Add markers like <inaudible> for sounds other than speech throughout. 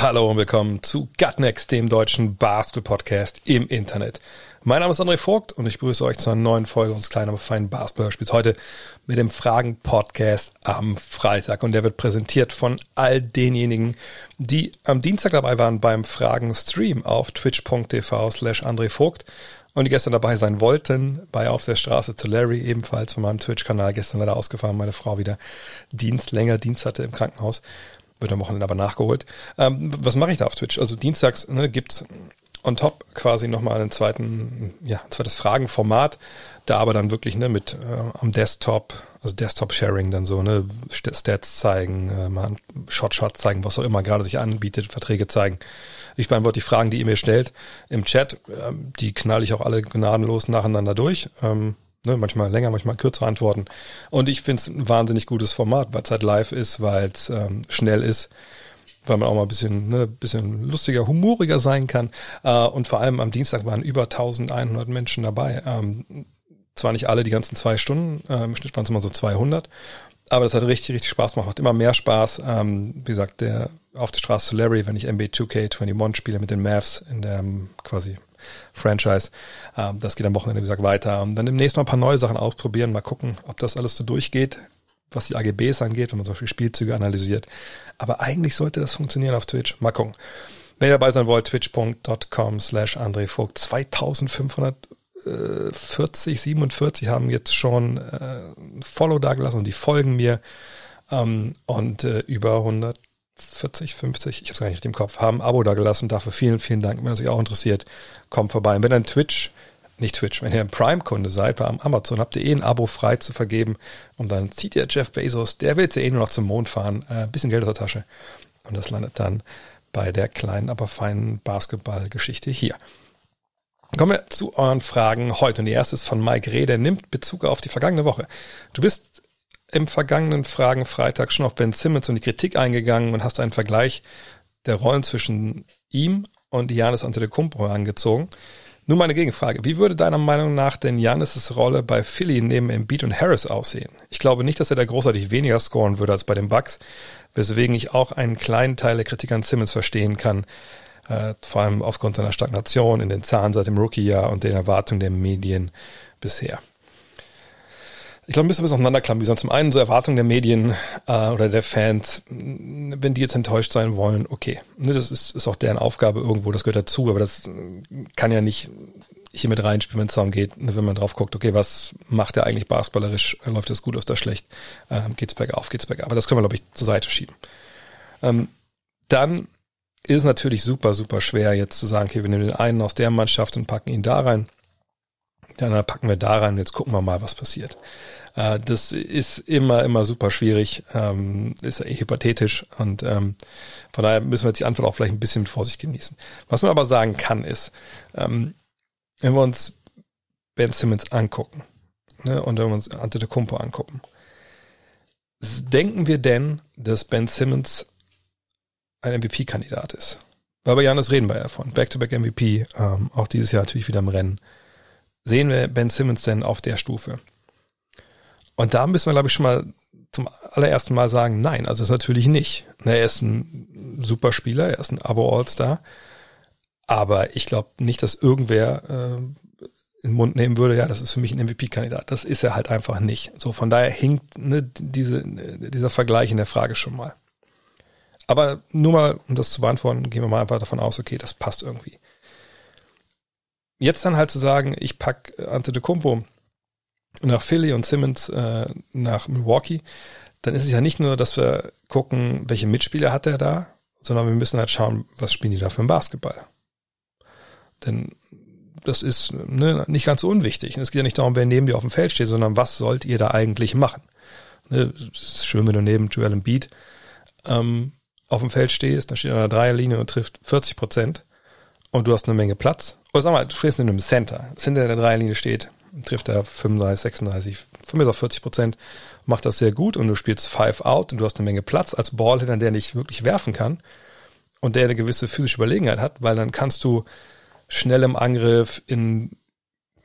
Hallo und willkommen zu Gutnext, dem deutschen Basketball-Podcast im Internet. Mein Name ist André Vogt und ich begrüße euch zu einer neuen Folge unseres kleinen, aber feinen Basketball-Spiels heute mit dem Fragen-Podcast am Freitag. Und der wird präsentiert von all denjenigen, die am Dienstag dabei waren beim Fragen-Stream auf twitch.tv slash André Vogt und die gestern dabei sein wollten, bei Auf der Straße zu Larry, ebenfalls von meinem Twitch-Kanal, gestern leider ausgefahren, meine Frau wieder Dienst, länger Dienst hatte im Krankenhaus, wird am Wochenende aber nachgeholt. Ähm, was mache ich da auf Twitch? Also dienstags ne, gibt's on top quasi nochmal einen zweiten, ja, zweites Fragenformat, da aber dann wirklich ne, mit äh, am Desktop, also Desktop-Sharing dann so, ne, Stats zeigen, äh, mal Shot-Shots zeigen, was auch immer gerade sich anbietet, Verträge zeigen. Ich beantworte die Fragen, die ihr mir stellt im Chat. Ähm, die knall ich auch alle gnadenlos nacheinander durch. Ähm, ne, manchmal länger, manchmal kürzere Antworten. Und ich finde es ein wahnsinnig gutes Format, weil es halt live ist, weil es ähm, schnell ist, weil man auch mal ein bisschen, ne, bisschen lustiger, humoriger sein kann. Äh, und vor allem am Dienstag waren über 1100 Menschen dabei. Ähm, zwar nicht alle die ganzen zwei Stunden, äh, im Schnitt waren es immer so 200, aber das hat richtig, richtig Spaß gemacht, macht immer mehr Spaß. Ähm, wie gesagt, der auf der Straße zu Larry, wenn ich NBA 2K21 spiele mit den Mavs in der ähm, quasi Franchise. Ähm, das geht am Wochenende, wie gesagt, weiter. Und dann demnächst mal ein paar neue Sachen ausprobieren, mal gucken, ob das alles so durchgeht, was die AGBs angeht, wenn man zum Beispiel Spielzüge analysiert. Aber eigentlich sollte das funktionieren auf Twitch. Mal gucken. Wenn ihr dabei sein wollt, twitch.com slash André Vogt. 2540, 47 haben jetzt schon äh, Follow da gelassen und die folgen mir. Ähm, und äh, über 100 40, 50, ich habe es gar nicht im Kopf, haben ein Abo da gelassen. Dafür vielen, vielen Dank. Wenn es euch auch interessiert, kommt vorbei. Und wenn ein Twitch, nicht Twitch, wenn ihr ein Prime-Kunde seid bei Amazon, habt ihr eh ein Abo frei zu vergeben. Und dann zieht ihr Jeff Bezos, der will jetzt ja eh nur noch zum Mond fahren, äh, bisschen Geld aus der Tasche. Und das landet dann bei der kleinen, aber feinen Basketball-Geschichte hier. Kommen wir zu euren Fragen heute. Und die erste ist von Mike Reh, der nimmt Bezug auf die vergangene Woche. Du bist im vergangenen Fragen Freitag schon auf Ben Simmons und die Kritik eingegangen und hast einen Vergleich der Rollen zwischen ihm und Janis Antetokounmpo angezogen. Nun meine Gegenfrage. Wie würde deiner Meinung nach denn Janis' Rolle bei Philly neben Embiid und Harris aussehen? Ich glaube nicht, dass er da großartig weniger scoren würde als bei den Bucks, weswegen ich auch einen kleinen Teil der Kritik an Simmons verstehen kann, äh, vor allem aufgrund seiner Stagnation in den Zahlen seit dem Rookie-Jahr und den Erwartungen der Medien bisher ich glaube, ein bisschen was auseinanderklamüsern. Zum einen so Erwartungen der Medien äh, oder der Fans, wenn die jetzt enttäuscht sein wollen, okay. Ne, das ist, ist auch deren Aufgabe irgendwo, das gehört dazu, aber das kann ja nicht hier mit reinspielen, wenn es darum geht, ne, wenn man drauf guckt, okay, was macht er eigentlich basketballerisch, läuft das gut, läuft das schlecht, ähm, geht's bergauf, geht's bergab. Aber das können wir, glaube ich, zur Seite schieben. Ähm, dann ist es natürlich super, super schwer, jetzt zu sagen, okay, wir nehmen den einen aus der Mannschaft und packen ihn da rein. Anderen packen wir da rein jetzt gucken wir mal, was passiert. Äh, das ist immer, immer super schwierig, ähm, ist ja eh hypothetisch und ähm, von daher müssen wir jetzt die Antwort auch vielleicht ein bisschen mit Vorsicht genießen. Was man aber sagen kann ist, ähm, wenn wir uns Ben Simmons angucken ne, und wenn wir uns Antetokounmpo angucken, denken wir denn, dass Ben Simmons ein MVP-Kandidat ist? Weil bei Janis reden wir ja von. Back-to-back-MVP, ähm, auch dieses Jahr natürlich wieder im Rennen. Sehen wir Ben Simmons denn auf der Stufe? Und da müssen wir, glaube ich, schon mal zum allerersten Mal sagen, nein, also ist natürlich nicht. Er ist ein super Spieler, er ist ein Abo-All-Star. Aber ich glaube nicht, dass irgendwer äh, in den Mund nehmen würde, ja, das ist für mich ein MVP-Kandidat. Das ist er halt einfach nicht. So, von daher hinkt ne, diese, dieser Vergleich in der Frage schon mal. Aber nur mal, um das zu beantworten, gehen wir mal einfach davon aus, okay, das passt irgendwie. Jetzt dann halt zu sagen, ich pack Ante de Kumpo nach Philly und Simmons äh, nach Milwaukee, dann ist es ja nicht nur, dass wir gucken, welche Mitspieler hat er da, sondern wir müssen halt schauen, was spielen die da für einen Basketball. Denn das ist ne, nicht ganz so unwichtig. Es geht ja nicht darum, wer neben dir auf dem Feld steht, sondern was sollt ihr da eigentlich machen. Ne, es ist schön, wenn du neben Joel Embiid ähm, auf dem Feld stehst, dann steht er an der Dreierlinie und trifft 40 Prozent und du hast eine Menge Platz. oder sag mal, du stehst in einem Center, das hinter der Dreierlinie steht, trifft er 35, 36, von mir aus 40 Prozent, macht das sehr gut und du spielst Five Out und du hast eine Menge Platz als Ballhitter, der nicht wirklich werfen kann und der eine gewisse physische Überlegenheit hat, weil dann kannst du schnell im Angriff in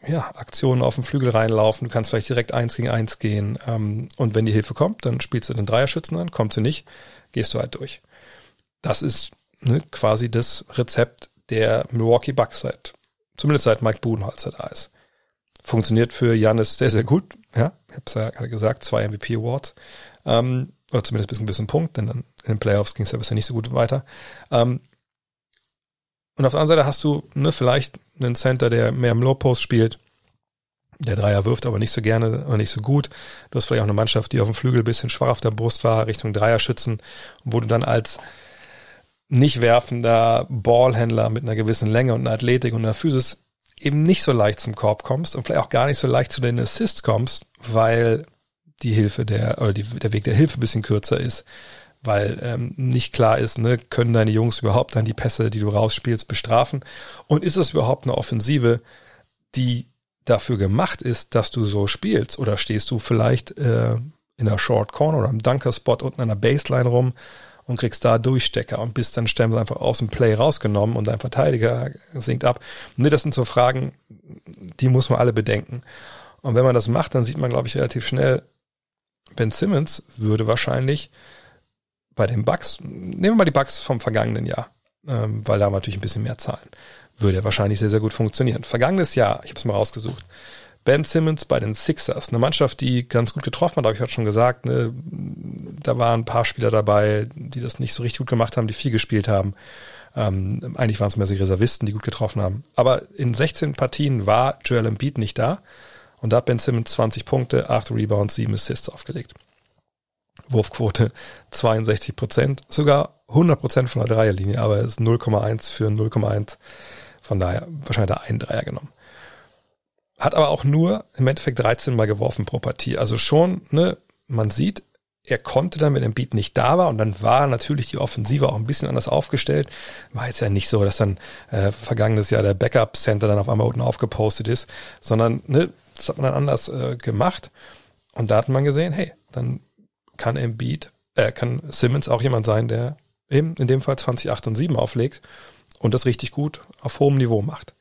ja, Aktionen auf den Flügel reinlaufen, du kannst vielleicht direkt eins gegen eins gehen ähm, und wenn die Hilfe kommt, dann spielst du den Dreierschützen an, kommt sie nicht, gehst du halt durch. Das ist ne, quasi das Rezept der Milwaukee Bucks seit, zumindest seit Mike Budenholzer da ist. Funktioniert für Janis sehr, sehr gut. Ja, ich habe es ja gerade gesagt, zwei MVP Awards. Ähm, oder zumindest bis ein bisschen Punkt, denn dann in den Playoffs ging es ja bisher nicht so gut weiter. Ähm, und auf der anderen Seite hast du ne, vielleicht einen Center, der mehr im Low Post spielt, der Dreier wirft aber nicht so gerne oder nicht so gut. Du hast vielleicht auch eine Mannschaft, die auf dem Flügel ein bisschen schwach auf der Brust war, Richtung Dreierschützen, wo du dann als nicht werfender Ballhändler mit einer gewissen Länge und einer Athletik und einer Physis eben nicht so leicht zum Korb kommst und vielleicht auch gar nicht so leicht zu den Assists kommst, weil die Hilfe der, oder die, der Weg der Hilfe ein bisschen kürzer ist, weil ähm, nicht klar ist, ne, können deine Jungs überhaupt dann die Pässe, die du rausspielst, bestrafen? Und ist es überhaupt eine Offensive, die dafür gemacht ist, dass du so spielst? Oder stehst du vielleicht äh, in einer Short Corner oder im Dunker-Spot unten an der Baseline rum und kriegst da Durchstecker und bist dann stellenweise einfach aus dem Play rausgenommen und dein Verteidiger sinkt ab. Ne, das sind so Fragen, die muss man alle bedenken. Und wenn man das macht, dann sieht man, glaube ich, relativ schnell, Ben Simmons würde wahrscheinlich bei den Bugs, nehmen wir mal die Bugs vom vergangenen Jahr, ähm, weil da haben wir natürlich ein bisschen mehr Zahlen, würde er wahrscheinlich sehr, sehr gut funktionieren. Vergangenes Jahr, ich habe es mal rausgesucht, Ben Simmons bei den Sixers, eine Mannschaft, die ganz gut getroffen hat, habe ich heute schon gesagt. Ne? Da waren ein paar Spieler dabei, die das nicht so richtig gut gemacht haben, die viel gespielt haben. Ähm, eigentlich waren es mehr so Reservisten, die gut getroffen haben. Aber in 16 Partien war Joel Embiid nicht da und da hat Ben Simmons 20 Punkte, 8 Rebounds, 7 Assists aufgelegt. Wurfquote 62 Prozent, sogar 100 Prozent von der Dreierlinie, aber es ist 0,1 für 0,1. Von daher wahrscheinlich da ein Dreier genommen. Hat aber auch nur im Endeffekt 13 Mal geworfen pro Partie. Also schon, ne, man sieht, er konnte dann, wenn Beat nicht da war und dann war natürlich die Offensive auch ein bisschen anders aufgestellt. War jetzt ja nicht so, dass dann äh, vergangenes Jahr der Backup-Center dann auf einmal unten aufgepostet ist, sondern ne, das hat man dann anders äh, gemacht. Und da hat man gesehen, hey, dann kann Embiid, äh, kann Simmons auch jemand sein, der eben in dem Fall 20, 8 und 7 auflegt und das richtig gut auf hohem Niveau macht.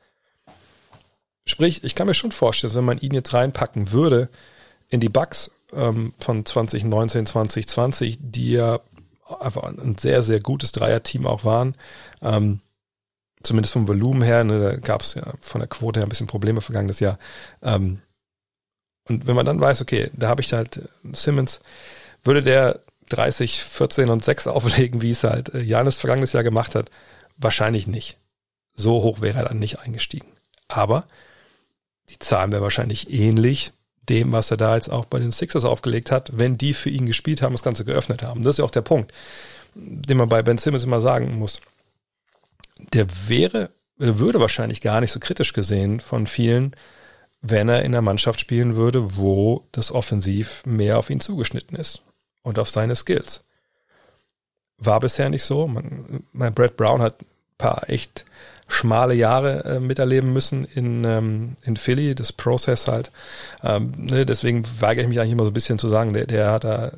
Sprich, ich kann mir schon vorstellen, dass wenn man ihn jetzt reinpacken würde in die Bugs ähm, von 2019, 2020, die ja einfach ein sehr, sehr gutes Dreier-Team auch waren, ähm, zumindest vom Volumen her, ne, da gab es ja von der Quote her ein bisschen Probleme vergangenes Jahr. Ähm, und wenn man dann weiß, okay, da habe ich halt Simmons, würde der 30, 14 und 6 <laughs> auflegen, wie es halt äh, Janis vergangenes Jahr gemacht hat? Wahrscheinlich nicht. So hoch wäre er dann nicht eingestiegen. Aber die Zahlen wären wahrscheinlich ähnlich dem, was er da jetzt auch bei den Sixers aufgelegt hat, wenn die für ihn gespielt haben, das Ganze geöffnet haben. Das ist ja auch der Punkt, den man bei Ben Simmons immer sagen muss. Der wäre, der würde wahrscheinlich gar nicht so kritisch gesehen von vielen, wenn er in einer Mannschaft spielen würde, wo das Offensiv mehr auf ihn zugeschnitten ist und auf seine Skills. War bisher nicht so. Mein Brad Brown hat ein paar echt schmale Jahre äh, miterleben müssen in, ähm, in Philly, das Prozess halt. Ähm, ne, deswegen weigere ich mich eigentlich immer so ein bisschen zu sagen, der, der hat da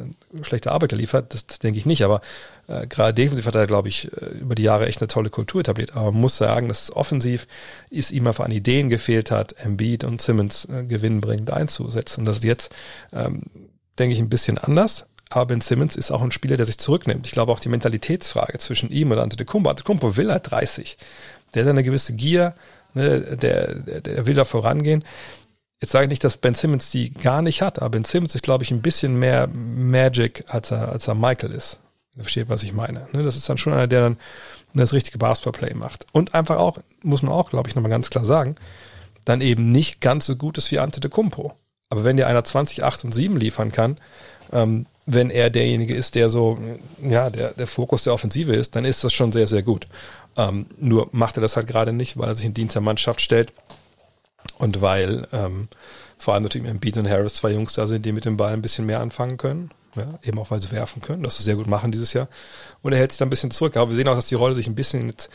schlechte Arbeit geliefert, das, das denke ich nicht, aber äh, gerade defensiv hat er, glaube ich, äh, über die Jahre echt eine tolle Kultur etabliert. Aber man muss sagen, dass offensiv ist ihm einfach an Ideen gefehlt hat, Embiid und Simmons äh, gewinnbringend einzusetzen. Und das ist jetzt, ähm, denke ich, ein bisschen anders. Aber Ben Simmons ist auch ein Spieler, der sich zurücknimmt. Ich glaube auch die Mentalitätsfrage zwischen ihm und Antetokounmpo. Antetokounmpo will halt 30 der hat eine gewisse Gier, ne, der, der, der will da vorangehen. Jetzt sage ich nicht, dass Ben Simmons die gar nicht hat, aber Ben Simmons ist, glaube ich, ein bisschen mehr Magic, als er, als er Michael ist. Versteht, was ich meine. Ne, das ist dann schon einer, der dann das richtige Basketballplay macht. Und einfach auch, muss man auch, glaube ich, nochmal ganz klar sagen, dann eben nicht ganz so gut ist wie Ante de Kumpo. Aber wenn dir einer 20, 8 und 7 liefern kann, ähm, wenn er derjenige ist, der so, ja, der, der Fokus der Offensive ist, dann ist das schon sehr, sehr gut. Ähm, nur macht er das halt gerade nicht, weil er sich in Dienst der Mannschaft stellt und weil ähm, vor allem natürlich Embiid und Harris zwei Jungs da sind, die mit dem Ball ein bisschen mehr anfangen können. ja, eben auch weil sie werfen können, das sie sehr gut machen dieses Jahr. Und er hält sich da ein bisschen zurück. Aber wir sehen auch, dass die Rolle sich ein bisschen jetzt,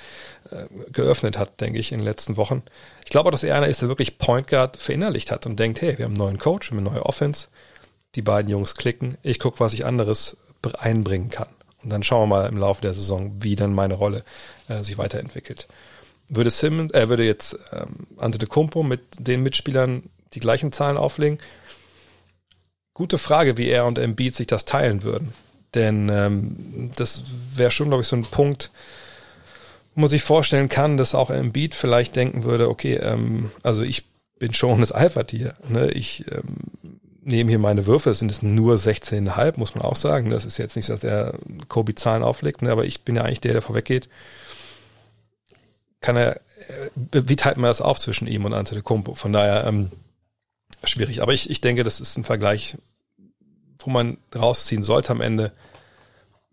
äh, geöffnet hat, denke ich, in den letzten Wochen. Ich glaube auch, dass er einer ist, der wirklich Point Guard verinnerlicht hat und denkt, hey, wir haben einen neuen Coach, wir haben eine neue Offense. Die beiden Jungs klicken. Ich gucke, was ich anderes einbringen kann. Und dann schauen wir mal im Laufe der Saison, wie dann meine Rolle äh, sich weiterentwickelt. Würde Simmons, äh, würde jetzt ähm, Antetokounmpo mit den Mitspielern die gleichen Zahlen auflegen? Gute Frage, wie er und Embiid sich das teilen würden. Denn ähm, das wäre schon, glaube ich, so ein Punkt, wo man sich vorstellen kann, dass auch Embiid vielleicht denken würde, okay, ähm, also ich bin schon das Alpha-Tier. Ne? Ich ähm, nehme hier meine Würfe, es sind es nur 16,5, muss man auch sagen. Das ist jetzt nicht dass er Kobe-Zahlen auflegt, ne? aber ich bin ja eigentlich der, der vorweggeht. Kann er, äh, wie teilt man das auf zwischen ihm und Antetokounmpo? Von daher ähm, schwierig. Aber ich, ich denke, das ist ein Vergleich, wo man rausziehen sollte am Ende,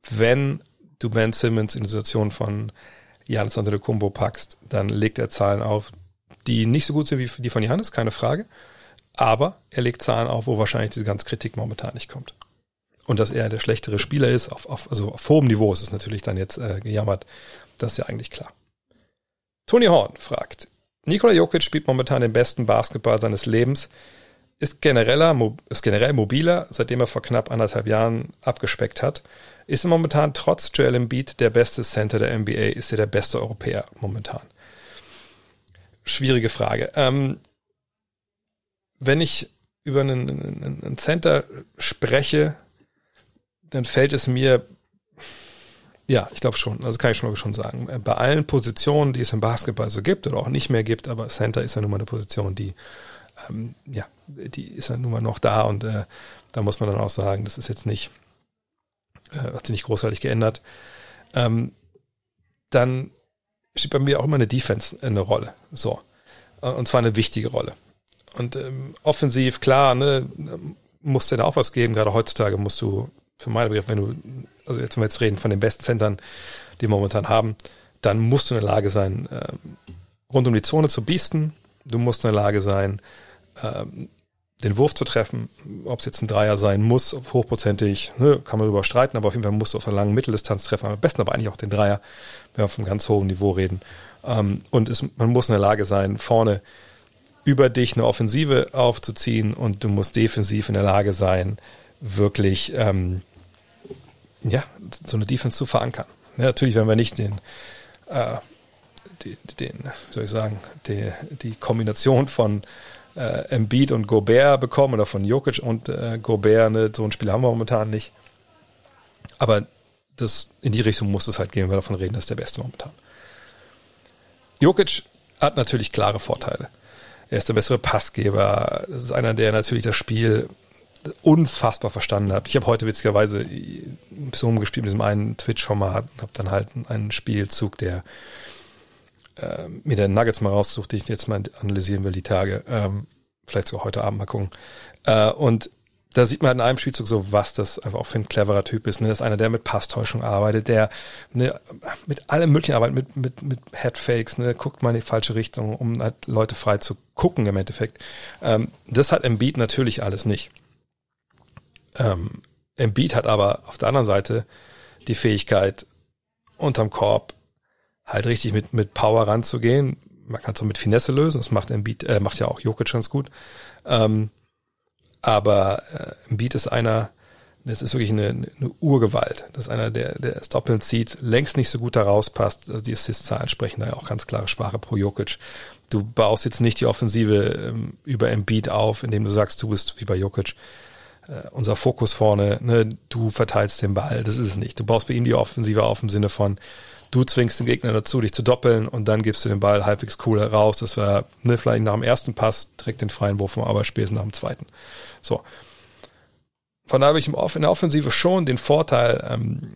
wenn du Ben Simmons in die Situation von Janis Antetokounmpo packst, dann legt er Zahlen auf, die nicht so gut sind wie die von Janis, keine Frage. Aber er legt Zahlen auf, wo wahrscheinlich diese ganze Kritik momentan nicht kommt. Und dass er der schlechtere Spieler ist, auf, auf, also auf hohem Niveau ist es natürlich dann jetzt äh, gejammert. Das ist ja eigentlich klar. Tony Horn fragt, Nikola Jokic spielt momentan den besten Basketball seines Lebens, ist, genereller, ist generell mobiler, seitdem er vor knapp anderthalb Jahren abgespeckt hat, ist er momentan trotz Joel Embiid der beste Center der NBA, ist er der beste Europäer momentan. Schwierige Frage. Ähm, wenn ich über einen, einen Center spreche, dann fällt es mir, ja, ich glaube schon, also kann ich schon, schon sagen, bei allen Positionen, die es im Basketball so gibt oder auch nicht mehr gibt, aber Center ist ja nun mal eine Position, die, ähm, ja, die ist ja nun mal noch da und äh, da muss man dann auch sagen, das ist jetzt nicht, äh, hat sich nicht großartig geändert. Ähm, dann steht bei mir auch immer eine Defense eine Rolle. So. Und zwar eine wichtige Rolle. Und ähm, offensiv, klar, ne, musst du da auch was geben. Gerade heutzutage musst du, für meinen Begriff, wenn du, also jetzt, wenn wir jetzt reden von den besten Centern, die wir momentan haben, dann musst du in der Lage sein, äh, rund um die Zone zu biesten. Du musst in der Lage sein, äh, den Wurf zu treffen. Ob es jetzt ein Dreier sein muss, hochprozentig, ne, kann man darüber streiten, aber auf jeden Fall musst du auf einer langen Mitteldistanz treffen. Am besten aber eigentlich auch den Dreier, wenn wir auf einem ganz hohen Niveau reden. Ähm, und es, man muss in der Lage sein, vorne über dich eine Offensive aufzuziehen und du musst defensiv in der Lage sein, wirklich ähm, ja, so eine Defense zu verankern. Ja, natürlich werden wir nicht den, äh, den, den wie soll ich sagen, die, die Kombination von äh, Embiid und Gobert bekommen oder von Jokic und äh, Gobert, ne, so ein Spiel haben wir momentan nicht. Aber das, in die Richtung muss es halt gehen, wenn wir davon reden, das ist der Beste momentan. Jokic hat natürlich klare Vorteile. Er ist der bessere Passgeber. Das ist einer, der natürlich das Spiel unfassbar verstanden hat. Ich habe heute witzigerweise ein bisschen rumgespielt mit diesem einen Twitch-Format, habe dann halt einen Spielzug, der äh, mir der Nuggets mal raussucht, die ich jetzt mal analysieren will, die Tage. Ähm, vielleicht sogar heute Abend mal gucken. Äh, und da sieht man halt in einem Spielzug so, was das einfach auch für ein cleverer Typ ist. Ne? Das ist einer, der mit Passtäuschung arbeitet, der ne, mit allem möglichen arbeitet, mit, mit, mit Headfakes, ne, guckt mal in die falsche Richtung, um halt Leute frei zu gucken im Endeffekt. Ähm, das hat Embiid natürlich alles nicht. Ähm, Embiid hat aber auf der anderen Seite die Fähigkeit, unterm Korb halt richtig mit, mit Power ranzugehen. Man kann es so mit Finesse lösen, das macht Embiid, äh, macht ja auch Jokic ganz gut. Ähm, aber äh, Embiid ist einer, das ist wirklich eine, eine Urgewalt. Das ist einer, der, der das Doppeln zieht, längst nicht so gut da rauspasst. Also die Assist-Zahlen sprechen da ja auch ganz klare Sprache pro Jokic. Du baust jetzt nicht die Offensive ähm, über Embiid auf, indem du sagst, du bist wie bei Jokic. Äh, unser Fokus vorne, ne, du verteilst den Ball. Das ist es nicht. Du baust bei ihm die Offensive auf im Sinne von, du zwingst den Gegner dazu, dich zu doppeln und dann gibst du den Ball halbwegs cool raus. Das war ne, vielleicht nach dem ersten Pass direkt den freien Wurf vom Arbeitsspesen nach dem zweiten. So. Von da habe ich in der Offensive schon den Vorteil ähm,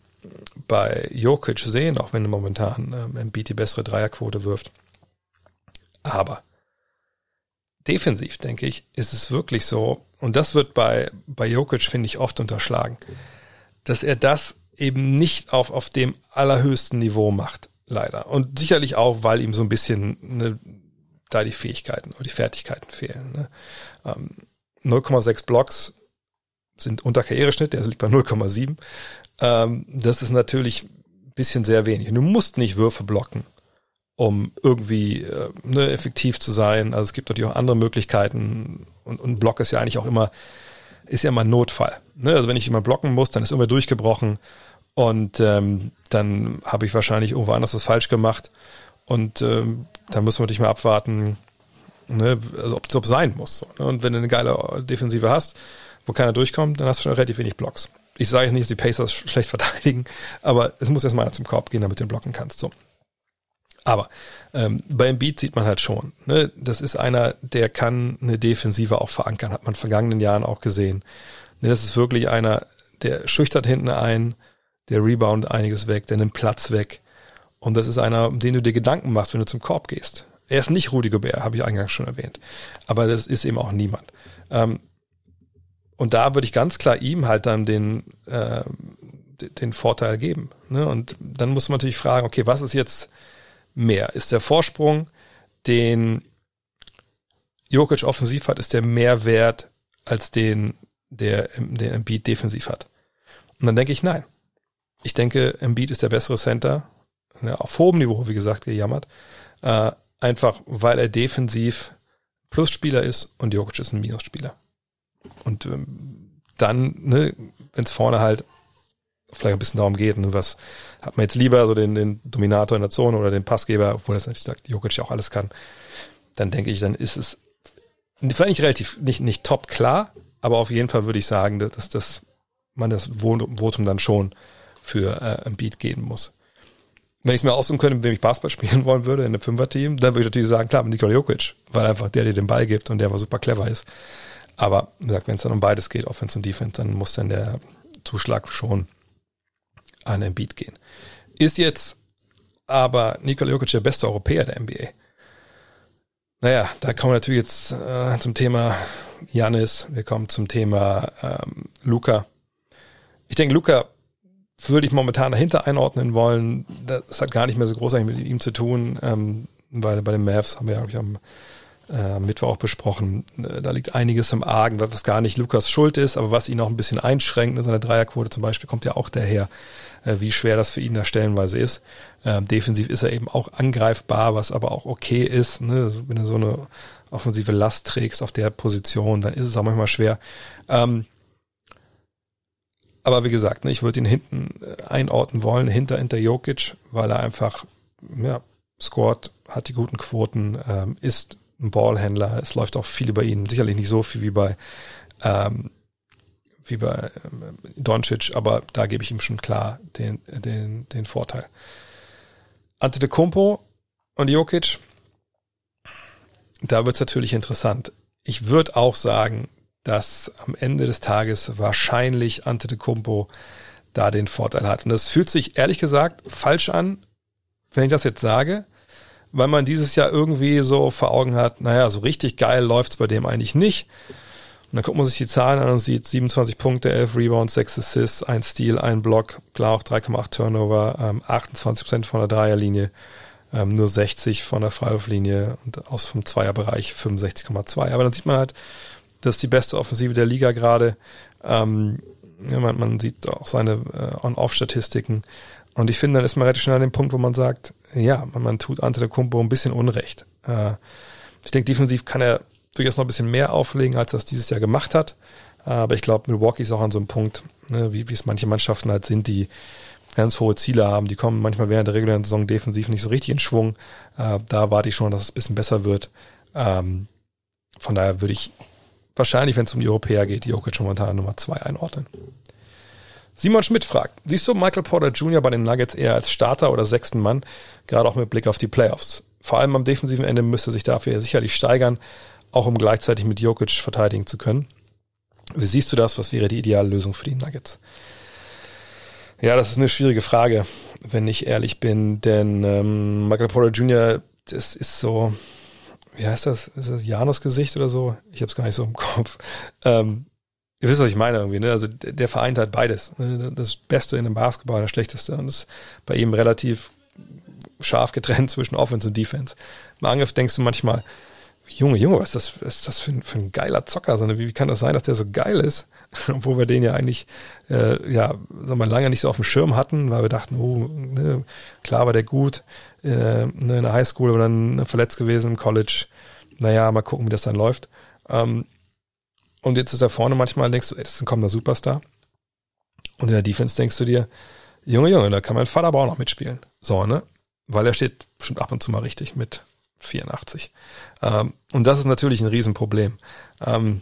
bei Jokic sehen, auch wenn momentan ähm, Embiid die bessere Dreierquote wirft. Aber defensiv, denke ich, ist es wirklich so, und das wird bei, bei Jokic, finde ich, oft unterschlagen, dass er das eben nicht auf, auf dem allerhöchsten Niveau macht, leider. Und sicherlich auch, weil ihm so ein bisschen ne, da die Fähigkeiten oder die Fertigkeiten fehlen. Ne? Ähm, 0,6 Blocks sind unter Karriereschnitt, der liegt bei 0,7. Ähm, das ist natürlich ein bisschen sehr wenig. Du musst nicht Würfe blocken, um irgendwie äh, ne, effektiv zu sein. Also es gibt natürlich auch andere Möglichkeiten und, und Block ist ja eigentlich auch immer, ist ja immer ein Notfall. Ne? Also wenn ich immer blocken muss, dann ist immer durchgebrochen und ähm, dann habe ich wahrscheinlich irgendwo anders was falsch gemacht und ähm, da müssen wir natürlich mal abwarten, ne, also ob es sein muss. So, ne? Und wenn du eine geile Defensive hast, wo keiner durchkommt, dann hast du schon relativ wenig Blocks. Ich sage nicht, dass die Pacers schlecht <laughs> verteidigen, aber es muss erstmal einer zum Korb gehen, damit du den blocken kannst. So. Aber ähm, beim Beat sieht man halt schon, ne, das ist einer, der kann eine Defensive auch verankern, hat man in vergangenen Jahren auch gesehen. Ne, das ist wirklich einer, der schüchtert hinten ein, der rebound einiges weg, der nimmt Platz weg. Und das ist einer, um den du dir Gedanken machst, wenn du zum Korb gehst. Er ist nicht Rudi Gobert, habe ich eingangs schon erwähnt. Aber das ist eben auch niemand. Ähm, und da würde ich ganz klar ihm halt dann den, äh, den Vorteil geben. Ne? Und dann muss man natürlich fragen, okay, was ist jetzt mehr? Ist der Vorsprung, den Jokic offensiv hat, ist der mehr wert als den, der, der Embiid defensiv hat? Und dann denke ich, nein. Ich denke, Embiid ist der bessere Center, ja, auf hohem Niveau, wie gesagt, gejammert. Äh, einfach, weil er defensiv Plusspieler ist und Jokic ist ein Minusspieler. Und ähm, dann, ne, wenn es vorne halt vielleicht ein bisschen darum geht, ne, was hat man jetzt lieber, so den, den Dominator in der Zone oder den Passgeber, obwohl das natürlich sagt, Jokic ja auch alles kann, dann denke ich, dann ist es vielleicht nicht relativ, nicht, nicht top klar, aber auf jeden Fall würde ich sagen, dass, dass man das Votum dann schon für äh, ein Beat geben muss. Wenn ich es mir aussuchen könnte, mit wem ich Basketball <laughs> spielen wollen würde in einem Fünfer-Team, dann würde ich natürlich sagen, klar, mit Nikola Jokic, weil einfach der dir den Ball gibt und der aber super clever ist. Aber wie gesagt, wenn es dann um beides geht, Offense und Defense, dann muss dann der Zuschlag schon an den Beat gehen. Ist jetzt aber Nikola Jokic der beste Europäer der NBA? Naja, da kommen wir natürlich jetzt äh, zum Thema Janis, wir kommen zum Thema ähm, Luca. Ich denke, Luca würde ich momentan dahinter einordnen wollen. Das hat gar nicht mehr so großartig mit ihm zu tun, ähm, weil bei den Mavs haben wir, glaube ich, am äh, Mittwoch auch besprochen, äh, da liegt einiges im Argen, was gar nicht Lukas Schuld ist, aber was ihn auch ein bisschen einschränkt, in seiner Dreierquote zum Beispiel, kommt ja auch daher, äh, wie schwer das für ihn da stellenweise ist. Ähm, defensiv ist er eben auch angreifbar, was aber auch okay ist. Ne? Also wenn du so eine offensive Last trägst auf der Position, dann ist es auch manchmal schwer. Ähm, aber wie gesagt, ne, ich würde ihn hinten äh, einordnen wollen, hinter, hinter Jokic, weil er einfach, ja, scored, hat die guten Quoten, ähm, ist ein Ballhändler. Es läuft auch viel über ihn. Sicherlich nicht so viel wie bei, ähm, wie bei ähm, Doncic, aber da gebe ich ihm schon klar den, den, den Vorteil. Ante de Kumpo und Jokic, da wird es natürlich interessant. Ich würde auch sagen, dass am Ende des Tages wahrscheinlich Ante de Kumpo da den Vorteil hat. Und das fühlt sich ehrlich gesagt falsch an, wenn ich das jetzt sage, weil man dieses Jahr irgendwie so vor Augen hat, naja, so richtig geil läuft's bei dem eigentlich nicht. Und dann guckt man sich die Zahlen an und sieht 27 Punkte, 11 Rebounds, 6 Assists, 1 Steal, 1 Block, klar auch 3,8 Turnover, ähm, 28% von der Dreierlinie, ähm, nur 60 von der Freiwurflinie und aus vom Zweierbereich 65,2. Aber dann sieht man halt, das ist die beste Offensive der Liga gerade. Ähm, man, man sieht auch seine äh, On-Off-Statistiken. Und ich finde, dann ist man relativ schnell an dem Punkt, wo man sagt, ja, man, man tut Ante der Kumpo ein bisschen Unrecht. Äh, ich denke, defensiv kann er durchaus noch ein bisschen mehr auflegen, als er das dieses Jahr gemacht hat. Aber ich glaube, Milwaukee ist auch an so einem Punkt, ne, wie, wie es manche Mannschaften halt sind, die ganz hohe Ziele haben. Die kommen manchmal während der regulären Saison defensiv nicht so richtig in Schwung. Äh, da warte ich schon, dass es ein bisschen besser wird. Ähm, von daher würde ich wahrscheinlich, wenn es um die Europäer geht, Jokic momentan Nummer zwei einordnen. Simon Schmidt fragt, siehst du Michael Porter Jr. bei den Nuggets eher als Starter oder sechsten Mann, gerade auch mit Blick auf die Playoffs? Vor allem am defensiven Ende müsste sich dafür sicherlich steigern, auch um gleichzeitig mit Jokic verteidigen zu können. Wie siehst du das? Was wäre die ideale Lösung für die Nuggets? Ja, das ist eine schwierige Frage, wenn ich ehrlich bin, denn ähm, Michael Porter Jr., das ist so, wie heißt das? Ist das Janus-Gesicht oder so? Ich habe es gar nicht so im Kopf. Ähm, ihr wisst, was ich meine irgendwie. Ne? Also der vereint halt beides. Ne? Das Beste in dem Basketball, das Schlechteste. Und das ist bei ihm relativ scharf getrennt zwischen Offense und Defense. Im Angriff denkst du manchmal, Junge, Junge, was ist das, was ist das für, ein, für ein geiler Zocker? Sondern wie, wie kann das sein, dass der so geil ist? <laughs> Obwohl wir den ja eigentlich, äh, ja, sagen wir, lange nicht so auf dem Schirm hatten, weil wir dachten, oh, ne, klar war der gut, äh, ne, in der Highschool oder dann verletzt gewesen im College. Naja, mal gucken, wie das dann läuft. Ähm, und jetzt ist er vorne manchmal, denkst du, ey, das ist ein kommender Superstar. Und in der Defense denkst du dir, Junge, Junge, da kann mein Vater aber auch noch mitspielen. So, ne? Weil er steht bestimmt ab und zu mal richtig mit 84. Ähm, und das ist natürlich ein Riesenproblem. Ähm,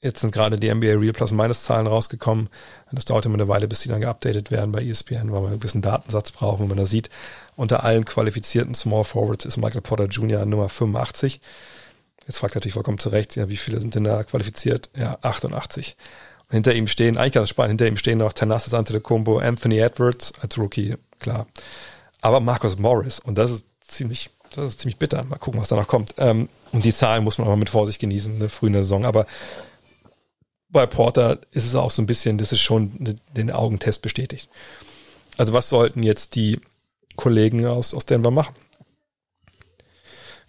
jetzt sind gerade die NBA Real Plus Minus Zahlen rausgekommen. Das dauert immer eine Weile, bis die dann geupdatet werden bei ESPN, weil man einen gewissen Datensatz braucht. Und man da sieht, unter allen qualifizierten Small Forwards ist Michael Porter Jr. Nummer 85. Jetzt fragt er natürlich vollkommen zu Recht, ja, wie viele sind denn da qualifiziert? Ja, 88. Und hinter ihm stehen, eigentlich ganz spannend, hinter ihm stehen noch Thanasis Antetokounmpo, Anthony Edwards als Rookie, klar. Aber Marcus Morris. Und das ist ziemlich das ist ziemlich bitter. Mal gucken, was da noch kommt. Ähm, und die Zahlen muss man aber mit Vorsicht genießen, eine frühe Saison. Aber bei Porter ist es auch so ein bisschen, das ist schon den Augentest bestätigt. Also was sollten jetzt die Kollegen aus, aus Denver machen?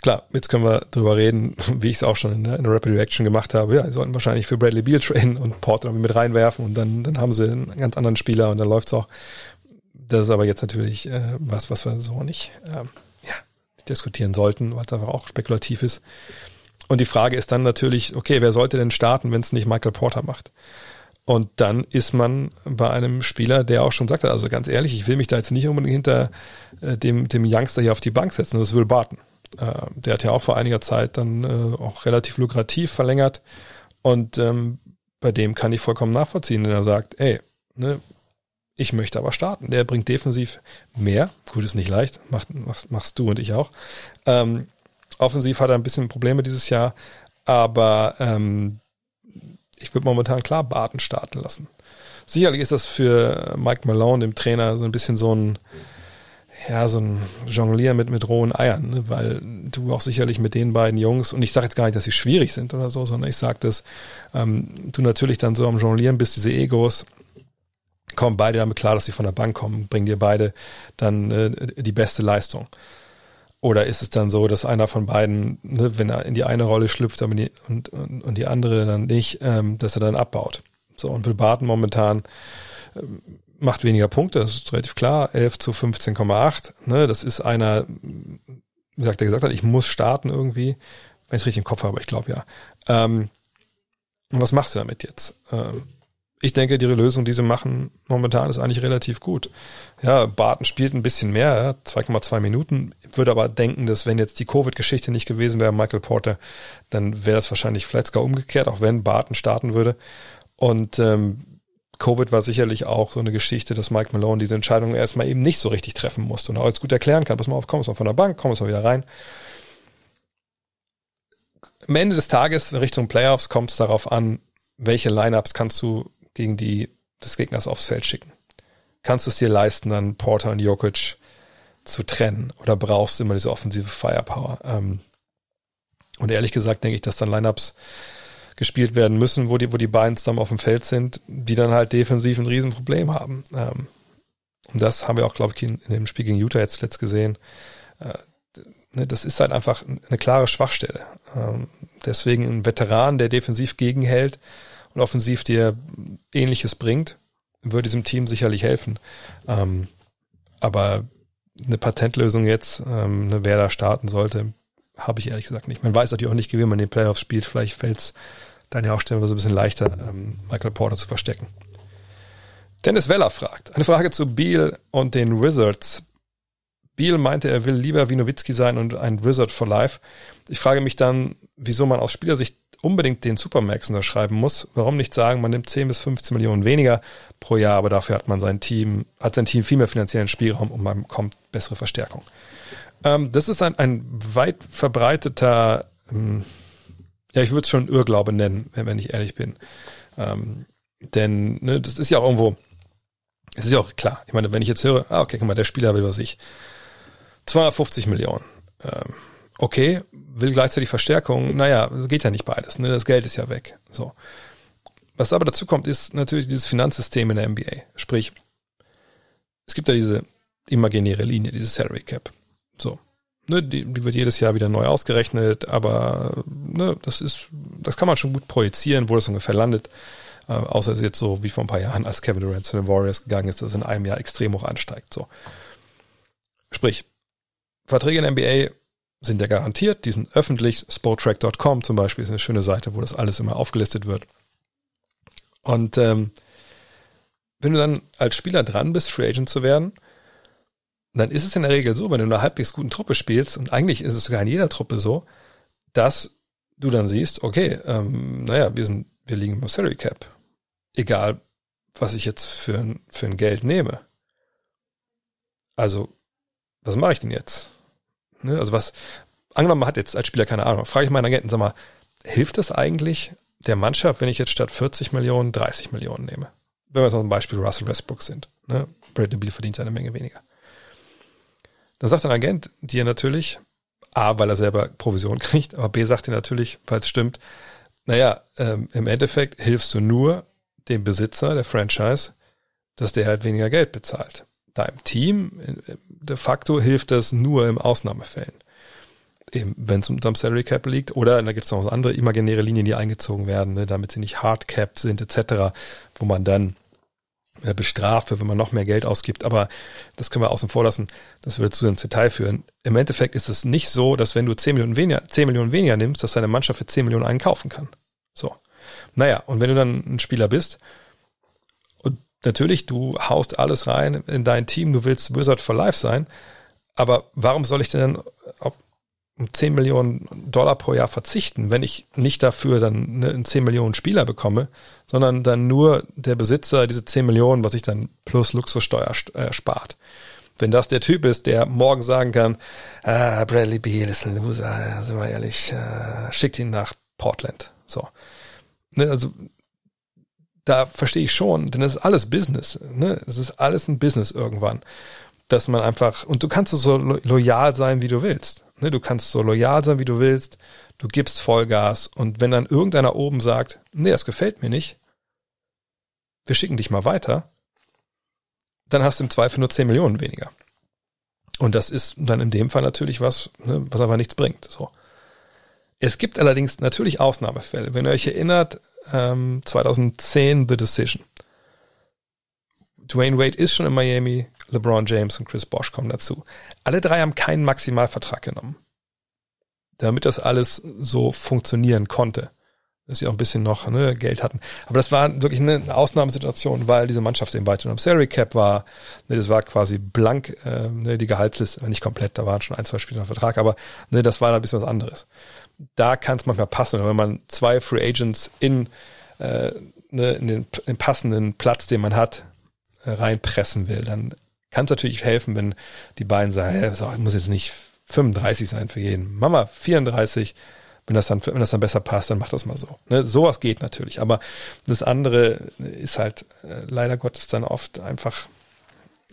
Klar, jetzt können wir drüber reden, <laughs> wie ich es auch schon in der, in der Rapid Reaction gemacht habe. Ja, sie sollten wahrscheinlich für Bradley Beal trainen und Porter mit reinwerfen und dann, dann haben sie einen ganz anderen Spieler und dann läuft's auch. Das ist aber jetzt natürlich äh, was, was wir so nicht ähm, diskutieren sollten, weil es einfach auch spekulativ ist. Und die Frage ist dann natürlich, okay, wer sollte denn starten, wenn es nicht Michael Porter macht? Und dann ist man bei einem Spieler, der auch schon sagte, also ganz ehrlich, ich will mich da jetzt nicht unbedingt hinter äh, dem, dem Youngster hier auf die Bank setzen, das Will Barton. Äh, der hat ja auch vor einiger Zeit dann äh, auch relativ lukrativ verlängert. Und ähm, bei dem kann ich vollkommen nachvollziehen, wenn er sagt, ey, ne, ich möchte aber starten. Der bringt defensiv mehr. Gut, ist nicht leicht. Macht, machst, machst du und ich auch. Ähm, offensiv hat er ein bisschen Probleme dieses Jahr. Aber ähm, ich würde momentan klar Barton starten lassen. Sicherlich ist das für Mike Malone, dem Trainer, so ein bisschen so ein, ja, so ein Jonglier mit, mit rohen Eiern, ne? weil du auch sicherlich mit den beiden Jungs, und ich sage jetzt gar nicht, dass sie schwierig sind oder so, sondern ich sage, dass ähm, du natürlich dann so am Jonglieren bist, diese Egos, kommen beide damit klar, dass sie von der Bank kommen, bringen dir beide dann äh, die beste Leistung. Oder ist es dann so, dass einer von beiden, ne, wenn er in die eine Rolle schlüpft die, und, und, und die andere dann nicht, ähm, dass er dann abbaut. So, und Will Barton momentan ähm, macht weniger Punkte, das ist relativ klar, 11 zu 15,8. Ne, das ist einer, wie sagt er gesagt hat, ich muss starten irgendwie, wenn ich es richtig im Kopf habe, ich glaube ja. Ähm, und was machst du damit jetzt? Ähm, ich denke, die Lösung, die sie machen momentan, ist eigentlich relativ gut. Ja, Barton spielt ein bisschen mehr, 2,2 Minuten. Würde aber denken, dass wenn jetzt die Covid-Geschichte nicht gewesen wäre, Michael Porter, dann wäre das wahrscheinlich vielleicht sogar umgekehrt, auch wenn Barton starten würde. Und ähm, Covid war sicherlich auch so eine Geschichte, dass Mike Malone diese Entscheidung erstmal eben nicht so richtig treffen musste und auch jetzt gut erklären kann. Pass mal auf, komm mal von der Bank, komm mal wieder rein. Am Ende des Tages, Richtung Playoffs, kommt es darauf an, welche Lineups kannst du gegen die des Gegners aufs Feld schicken? Kannst du es dir leisten, dann Porter und Jokic zu trennen oder brauchst du immer diese offensive Firepower? Ähm, und ehrlich gesagt denke ich, dass dann Lineups gespielt werden müssen, wo die, wo die beiden zusammen auf dem Feld sind, die dann halt defensiv ein Riesenproblem haben. Ähm, und das haben wir auch, glaube ich, in, in, dem Spiel gegen Utah jetzt letzt gesehen. Äh, ne, das ist halt einfach eine klare Schwachstelle. Ähm, deswegen ein Veteran, der defensiv gegenhält, und offensiv dir ähnliches bringt, würde diesem Team sicherlich helfen. Ähm, aber eine Patentlösung jetzt, ähm, ne, wer da starten sollte, habe ich ehrlich gesagt nicht. Man weiß natürlich auch nicht, wie man den Playoffs spielt. Vielleicht fällt es dann ja stellenweise ein bisschen leichter, ähm, Michael Porter zu verstecken. Dennis Weller fragt, eine Frage zu Beal und den Wizards. Beal meinte, er will lieber wie Nowitzki sein und ein Wizard for Life. Ich frage mich dann, wieso man aus Spielersicht unbedingt den Supermax unterschreiben muss. Warum nicht sagen, man nimmt 10 bis 15 Millionen weniger pro Jahr, aber dafür hat man sein Team, hat sein Team viel mehr finanziellen Spielraum und man bekommt bessere Verstärkung. Ähm, das ist ein, ein weit verbreiteter, ähm, ja, ich würde es schon Irrglaube nennen, wenn ich ehrlich bin. Ähm, denn ne, das ist ja auch irgendwo, es ist ja auch klar. Ich meine, wenn ich jetzt höre, ah, okay, guck mal, der Spieler will was ich. 250 Millionen. Ähm, okay, will gleichzeitig Verstärkung, naja, geht ja nicht beides, ne? das Geld ist ja weg. So. Was aber dazu kommt, ist natürlich dieses Finanzsystem in der NBA. Sprich, es gibt ja diese imaginäre Linie, dieses Salary Cap. So. Ne, die, die wird jedes Jahr wieder neu ausgerechnet, aber ne, das ist, das kann man schon gut projizieren, wo das ungefähr landet. Äh, außer es ist jetzt so wie vor ein paar Jahren, als Kevin Durant zu den Warriors gegangen ist, dass es in einem Jahr extrem hoch ansteigt. So. Sprich, Verträge in der NBA sind ja garantiert, die sind öffentlich. Sporttrack.com zum Beispiel ist eine schöne Seite, wo das alles immer aufgelistet wird. Und ähm, wenn du dann als Spieler dran bist, Free Agent zu werden, dann ist es in der Regel so, wenn du in einer halbwegs guten Truppe spielst, und eigentlich ist es sogar in jeder Truppe so, dass du dann siehst, okay, ähm, naja, wir sind, wir liegen im Salary Cap. Egal, was ich jetzt für ein, für ein Geld nehme. Also, was mache ich denn jetzt? Ne, also was, angenommen, man hat jetzt als Spieler keine Ahnung, frage ich meinen Agenten, sag mal, hilft das eigentlich der Mannschaft, wenn ich jetzt statt 40 Millionen 30 Millionen nehme? Wenn wir jetzt ein Beispiel Russell Westbrook sind. Ne? Bradley Beal verdient eine Menge weniger. Dann sagt ein Agent dir natürlich, A, weil er selber Provision <laughs> kriegt, aber B sagt dir natürlich, weil es stimmt, naja, ähm, im Endeffekt hilfst du nur dem Besitzer der Franchise, dass der halt weniger Geld bezahlt. Deinem Team de facto hilft das nur im Ausnahmefällen. Wenn es unterm Salary Cap liegt, oder da gibt es noch andere imaginäre Linien, die eingezogen werden, ne, damit sie nicht hard capped sind, etc., wo man dann äh, bestrafe, wenn man noch mehr Geld ausgibt. Aber das können wir außen vor lassen. Das würde zu ins Detail führen. Im Endeffekt ist es nicht so, dass wenn du 10 Millionen weniger, 10 Millionen weniger nimmst, dass deine Mannschaft für 10 Millionen einkaufen kann. So. Naja, und wenn du dann ein Spieler bist, natürlich, du haust alles rein in dein Team, du willst Wizard for Life sein, aber warum soll ich denn auf um 10 Millionen Dollar pro Jahr verzichten, wenn ich nicht dafür dann ne, einen 10 Millionen Spieler bekomme, sondern dann nur der Besitzer diese 10 Millionen, was ich dann plus Luxussteuer äh, spart. Wenn das der Typ ist, der morgen sagen kann, ah, Bradley Beal ist ein Loser, sind wir ehrlich, äh, schickt ihn nach Portland. So. Ne, also da verstehe ich schon, denn es ist alles Business. Ne? Es ist alles ein Business irgendwann. Dass man einfach, und du kannst so loyal sein, wie du willst. Ne, du kannst so loyal sein, wie du willst. Du gibst Vollgas. Und wenn dann irgendeiner oben sagt, nee, das gefällt mir nicht, wir schicken dich mal weiter, dann hast du im Zweifel nur 10 Millionen weniger. Und das ist dann in dem Fall natürlich was, ne, was aber nichts bringt. So. Es gibt allerdings natürlich Ausnahmefälle. Wenn ihr euch erinnert, ähm, 2010 The Decision. Dwayne Wade ist schon in Miami, LeBron James und Chris Bosch kommen dazu. Alle drei haben keinen Maximalvertrag genommen. Damit das alles so funktionieren konnte. Dass sie auch ein bisschen noch ne, Geld hatten. Aber das war wirklich eine Ausnahmesituation, weil diese Mannschaft eben weiter am Salary Cap war. Ne, das war quasi blank, äh, ne, die Gehaltsliste, nicht komplett, da waren schon ein, zwei Spieler im Vertrag, aber ne, das war da ein bisschen was anderes. Da kann es manchmal passen, wenn man zwei Free Agents in, äh, ne, in den, den passenden Platz, den man hat, äh, reinpressen will, dann kann es natürlich helfen, wenn die beiden sagen, hey, so, muss jetzt nicht 35 sein für jeden. Mama, 34. Wenn das dann, wenn das dann besser passt, dann mach das mal so. Ne, sowas geht natürlich. Aber das andere ist halt äh, leider Gottes dann oft einfach,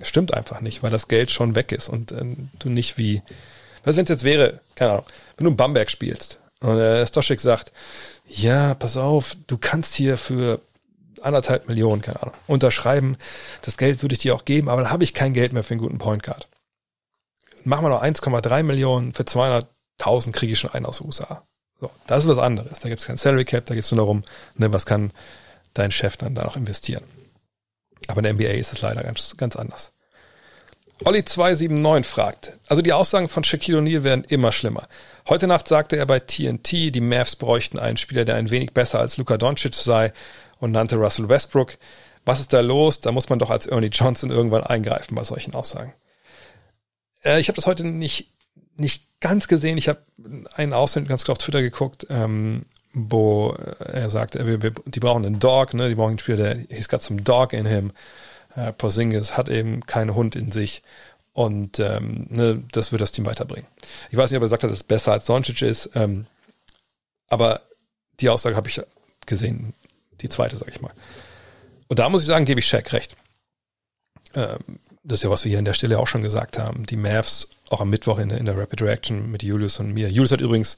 stimmt einfach nicht, weil das Geld schon weg ist und äh, du nicht wie, was wenn es jetzt wäre, keine Ahnung, wenn du in Bamberg spielst und äh, Stoschek sagt, ja, pass auf, du kannst hier für anderthalb Millionen, keine Ahnung, unterschreiben. Das Geld würde ich dir auch geben, aber dann habe ich kein Geld mehr für einen guten Point Guard. Machen wir noch 1,3 Millionen, für 200.000 kriege ich schon einen aus den USA. So, das ist was anderes. Da gibt es kein Salary Cap, da geht es nur darum, ne, was kann dein Chef dann da noch investieren. Aber in der NBA ist es leider ganz, ganz anders. Olli279 fragt, also die Aussagen von Shaquille O'Neal werden immer schlimmer. Heute Nacht sagte er bei TNT, die Mavs bräuchten einen Spieler, der ein wenig besser als Luka Doncic sei und nannte Russell Westbrook. Was ist da los? Da muss man doch als Ernie Johnson irgendwann eingreifen bei solchen Aussagen. Äh, ich habe das heute nicht, nicht ganz gesehen. Ich habe einen Ausschnitt ganz klar auf Twitter geguckt, ähm, wo er sagte, wir, wir, die brauchen einen Dog, ne? die brauchen einen Spieler, der he's got some dog in him. Äh, Porzingis hat eben keinen Hund in sich und ähm, ne, das wird das Team weiterbringen. Ich weiß nicht, ob er gesagt hat, dass es besser als Doncic ist, ähm, aber die Aussage habe ich gesehen die zweite, sag ich mal. Und da muss ich sagen, gebe ich Shaq recht. Ähm, das ist ja, was wir hier an der Stelle auch schon gesagt haben. Die Mavs, auch am Mittwoch in, in der Rapid Reaction mit Julius und mir. Julius hat übrigens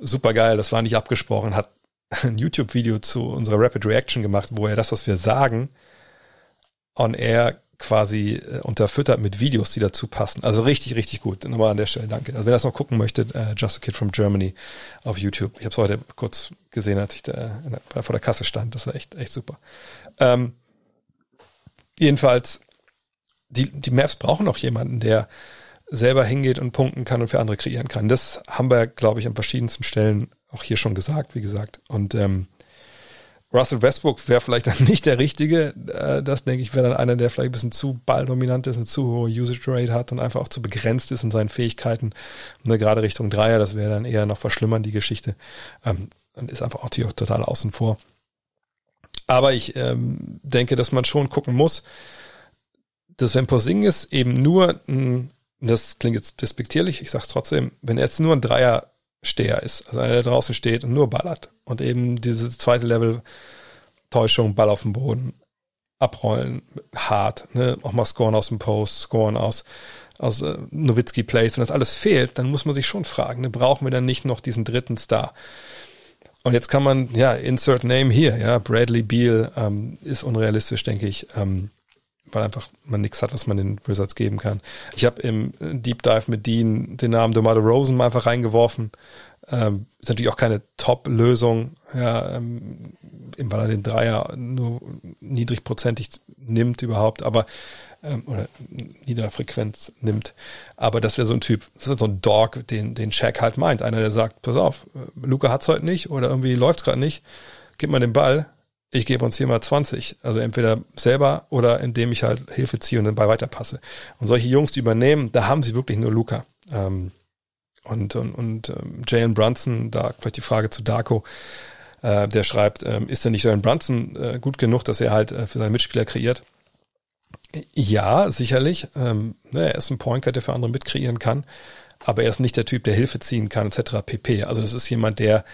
super geil, das war nicht abgesprochen, hat <laughs> ein YouTube-Video zu unserer Rapid Reaction gemacht, wo er das, was wir sagen, on air quasi äh, unterfüttert mit Videos, die dazu passen. Also richtig, richtig gut. Nochmal an der Stelle danke. Also wer das noch gucken möchte, äh, Just a Kid from Germany auf YouTube. Ich habe es heute kurz gesehen, als ich da vor der Kasse stand. Das war echt, echt super. Ähm, jedenfalls, die, die Mavs brauchen noch jemanden, der selber hingeht und punkten kann und für andere kreieren kann. Das haben wir, glaube ich, an verschiedensten Stellen auch hier schon gesagt, wie gesagt. Und ähm, Russell Westbrook wäre vielleicht dann <laughs> nicht der Richtige. Äh, das, denke ich, wäre dann einer, der vielleicht ein bisschen zu balldominant ist, eine zu hohe Usage Rate hat und einfach auch zu begrenzt ist in seinen Fähigkeiten. Ne, gerade Richtung Dreier, das wäre dann eher noch verschlimmern, die Geschichte. Ähm, und ist einfach auch total außen vor. Aber ich ähm, denke, dass man schon gucken muss, dass wenn Porzingis eben nur das klingt jetzt despektierlich, ich sag's trotzdem, wenn er jetzt nur ein Dreiersteher ist, also einer, der draußen steht und nur ballert. Und eben diese zweite Level Täuschung, Ball auf dem Boden, abrollen, hart, ne, auch mal scoren aus dem Post, scoren aus, aus äh, Nowitzki Plays, wenn das alles fehlt, dann muss man sich schon fragen, ne, brauchen wir dann nicht noch diesen dritten Star? Und jetzt kann man, ja, insert name hier, ja, Bradley Beal ähm, ist unrealistisch, denke ich, ähm, weil einfach man nichts hat, was man den Wizards geben kann. Ich habe im Deep Dive mit Dean den Namen DeMar Rosen mal einfach reingeworfen. Ähm, ist natürlich auch keine Top-Lösung, ja, ähm, weil er den Dreier nur niedrigprozentig nimmt überhaupt, aber ähm, oder niedere Frequenz nimmt. Aber das wäre so ein Typ, das ist so ein Dog, den, den Shaq halt meint. Einer, der sagt, pass auf, Luca hat's heute nicht oder irgendwie läuft's gerade nicht, gib mal den Ball, ich gebe uns hier mal 20. Also entweder selber oder indem ich halt Hilfe ziehe und den Ball weiterpasse. Und solche Jungs, die übernehmen, da haben sie wirklich nur Luca. Ähm, und und, und ähm, Jalen Brunson, da vielleicht die Frage zu Darko, äh, der schreibt, ähm, ist denn nicht Jalen Brunson äh, gut genug, dass er halt äh, für seine Mitspieler kreiert? Ja, sicherlich. Ähm, ne, er ist ein Pointer, der für andere mitkreieren kann, aber er ist nicht der Typ, der Hilfe ziehen kann, etc. pp. Also das ist jemand, der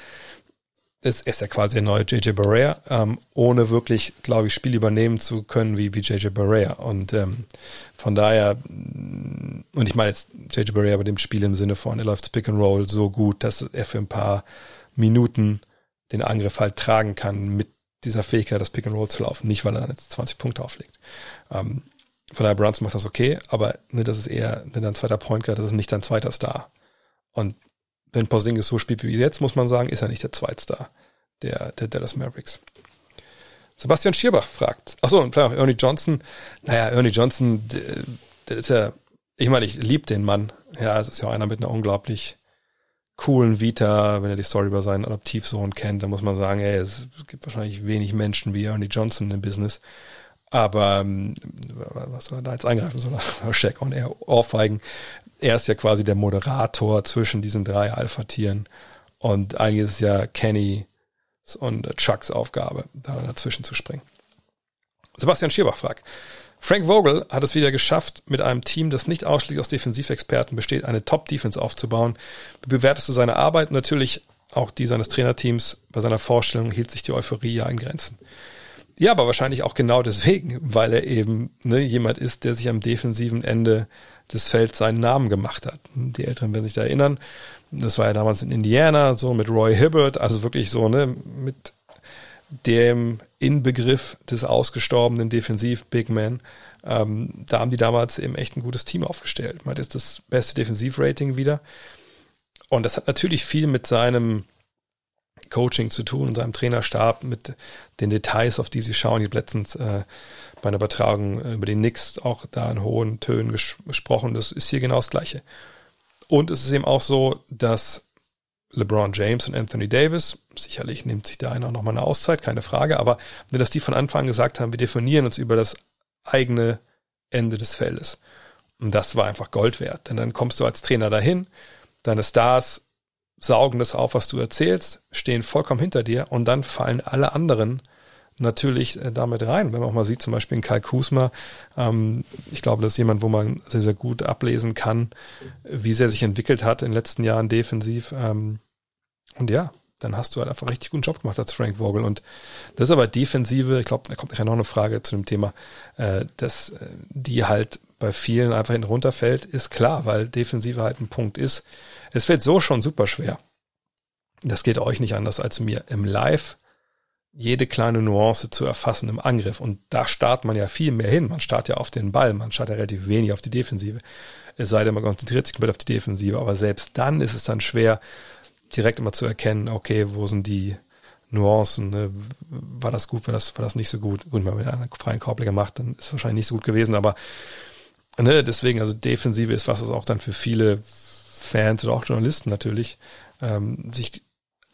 ist, ist ja quasi der neue JJ Barrea, ähm, ohne wirklich, glaube ich, Spiel übernehmen zu können wie, wie JJ Barrea. Und ähm, von daher, mm, und ich meine jetzt JJ Barrea bei dem Spiel im Sinne von, er läuft Pick and Roll so gut, dass er für ein paar Minuten den Angriff halt tragen kann mit dieser Fähigkeit, das Pick and Roll zu laufen. Nicht, weil er dann jetzt 20 Punkte auflegt. Ähm, von daher, Brunson macht das okay, aber ne, das ist eher ne, dein zweiter Point Guard, das ist nicht dein zweiter Star. Und wenn Porzingis so spielt wie jetzt, muss man sagen, ist er nicht der Zweitstar der, der Dallas Mavericks. Sebastian Schierbach fragt, achso, und auch Ernie Johnson. Naja, Ernie Johnson, der, der ist ja, ich meine, ich liebe den Mann. Ja, es ist ja einer mit einer unglaublich coolen Vita. Wenn er die Story über seinen Adoptivsohn kennt, dann muss man sagen, ey, es gibt wahrscheinlich wenig Menschen wie Ernie Johnson im Business. Aber ähm, was soll er da jetzt eingreifen? Soll er <laughs> Shaq on Air ohrfeigen? Er ist ja quasi der Moderator zwischen diesen drei Alpha-Tieren. Und eigentlich ist es ja Kenny und Chucks Aufgabe, da dazwischen zu springen. Sebastian Schierbach fragt. Frank Vogel hat es wieder geschafft, mit einem Team, das nicht ausschließlich aus Defensivexperten besteht, eine Top-Defense aufzubauen. Wie bewertest du seine Arbeit? Natürlich auch die seines Trainerteams. Bei seiner Vorstellung hielt sich die Euphorie ja in Grenzen. Ja, aber wahrscheinlich auch genau deswegen, <laughs> weil er eben ne, jemand ist, der sich am defensiven Ende des Felds seinen Namen gemacht hat. Die Älteren werden sich da erinnern. Das war ja damals in Indiana, so mit Roy Hibbert, also wirklich so, ne, mit dem Inbegriff des ausgestorbenen Defensiv-Big Man. Ähm, da haben die damals eben echt ein gutes Team aufgestellt. Man ist das beste Defensivrating wieder. Und das hat natürlich viel mit seinem Coaching zu tun und seinem Trainerstab, mit den Details, auf die sie schauen. Ich habe letztens äh, bei einer Übertragung äh, über den Knicks auch da in hohen Tönen ges gesprochen. Das ist hier genau das Gleiche. Und es ist eben auch so, dass LeBron James und Anthony Davis, sicherlich nimmt sich da einer auch nochmal eine Auszeit, keine Frage, aber dass die von Anfang an gesagt haben, wir definieren uns über das eigene Ende des Feldes. Und das war einfach Gold wert. Denn dann kommst du als Trainer dahin, deine Stars saugen das auf, was du erzählst, stehen vollkommen hinter dir und dann fallen alle anderen natürlich äh, damit rein. Wenn man auch mal sieht, zum Beispiel in Kai Kusma, ähm, ich glaube, das ist jemand, wo man sehr, sehr gut ablesen kann, wie sehr sich entwickelt hat in den letzten Jahren defensiv. Ähm, und ja, dann hast du halt einfach richtig guten Job gemacht als Frank Vogel. Und das ist aber Defensive, ich glaube, da kommt nachher noch eine Frage zu dem Thema, äh, dass äh, die halt bei vielen einfach hinten runterfällt, ist klar, weil Defensive halt ein Punkt ist. Es fällt so schon super schwer. Das geht euch nicht anders als mir im Live jede kleine Nuance zu erfassen im Angriff. Und da startet man ja viel mehr hin. Man startet ja auf den Ball, man startet ja relativ wenig auf die Defensive. Es sei denn, man konzentriert sich komplett auf die Defensive. Aber selbst dann ist es dann schwer, direkt immer zu erkennen, okay, wo sind die Nuancen, ne? war das gut, war das, war das nicht so gut. Gut, wenn man einen freien Korbleger macht, dann ist es wahrscheinlich nicht so gut gewesen, aber ne, deswegen, also Defensive ist was, was auch dann für viele Fans oder auch Journalisten natürlich ähm, sich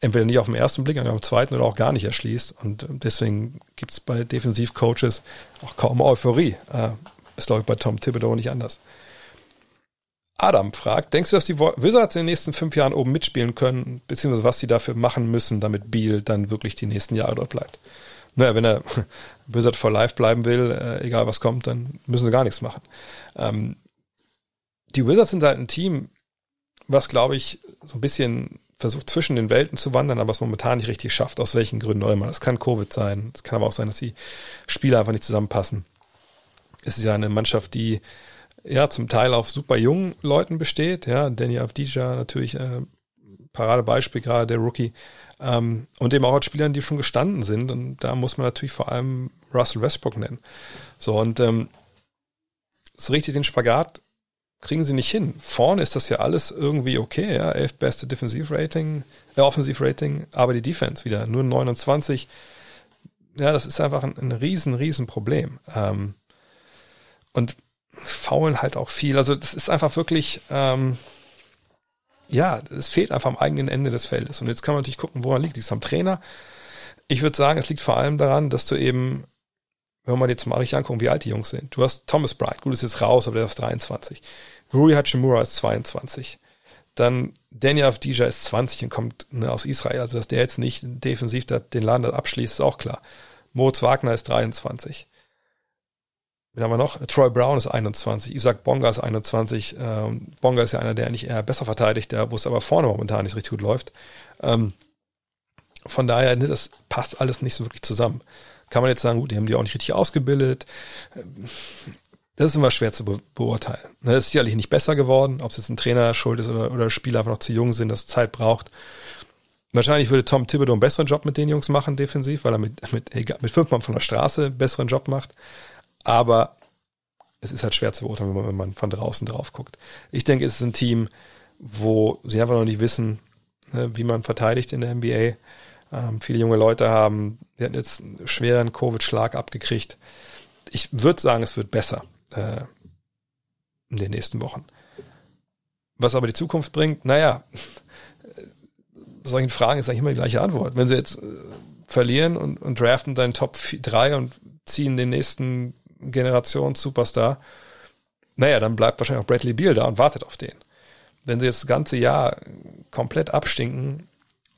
entweder nicht auf den ersten Blick, sondern auf zweiten oder auch gar nicht erschließt. Und deswegen gibt es bei Defensivcoaches auch kaum Euphorie. Äh, ist, glaube ich, bei Tom Thibodeau nicht anders. Adam fragt, denkst du, dass die Wizards in den nächsten fünf Jahren oben mitspielen können, beziehungsweise was sie dafür machen müssen, damit Beal dann wirklich die nächsten Jahre dort bleibt? Naja, wenn er <laughs> Wizard for Life bleiben will, äh, egal was kommt, dann müssen sie gar nichts machen. Ähm, die Wizards sind halt ein Team, was, glaube ich, so ein bisschen versucht zwischen den Welten zu wandern, aber es momentan nicht richtig schafft, aus welchen Gründen auch immer. Das kann Covid sein, es kann aber auch sein, dass die Spieler einfach nicht zusammenpassen. Es ist ja eine Mannschaft, die ja zum Teil auf super jungen Leuten besteht. Ja, Danny Avdija natürlich äh, Paradebeispiel, gerade der Rookie. Ähm, und eben auch als Spielern, die schon gestanden sind. Und da muss man natürlich vor allem Russell Westbrook nennen. So, und ähm, so richtig den Spagat kriegen sie nicht hin. Vorne ist das ja alles irgendwie okay, ja, elf beste Defensivrating, äh, Offensivrating, aber die Defense wieder nur 29. Ja, das ist einfach ein, ein riesen, riesen Problem. Ähm, und faulen halt auch viel. Also das ist einfach wirklich, ähm, ja, es fehlt einfach am eigenen Ende des Feldes. Und jetzt kann man natürlich gucken, woran liegt. Es am Trainer? Ich würde sagen, es liegt vor allem daran, dass du eben, wenn man jetzt mal richtig angucken, wie alt die Jungs sind. Du hast Thomas Bright, gut, ist jetzt raus, aber der ist 23. Rui Hachimura ist 22. Dann Daniel Avdija ist 20 und kommt ne, aus Israel. Also, dass der jetzt nicht defensiv den Laden abschließt, ist auch klar. Moritz Wagner ist 23. Wen haben wir noch? Troy Brown ist 21, Isaac Bonga ist 21. Ähm, Bonga ist ja einer, der eigentlich eher besser verteidigt, der, wo es aber vorne momentan nicht richtig gut läuft. Ähm, von daher, ne, das passt alles nicht so wirklich zusammen. Kann man jetzt sagen, gut, die haben die auch nicht richtig ausgebildet. Das ist immer schwer zu be beurteilen. Ne, das ist sicherlich nicht besser geworden, ob es jetzt ein Trainer schuld ist oder, oder Spieler einfach noch zu jung sind, dass es Zeit braucht. Wahrscheinlich würde Tom Thibodeau einen besseren Job mit den Jungs machen, defensiv, weil er mit, mit, mit fünf Mann von der Straße einen besseren Job macht. Aber es ist halt schwer zu beurteilen, wenn man von draußen drauf guckt. Ich denke, es ist ein Team, wo sie einfach noch nicht wissen, ne, wie man verteidigt in der NBA. Ähm, viele junge Leute haben, die hatten jetzt einen schweren Covid-Schlag abgekriegt. Ich würde sagen, es wird besser äh, in den nächsten Wochen. Was aber die Zukunft bringt, naja, solchen Fragen ist eigentlich immer die gleiche Antwort. Wenn sie jetzt äh, verlieren und, und draften deinen Top 3 und ziehen den nächsten Generation-Superstar, naja, dann bleibt wahrscheinlich auch Bradley Beal da und wartet auf den. Wenn sie jetzt das ganze Jahr komplett abstinken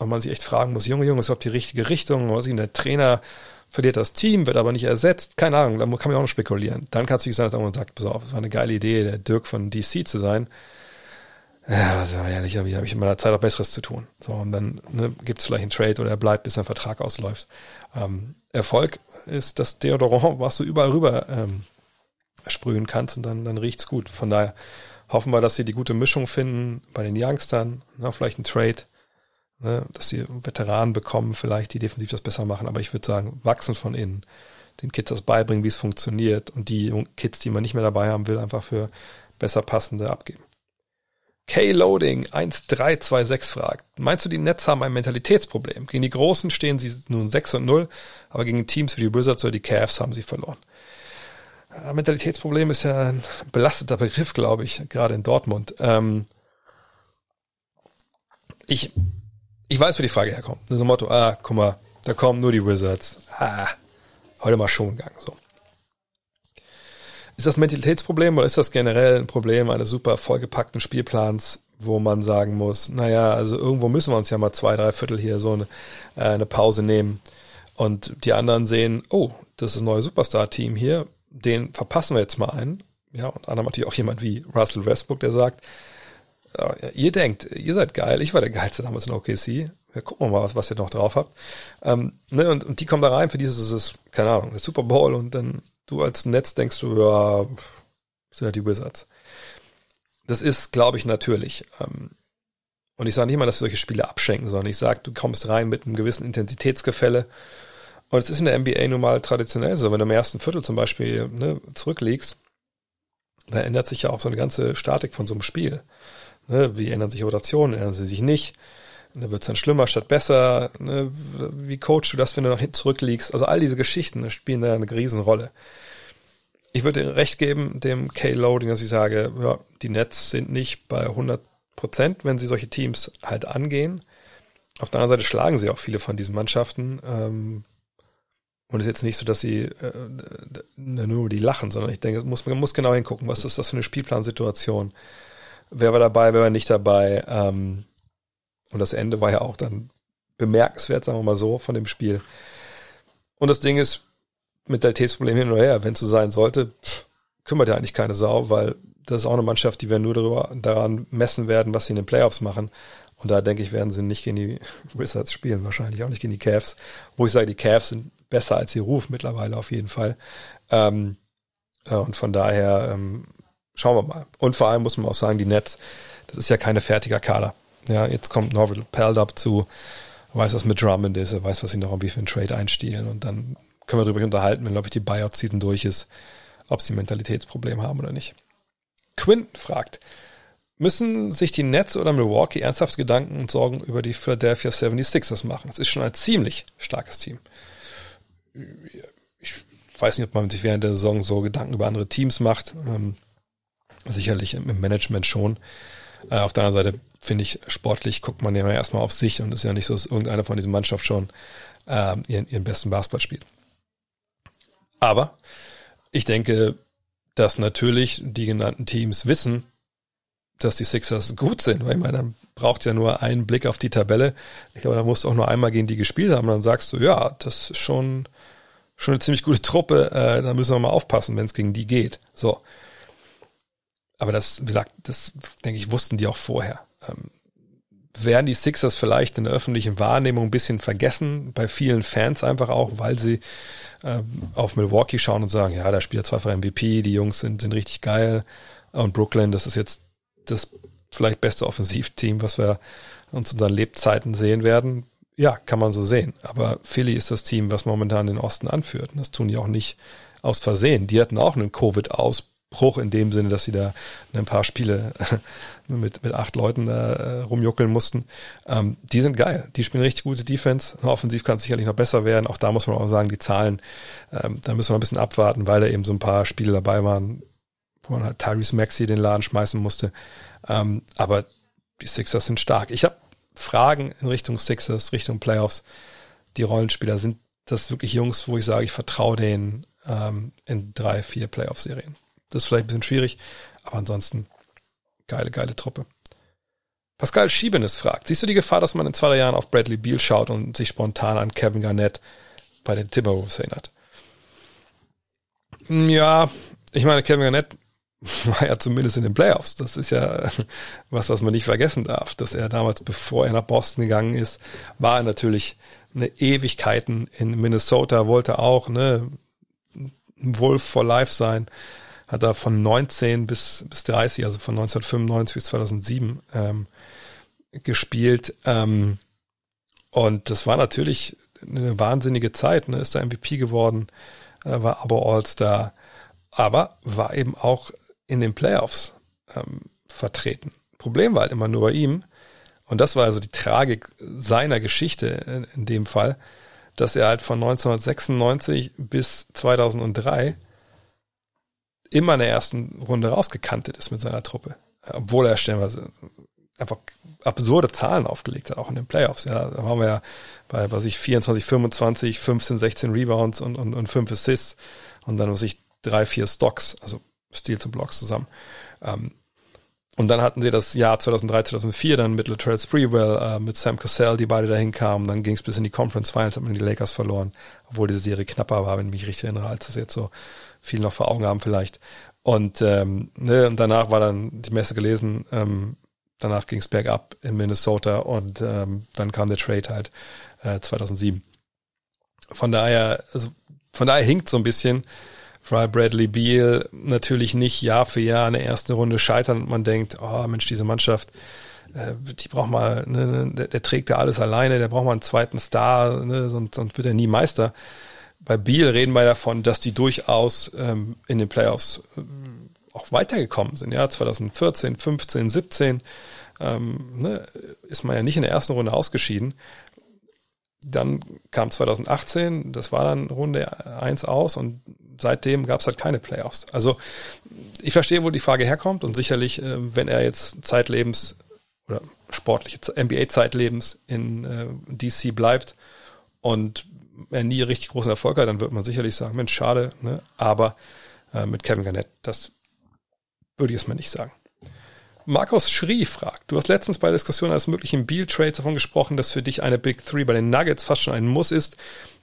und man sich echt fragen muss, Junge, Junge, ist überhaupt die richtige Richtung, was ist der Trainer verliert das Team, wird aber nicht ersetzt, keine Ahnung, da kann man auch noch spekulieren. Dann kann es nicht sein, dass irgendwann sagt, pass auf, es war eine geile Idee, der Dirk von DC zu sein. Ja, also ehrlich, habe ich in meiner Zeit auch Besseres zu tun. So, und dann ne, gibt es vielleicht einen Trade oder er bleibt, bis sein Vertrag ausläuft. Ähm, Erfolg ist das Deodorant, was du überall rüber ähm, sprühen kannst und dann, dann riecht's gut. Von daher hoffen wir, dass sie die gute Mischung finden bei den Youngstern, ne, vielleicht ein Trade, ne, dass sie Veteranen bekommen, vielleicht die defensiv das besser machen. Aber ich würde sagen, wachsen von innen, den Kids das beibringen, wie es funktioniert und die Kids, die man nicht mehr dabei haben will, einfach für besser passende abgeben. K-Loading 1326 fragt, meinst du, die Nets haben ein Mentalitätsproblem? Gegen die Großen stehen sie nun 6 und 0, aber gegen Teams wie die Wizards oder die Cavs haben sie verloren. Mentalitätsproblem ist ja ein belasteter Begriff, glaube ich, gerade in Dortmund. Ähm ich, ich weiß, wo die Frage herkommt. Das ist ein Motto, ah, guck mal, da kommen nur die Wizards. Ah, heute mal schon gegangen, so. Ist das Mentalitätsproblem oder ist das generell ein Problem eines super vollgepackten Spielplans, wo man sagen muss, naja, also irgendwo müssen wir uns ja mal zwei, drei Viertel hier so eine, äh, eine Pause nehmen. Und die anderen sehen, oh, das ist ein neues Superstar-Team hier, den verpassen wir jetzt mal ein. Ja, und anderem natürlich auch jemand wie Russell Westbrook, der sagt, ja, ihr denkt, ihr seid geil, ich war der geilste damals in OKC. Ja, gucken wir mal, was, was ihr noch drauf habt. Ähm, ne, und, und die kommen da rein, für die ist es, keine Ahnung, der Super Bowl und dann du als Netz denkst du, ja, sind ja die Wizards. Das ist, glaube ich, natürlich. Ähm, und ich sage nicht mal, dass solche Spiele abschenken, sondern ich sage, du kommst rein mit einem gewissen Intensitätsgefälle Und es ist in der NBA nun mal traditionell so, wenn du im ersten Viertel zum Beispiel ne, zurückliegst, dann ändert sich ja auch so eine ganze Statik von so einem Spiel. Ne, wie ändern sich Rotationen, ändern sie sich nicht? Da wird es dann schlimmer statt besser. Ne, wie coachst du das, wenn du nach hinten zurückliegst? Also all diese Geschichten spielen da eine Riesenrolle. Ich würde recht geben, dem K-Loading, dass ich sage, ja, die Nets sind nicht bei 100 Prozent, wenn sie solche Teams halt angehen. Auf der anderen Seite schlagen sie auch viele von diesen Mannschaften. Ähm, und es ist jetzt nicht so, dass sie äh, nur die lachen, sondern ich denke, muss, man muss genau hingucken, was ist das für eine Spielplansituation. Wer war dabei, wer war nicht dabei. Ähm, und das Ende war ja auch dann bemerkenswert, sagen wir mal so, von dem Spiel. Und das Ding ist, mit Deltés Problem hin oder her, wenn es so sein sollte, kümmert ja eigentlich keine Sau, weil das ist auch eine Mannschaft, die wir nur darüber, daran messen werden, was sie in den Playoffs machen. Und da denke ich, werden sie nicht gegen die <laughs> Wizards spielen, wahrscheinlich auch nicht gegen die Cavs. Wo ich sage, die Cavs sind besser als ihr Ruf mittlerweile auf jeden Fall. Ähm, äh, und von daher ähm, schauen wir mal. Und vor allem muss man auch sagen, die Nets, das ist ja keine fertiger Kader. Ja, jetzt kommt Norville Peldup zu, weiß, was mit Drummond ist, er weiß, was sie noch irgendwie für einen Trade einstielen und dann können wir darüber unterhalten, wenn, glaube ich, die Buyout-Season durch ist, ob sie ein Mentalitätsproblem haben oder nicht. Quinton fragt, müssen sich die Nets oder Milwaukee ernsthaft Gedanken und Sorgen über die Philadelphia 76ers machen? Das ist schon ein ziemlich starkes Team. Ich weiß nicht, ob man sich während der Saison so Gedanken über andere Teams macht. Ähm, sicherlich im Management schon. Äh, auf der anderen Seite finde ich, sportlich guckt man ja erstmal auf sich und ist ja nicht so, dass irgendeiner von dieser Mannschaft schon äh, ihren, ihren besten Basketball spielt. Aber ich denke, dass natürlich die genannten Teams wissen, dass die Sixers gut sind, weil ich meine, dann braucht ja nur einen Blick auf die Tabelle. Ich glaube, da musst du auch nur einmal gegen die gespielt haben, dann sagst du, ja, das ist schon, schon eine ziemlich gute Truppe, äh, da müssen wir mal aufpassen, wenn es gegen die geht. So. Aber das, wie gesagt, das, denke ich, wussten die auch vorher. Ähm, werden die Sixers vielleicht in der öffentlichen Wahrnehmung ein bisschen vergessen, bei vielen Fans einfach auch, weil sie äh, auf Milwaukee schauen und sagen, ja, da spielt zweifach MVP, die Jungs sind, sind richtig geil und Brooklyn, das ist jetzt das vielleicht beste Offensivteam, was wir uns in unseren Lebzeiten sehen werden. Ja, kann man so sehen. Aber Philly ist das Team, was momentan den Osten anführt. Und das tun die auch nicht aus Versehen. Die hatten auch einen Covid-Ausbruch Bruch in dem Sinne, dass sie da ein paar Spiele <laughs> mit, mit acht Leuten da äh, rumjuckeln mussten. Ähm, die sind geil. Die spielen richtig gute Defense. Offensiv kann es sicherlich noch besser werden. Auch da muss man auch sagen, die Zahlen, ähm, da müssen wir ein bisschen abwarten, weil da eben so ein paar Spiele dabei waren, wo man halt Tyrese Maxi den Laden schmeißen musste. Ähm, aber die Sixers sind stark. Ich habe Fragen in Richtung Sixers, Richtung Playoffs. Die Rollenspieler sind das wirklich Jungs, wo ich sage, ich vertraue denen ähm, in drei, vier Playoff-Serien. Das ist vielleicht ein bisschen schwierig, aber ansonsten geile, geile Truppe. Pascal Schiebenes fragt, siehst du die Gefahr, dass man in zwei Jahren auf Bradley Beal schaut und sich spontan an Kevin Garnett bei den Timberwolves erinnert? Ja, ich meine, Kevin Garnett <laughs> war ja zumindest in den Playoffs. Das ist ja <laughs> was, was man nicht vergessen darf, dass er damals, bevor er nach Boston gegangen ist, war er natürlich eine Ewigkeiten in Minnesota, wollte auch ne, Wolf for Life sein, hat er von 19 bis, bis 30, also von 1995 bis 2007 ähm, gespielt. Ähm, und das war natürlich eine wahnsinnige Zeit. Ne? Ist da MVP geworden, äh, war aber All-Star, aber war eben auch in den Playoffs ähm, vertreten. Problem war halt immer nur bei ihm, und das war also die Tragik seiner Geschichte in, in dem Fall, dass er halt von 1996 bis 2003 immer in der ersten Runde rausgekantet ist mit seiner Truppe. Obwohl er stellenweise einfach absurde Zahlen aufgelegt hat, auch in den Playoffs. Ja, da waren wir ja bei, was ich, 24, 25, 15, 16 Rebounds und, und, und 5 Assists und dann, was ich, drei, vier Stocks, also Steals und Blocks zusammen. Ähm, und dann hatten sie das Jahr 2003, 2004 dann mit Latrell Sprewell, äh, mit Sam Cassell, die beide dahin kamen. Dann ging es bis in die Conference Finals, hat man die Lakers verloren, obwohl diese Serie knapper war, wenn ich mich richtig erinnere, als das jetzt so viel noch vor Augen haben vielleicht. Und, ähm, ne, und danach war dann die Messe gelesen, ähm, danach ging es bergab in Minnesota und ähm, dann kam der Trade halt äh, 2007. Von daher, also von daher hinkt so ein bisschen, weil Bradley Beal natürlich nicht Jahr für Jahr in der ersten Runde scheitern und man denkt, oh Mensch, diese Mannschaft äh, die braucht mal, ne, der, der, trägt ja alles alleine, der braucht mal einen zweiten Star, ne, sonst, sonst wird er nie Meister. Bei Biel reden wir davon, dass die durchaus ähm, in den Playoffs äh, auch weitergekommen sind. Ja, 2014, 15, 17 ähm, ne, ist man ja nicht in der ersten Runde ausgeschieden. Dann kam 2018, das war dann Runde 1 aus und seitdem gab es halt keine Playoffs. Also ich verstehe, wo die Frage herkommt und sicherlich, äh, wenn er jetzt zeitlebens oder sportliche NBA-Zeitlebens in äh, DC bleibt und er nie richtig großen Erfolg hat, dann wird man sicherlich sagen, Mensch, schade, ne? aber äh, mit Kevin Garnett, das würde ich es mal nicht sagen. Markus Schrie fragt, du hast letztens bei der Diskussion eines möglichen Beal-Trades davon gesprochen, dass für dich eine Big Three bei den Nuggets fast schon ein Muss ist,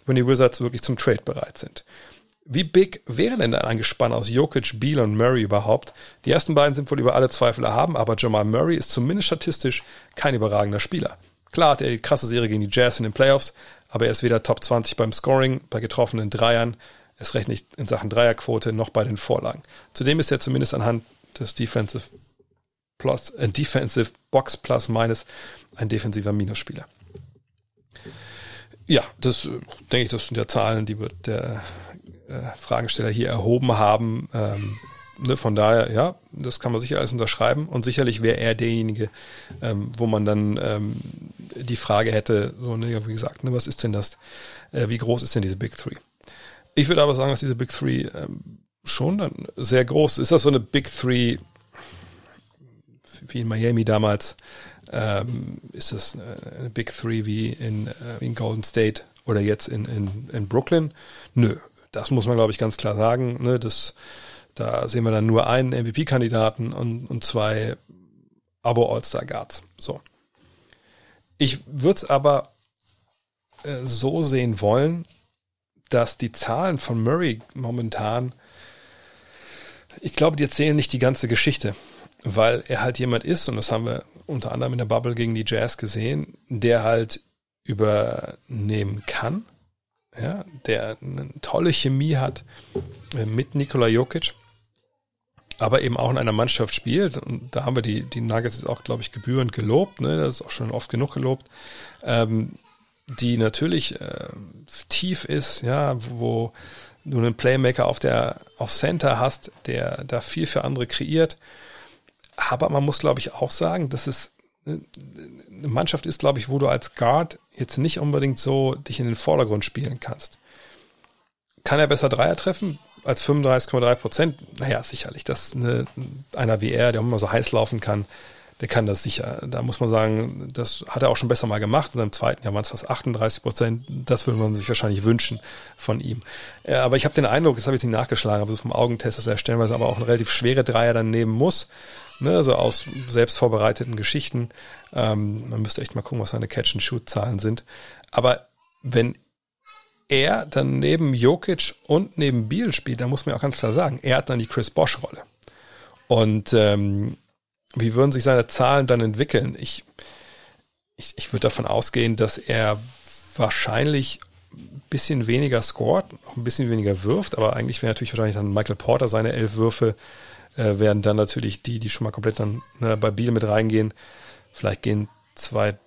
wenn die Wizards wirklich zum Trade bereit sind. Wie big wäre denn ein Gespann aus Jokic, Beal und Murray überhaupt? Die ersten beiden sind wohl über alle Zweifel erhaben, aber Jamal Murray ist zumindest statistisch kein überragender Spieler. Klar hat er die krasse Serie gegen die Jazz in den Playoffs, aber er ist weder Top 20 beim Scoring, bei getroffenen Dreiern, es recht nicht in Sachen Dreierquote, noch bei den Vorlagen. Zudem ist er zumindest anhand des Defensive Plus, äh, Defensive Box Plus Minus ein defensiver Minusspieler. Ja, das äh, denke ich, das sind ja Zahlen, die wird der äh, Fragesteller hier erhoben haben. Ähm, ne, von daher, ja, das kann man sicher alles unterschreiben und sicherlich wäre er derjenige, ähm, wo man dann ähm, die Frage hätte, so, ne, wie gesagt, ne, was ist denn das, äh, wie groß ist denn diese Big Three? Ich würde aber sagen, dass diese Big Three ähm, schon dann sehr groß ist. Ist das so eine Big Three wie in Miami damals? Ähm, ist das eine Big Three wie in, äh, in Golden State oder jetzt in, in, in Brooklyn? Nö, das muss man, glaube ich, ganz klar sagen. Ne? Das, da sehen wir dann nur einen MVP-Kandidaten und, und zwei Abo-All-Star-Guards. So. Ich würde es aber äh, so sehen wollen, dass die Zahlen von Murray momentan, ich glaube, die erzählen nicht die ganze Geschichte, weil er halt jemand ist, und das haben wir unter anderem in der Bubble gegen die Jazz gesehen, der halt übernehmen kann, ja, der eine tolle Chemie hat äh, mit Nikola Jokic, aber eben auch in einer Mannschaft spielt. Und da haben wir die, die Nuggets jetzt auch, glaube ich, gebührend gelobt, ne? das ist auch schon oft genug gelobt, ähm, die natürlich äh, tief ist, ja, wo du einen Playmaker auf der auf Center hast, der da viel für andere kreiert. Aber man muss, glaube ich, auch sagen, dass es eine Mannschaft ist, glaube ich, wo du als Guard jetzt nicht unbedingt so dich in den Vordergrund spielen kannst. Kann er besser Dreier treffen als 35,3 Prozent? Naja, sicherlich. Das eine, einer wie er, der immer so heiß laufen kann, der kann das sicher. Da muss man sagen, das hat er auch schon besser mal gemacht. Und im zweiten Jahr waren es fast 38 Prozent. Das würde man sich wahrscheinlich wünschen von ihm. Aber ich habe den Eindruck, das habe ich nicht nachgeschlagen, aber so vom Augentest, dass er stellenweise aber auch eine relativ schwere Dreier dann nehmen muss ne, also aus selbst vorbereiteten Geschichten. Ähm, man müsste echt mal gucken, was seine Catch-and-Shoot-Zahlen sind. Aber wenn er dann neben Jokic und neben Biel spielt, dann muss man auch ganz klar sagen, er hat dann die Chris Bosch-Rolle. Und ähm, wie würden sich seine Zahlen dann entwickeln? Ich, ich, ich würde davon ausgehen, dass er wahrscheinlich ein bisschen weniger scored, auch ein bisschen weniger wirft, aber eigentlich wäre natürlich wahrscheinlich dann Michael Porter seine elf Würfe äh, werden dann natürlich die, die schon mal komplett dann ne, bei Biel mit reingehen. Vielleicht gehen zwei,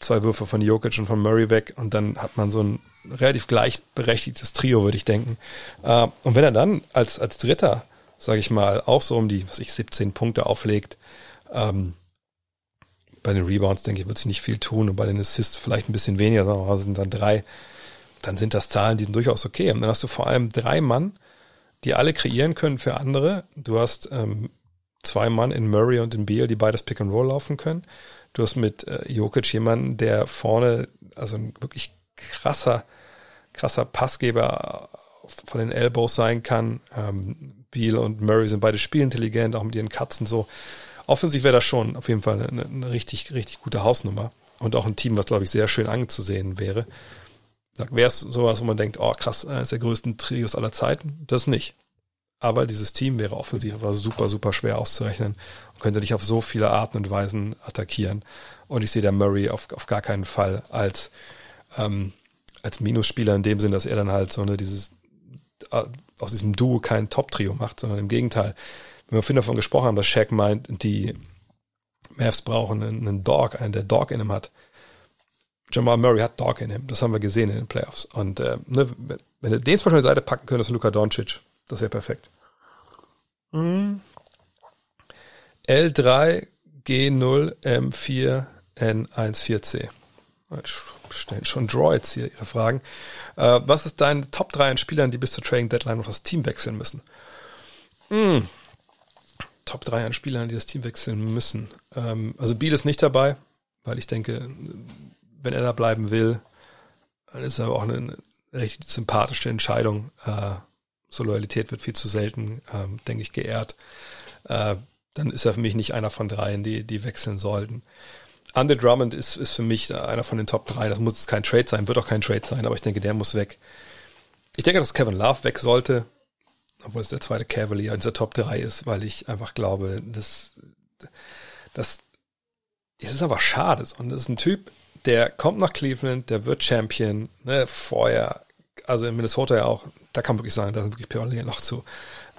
zwei Würfe von Jokic und von Murray weg und dann hat man so ein relativ gleichberechtigtes Trio, würde ich denken. Äh, und wenn er dann als, als Dritter, sage ich mal, auch so um die, was ich, 17 Punkte auflegt, ähm, bei den Rebounds, denke ich, wird sich nicht viel tun und bei den Assists vielleicht ein bisschen weniger, wir sind dann drei, dann sind das Zahlen, die sind durchaus okay. Und dann hast du vor allem drei Mann, die alle kreieren können für andere. Du hast ähm, zwei Mann in Murray und in Beal, die beides Pick and Roll laufen können. Du hast mit äh, Jokic jemanden, der vorne, also ein wirklich krasser, krasser Passgeber von den Elbows sein kann. Ähm, Beal und Murray sind beide spielintelligent, auch mit ihren Katzen so. Offensiv wäre das schon auf jeden Fall eine, eine richtig, richtig gute Hausnummer. Und auch ein Team, was, glaube ich, sehr schön anzusehen wäre. Wäre es sowas, wo man denkt, oh krass, eines der größten Trios aller Zeiten? Das nicht. Aber dieses Team wäre offensiv aber super, super schwer auszurechnen und könnte dich auf so viele Arten und Weisen attackieren. Und ich sehe da Murray auf, auf gar keinen Fall als, ähm, als Minusspieler in dem Sinn, dass er dann halt so eine, dieses, aus diesem Duo kein Top-Trio macht, sondern im Gegenteil. Wenn wir vorhin davon gesprochen haben, dass Shaq meint, die Mavs brauchen einen, einen Dog, einen, der Dog in ihm hat. Jamal Murray hat Dog in ihm. Das haben wir gesehen in den Playoffs. Und äh, ne, wenn du den zum Beispiel an die Seite packen könntest, Luka Doncic, das wäre perfekt. Hm. L3 G0 M4 N14C. Stellen schon Droids hier ihre Fragen. Äh, was ist dein Top 3 an Spielern, die bis zur Trading Deadline noch das Team wechseln müssen? Hm. Top 3 an Spielern, die das Team wechseln müssen. Ähm, also Beal ist nicht dabei, weil ich denke, wenn er da bleiben will, dann ist er auch eine, recht sympathische Entscheidung. Äh, so Loyalität wird viel zu selten, äh, denke ich, geehrt. Äh, dann ist er für mich nicht einer von dreien, die, die wechseln sollten. Andre Drummond ist, ist für mich einer von den Top 3. Das muss kein Trade sein, wird auch kein Trade sein, aber ich denke, der muss weg. Ich denke, dass Kevin Love weg sollte, obwohl es der zweite Cavalier in der Top 3 ist, weil ich einfach glaube, dass das es ist einfach schade. Und das ist ein Typ, der kommt nach Cleveland, der wird Champion, ne, vorher, also in Minnesota ja auch, da kann wirklich sagen, da sind wirklich Parallelen noch zu,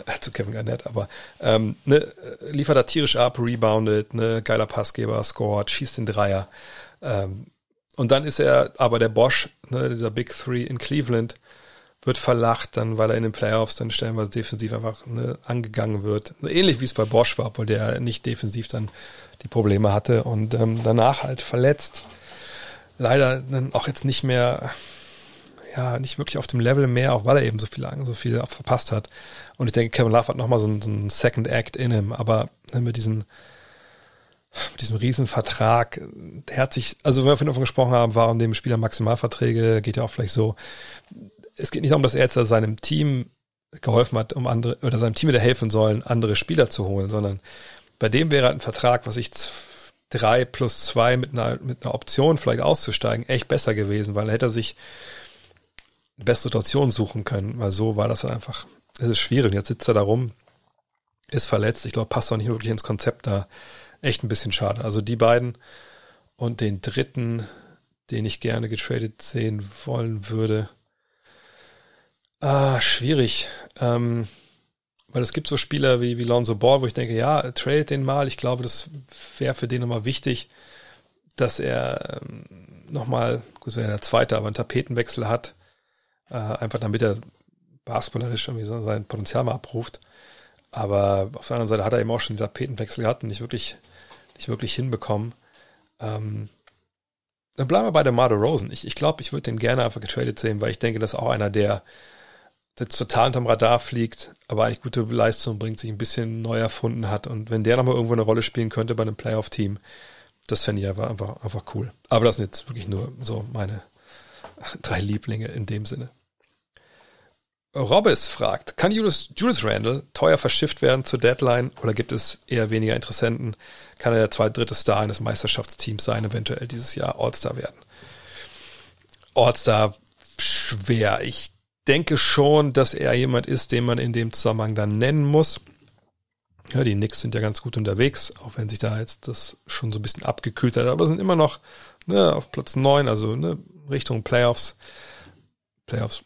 <laughs> zu Kevin Garnett, aber ähm, ne, liefert er tierisch ab, reboundet, ne, geiler Passgeber, scored, schießt den Dreier. Ähm, und dann ist er aber der Bosch, ne, dieser Big Three in Cleveland, wird verlacht, dann, weil er in den Playoffs dann stellenweise defensiv einfach ne, angegangen wird. Ähnlich wie es bei Bosch war, obwohl der nicht defensiv dann die Probleme hatte und ähm, danach halt verletzt. Leider dann auch jetzt nicht mehr, ja, nicht wirklich auf dem Level mehr, auch weil er eben so viel, so viel verpasst hat. Und ich denke, Kevin Love hat nochmal so, einen, so einen Second Act in ihm, aber ne, mit diesen mit diesem Riesenvertrag, der hat sich, also wenn wir vorhin davon gesprochen haben, warum dem Spieler Maximalverträge, geht ja auch vielleicht so, es geht nicht darum, dass er jetzt seinem Team geholfen hat, um andere, oder seinem Team wieder helfen sollen, andere Spieler zu holen, sondern bei dem wäre ein Vertrag, was ich drei plus zwei mit einer, mit einer Option vielleicht auszusteigen, echt besser gewesen, weil er hätte sich bessere Situation suchen können, weil so war das dann einfach, es ist schwierig. Jetzt sitzt er da rum, ist verletzt. Ich glaube, passt auch nicht wirklich ins Konzept da. Echt ein bisschen schade. Also die beiden und den dritten, den ich gerne getradet sehen wollen würde. Ah, schwierig. Ähm, weil es gibt so Spieler wie, wie Lonzo Ball, wo ich denke, ja, trade den mal. Ich glaube, das wäre für den nochmal wichtig, dass er ähm, nochmal, gut, wäre der zweite, aber einen Tapetenwechsel hat. Äh, einfach damit er basketballerisch irgendwie so sein Potenzial mal abruft. Aber auf der anderen Seite hat er eben auch schon den Tapetenwechsel gehabt und nicht wirklich, nicht wirklich hinbekommen. Ähm, dann bleiben wir bei der Marder Rosen. Ich, ich glaube, ich würde den gerne einfach getradet sehen, weil ich denke, das ist auch einer, der der total unterm Radar fliegt, aber eigentlich gute Leistung bringt, sich ein bisschen neu erfunden hat. Und wenn der nochmal irgendwo eine Rolle spielen könnte bei einem Playoff-Team, das fände ich einfach, einfach cool. Aber das sind jetzt wirklich nur so meine <laughs> drei Lieblinge in dem Sinne. Robbes fragt, kann Julius, Julius Randle teuer verschifft werden zur Deadline oder gibt es eher weniger Interessenten? Kann er der zweite, dritte Star eines Meisterschaftsteams sein, eventuell dieses Jahr All-Star werden? All-Star schwer. Ich denke schon, dass er jemand ist, den man in dem Zusammenhang dann nennen muss. Ja, die Knicks sind ja ganz gut unterwegs, auch wenn sich da jetzt das schon so ein bisschen abgekühlt hat, aber sind immer noch ne, auf Platz neun, also ne, Richtung Playoffs. Playoffs,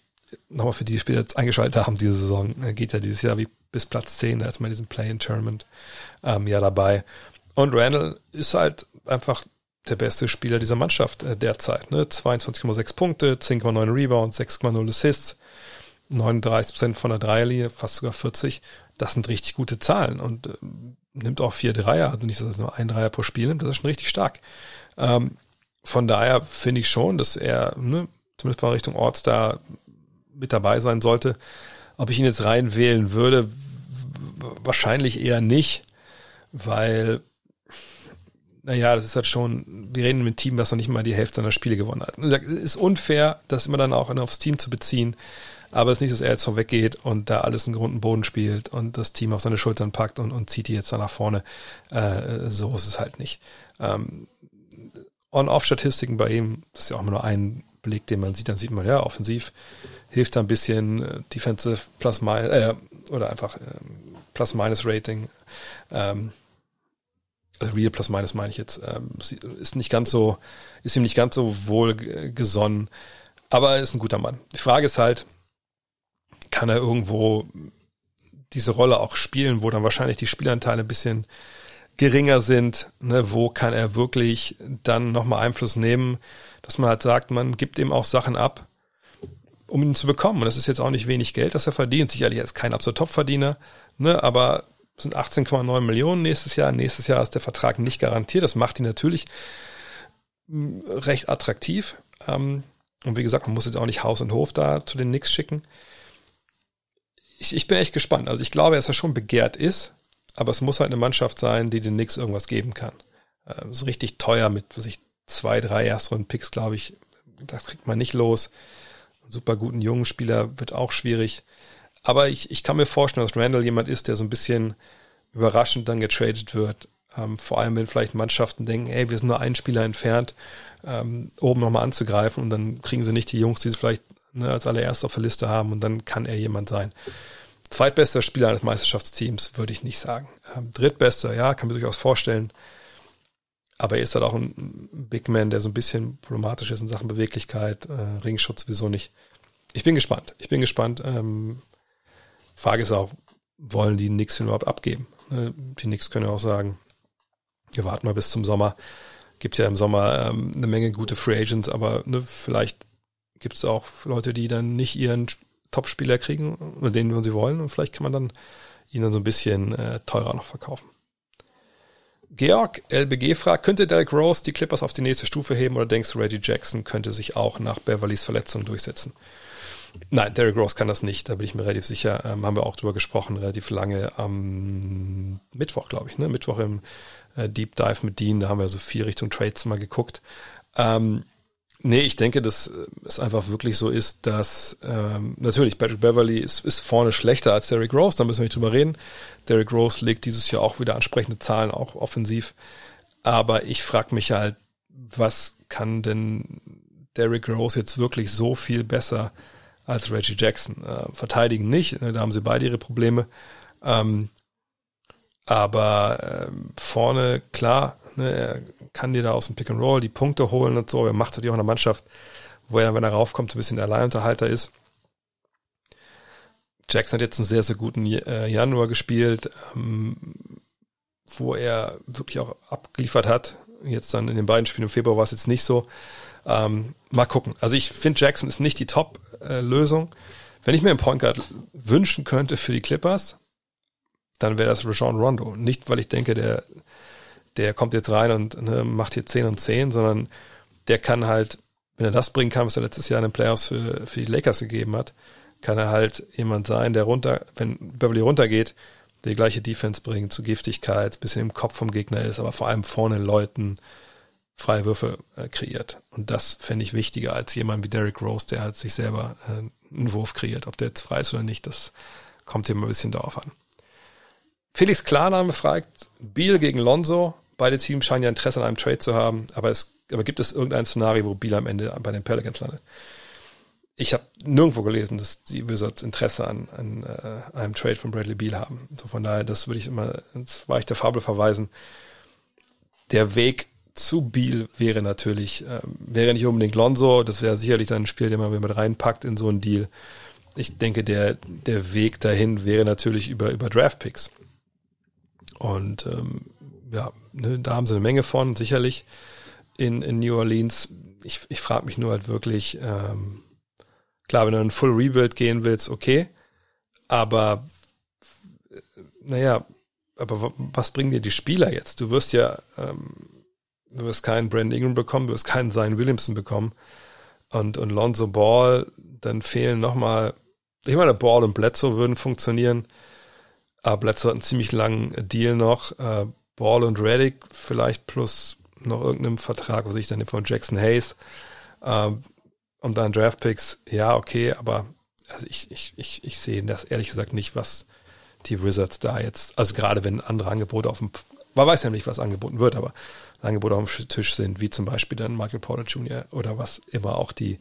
nochmal für die Spieler eingeschaltet haben diese Saison, äh, geht ja dieses Jahr wie bis Platz zehn, da ist man in diesem Play-in-Tournament ähm, ja dabei. Und Randall ist halt einfach der beste Spieler dieser Mannschaft äh, derzeit. Ne? 22,6 Punkte, 10,9 Rebounds, 6,0 Assists. 39 Prozent von der Dreierlinie, fast sogar 40. Das sind richtig gute Zahlen und äh, nimmt auch vier Dreier, also nicht, dass er nur ein Dreier pro Spiel nimmt, das ist schon richtig stark. Ähm, von daher finde ich schon, dass er, ne, zumindest mal Richtung Ortstar mit dabei sein sollte. Ob ich ihn jetzt rein wählen würde, wahrscheinlich eher nicht, weil, naja, das ist halt schon, wir reden mit einem Team, das noch nicht mal die Hälfte seiner Spiele gewonnen hat. Es ist unfair, das immer dann auch aufs Team zu beziehen. Aber es ist nicht, dass er jetzt vorweggeht und da alles in Grund und Boden spielt und das Team auf seine Schultern packt und, und zieht die jetzt da nach vorne. Äh, so ist es halt nicht. Ähm, On-Off-Statistiken bei ihm, das ist ja auch immer nur ein Blick, den man sieht, dann sieht man, ja, offensiv hilft da ein bisschen äh, Defensive Plus Minus, äh, oder einfach äh, Plus Minus Rating. Ähm, also Real Plus Minus meine ich jetzt, ähm, ist nicht ganz so, ist ihm nicht ganz so wohl gesonnen, aber er ist ein guter Mann. Die Frage ist halt, kann er irgendwo diese Rolle auch spielen, wo dann wahrscheinlich die Spielanteile ein bisschen geringer sind, ne, wo kann er wirklich dann nochmal Einfluss nehmen, dass man halt sagt, man gibt ihm auch Sachen ab, um ihn zu bekommen. Und das ist jetzt auch nicht wenig Geld, das er verdient. Sicherlich er ist kein absoluter Top-Verdiener, ne, aber sind 18,9 Millionen nächstes Jahr. Nächstes Jahr ist der Vertrag nicht garantiert. Das macht ihn natürlich hm, recht attraktiv. Ähm, und wie gesagt, man muss jetzt auch nicht Haus und Hof da zu den Knicks schicken. Ich, ich bin echt gespannt. Also ich glaube, dass er schon begehrt ist, aber es muss halt eine Mannschaft sein, die den Knicks irgendwas geben kann. Äh, so richtig teuer mit, was ich, zwei, drei Erstrunden-Picks, glaube ich, das kriegt man nicht los. Einen super guten jungen Spieler wird auch schwierig. Aber ich, ich kann mir vorstellen, dass Randall jemand ist, der so ein bisschen überraschend dann getradet wird. Ähm, vor allem, wenn vielleicht Mannschaften denken, hey, wir sind nur einen Spieler entfernt, ähm, oben nochmal anzugreifen und dann kriegen sie nicht die Jungs, die sie vielleicht ne, als allererst auf der Liste haben und dann kann er jemand sein. Zweitbester Spieler eines Meisterschaftsteams würde ich nicht sagen. Ähm, drittbester, ja, kann man sich durchaus vorstellen. Aber er ist halt auch ein Big Man, der so ein bisschen problematisch ist in Sachen Beweglichkeit, äh, Ringschutz sowieso nicht. Ich bin gespannt. Ich bin gespannt. Ähm, Frage ist auch, wollen die Knicks überhaupt abgeben? Äh, die Knicks können ja auch sagen, wir warten mal bis zum Sommer. Gibt ja im Sommer ähm, eine Menge gute Free Agents, aber ne, vielleicht gibt es auch Leute, die dann nicht ihren Top-Spieler kriegen, oder den sie wollen, und vielleicht kann man dann ihn dann so ein bisschen äh, teurer noch verkaufen. Georg LBG fragt, könnte Derek Rose die Clippers auf die nächste Stufe heben oder denkst du, Reggie Jackson könnte sich auch nach Beverlys Verletzung durchsetzen? Nein, Derrick Rose kann das nicht, da bin ich mir relativ sicher. Ähm, haben wir auch drüber gesprochen, relativ lange am Mittwoch, glaube ich, ne? Mittwoch im äh, Deep Dive mit Dean, da haben wir so viel Richtung Trades mal geguckt. Ähm, nee, ich denke, dass es einfach wirklich so ist, dass ähm, natürlich Patrick Beverly ist, ist vorne schlechter als Derrick Rose, da müssen wir nicht drüber reden. Derrick Rose legt dieses Jahr auch wieder ansprechende Zahlen, auch offensiv. Aber ich frage mich halt, was kann denn Derrick Rose jetzt wirklich so viel besser als Reggie Jackson. Äh, verteidigen nicht, ne, da haben sie beide ihre Probleme. Ähm, aber ähm, vorne, klar, ne, er kann dir da aus dem Pick and Roll die Punkte holen und so. Er macht natürlich auch eine Mannschaft, wo er, wenn er raufkommt, ein bisschen der Alleinunterhalter ist. Jackson hat jetzt einen sehr, sehr guten äh, Januar gespielt, ähm, wo er wirklich auch abgeliefert hat. Jetzt dann in den beiden Spielen im Februar war es jetzt nicht so. Ähm, mal gucken. Also ich finde, Jackson ist nicht die Top-Lösung. Wenn ich mir einen Point Guard wünschen könnte für die Clippers, dann wäre das Rajon Rondo. Nicht, weil ich denke, der, der kommt jetzt rein und ne, macht hier 10 und 10, sondern der kann halt, wenn er das bringen kann, was er letztes Jahr in den Playoffs für, für die Lakers gegeben hat, kann er halt jemand sein, der runter, wenn Beverly runtergeht, die gleiche Defense bringt, zu Giftigkeit, bisschen im Kopf vom Gegner ist, aber vor allem vorne Leuten freie Würfe äh, kreiert. Und das fände ich wichtiger als jemand wie Derrick Rose, der halt sich selber äh, einen Wurf kreiert. Ob der jetzt frei ist oder nicht, das kommt hier mal ein bisschen darauf an. Felix Klarname fragt, Beal gegen Lonzo. Beide Teams scheinen ja Interesse an einem Trade zu haben, aber, es, aber gibt es irgendein Szenario, wo Beal am Ende bei den Pelicans landet? Ich habe nirgendwo gelesen, dass die Wizards Interesse an, an äh, einem Trade von Bradley Beal haben. So von daher, das würde ich immer ins Weich Fabel verweisen. Der Weg zu Biel wäre natürlich, äh, wäre nicht unbedingt Lonzo, das wäre sicherlich dann ein Spiel, den man mit reinpackt in so einen Deal. Ich denke, der, der Weg dahin wäre natürlich über, über Draftpicks. Und ähm, ja, da haben sie eine Menge von, sicherlich in, in New Orleans. Ich, ich frage mich nur halt wirklich, ähm, klar, wenn du einen Full Rebuild gehen willst, okay, aber naja, aber was bringen dir die Spieler jetzt? Du wirst ja ähm, du wirst keinen Brandon Ingram bekommen, du wirst keinen Zion Williamson bekommen. Und, und Lonzo Ball, dann fehlen nochmal, ich meine, Ball und Bledsoe würden funktionieren. Aber Bledsoe hat einen ziemlich langen Deal noch. Äh, Ball und Reddick vielleicht plus noch irgendeinem Vertrag, was ich dann von Jackson Hayes. Ähm, und dann Draftpicks, ja, okay, aber also ich, ich, ich, ich sehe das ehrlich gesagt nicht, was die Wizards da jetzt, also gerade wenn andere Angebote auf dem, man weiß ja nicht, was angeboten wird, aber Angebote auf dem Tisch sind, wie zum Beispiel dann Michael Porter Jr. oder was immer auch die,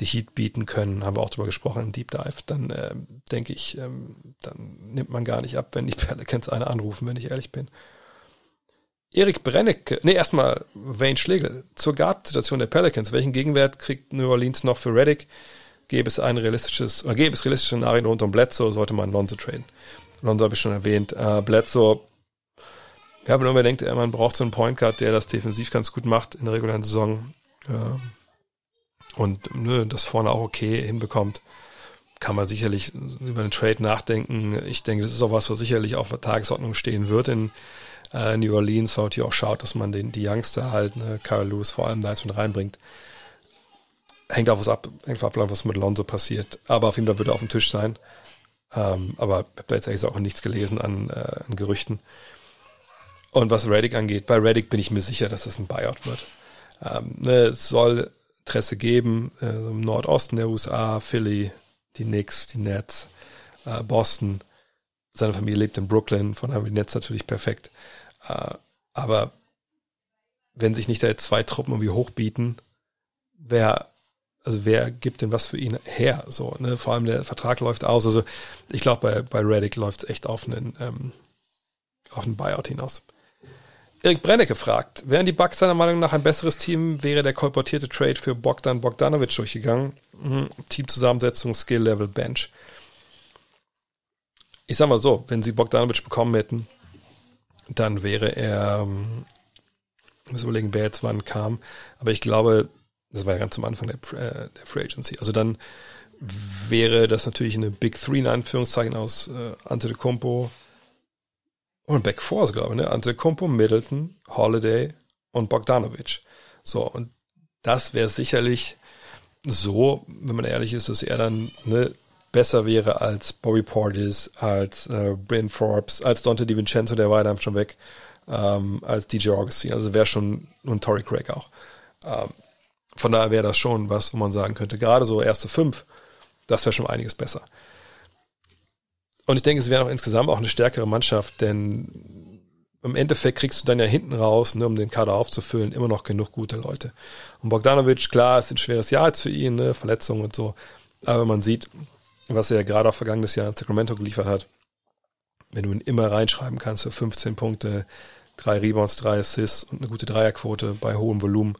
die Heat bieten können, haben wir auch drüber gesprochen im Deep Dive, dann äh, denke ich, ähm, dann nimmt man gar nicht ab, wenn die Pelicans eine anrufen, wenn ich ehrlich bin. Erik Brenneck, nee, erstmal Wayne Schlegel. Zur Guard-Situation der Pelicans. Welchen Gegenwert kriegt New Orleans noch für Reddick? Gäbe es ein realistisches, oder gäbe es realistische Szenarien rund um Bledsoe, sollte man Lonzo traden. Lonzo habe ich schon erwähnt. Äh, Bledsoe Ja, wenn man denkt, man braucht so einen Point Guard, der das defensiv ganz gut macht in der regulären Saison äh, und ne, das vorne auch okay hinbekommt, kann man sicherlich über einen Trade nachdenken. Ich denke, das ist auch was, was sicherlich auf der Tagesordnung stehen wird in äh, New Orleans, natürlich auch schaut, dass man den, die Youngster halt, ne, Carl Lewis vor allem da jetzt mit reinbringt. Hängt auch was ab, hängt ab, was mit Lonzo passiert. Aber auf jeden Fall wird er auf dem Tisch sein. Ähm, aber ich habe da jetzt eigentlich auch nichts gelesen an, äh, an Gerüchten. Und was Reddick angeht, bei Reddick bin ich mir sicher, dass es ein Buyout wird. Ähm, ne, es soll Interesse geben äh, im Nordosten der USA, Philly, die Knicks, die Nets, äh, Boston. Seine Familie lebt in Brooklyn, von daher die Nets natürlich perfekt. Äh, aber wenn sich nicht da jetzt zwei Truppen irgendwie hochbieten, wer, also wer gibt denn was für ihn her? So, ne? Vor allem der Vertrag läuft aus. Also ich glaube, bei, bei Reddick läuft es echt auf einen, ähm, auf einen Buyout hinaus. Erik Brennecke fragt, wären die Bucks seiner Meinung nach ein besseres Team, wäre der kolportierte Trade für Bogdan Bogdanovic durchgegangen? Mhm. Teamzusammensetzung, Skill Level, Bench. Ich sag mal so, wenn sie Bogdanovic bekommen hätten, dann wäre er, ähm, ich muss überlegen, wer jetzt wann kam, aber ich glaube, das war ja ganz am Anfang der, äh, der Free Agency. Also dann wäre das natürlich eine Big Three in Anführungszeichen aus äh, Antetokounmpo und Back Four, glaube ich, ne? Antetokounmpo, Middleton, Holiday und Bogdanovic. So, und das wäre sicherlich so, wenn man ehrlich ist, dass er dann ne, besser wäre als Bobby Portis, als äh, Bryn Forbes, als Dante DiVincenzo, der war dann schon weg, ähm, als DJ Augustine. Also wäre schon, und Tory Craig auch. Ähm, von daher wäre das schon was, wo man sagen könnte, gerade so erste fünf, das wäre schon einiges besser. Und ich denke, es wäre auch insgesamt auch eine stärkere Mannschaft, denn im Endeffekt kriegst du dann ja hinten raus, ne, um den Kader aufzufüllen, immer noch genug gute Leute. Und Bogdanovic, klar, ist ein schweres Jahr jetzt für ihn, ne, Verletzungen und so. Aber man sieht, was er gerade auch vergangenes Jahr in Sacramento geliefert hat, wenn du ihn immer reinschreiben kannst für 15 Punkte, drei Rebounds, drei Assists und eine gute Dreierquote bei hohem Volumen,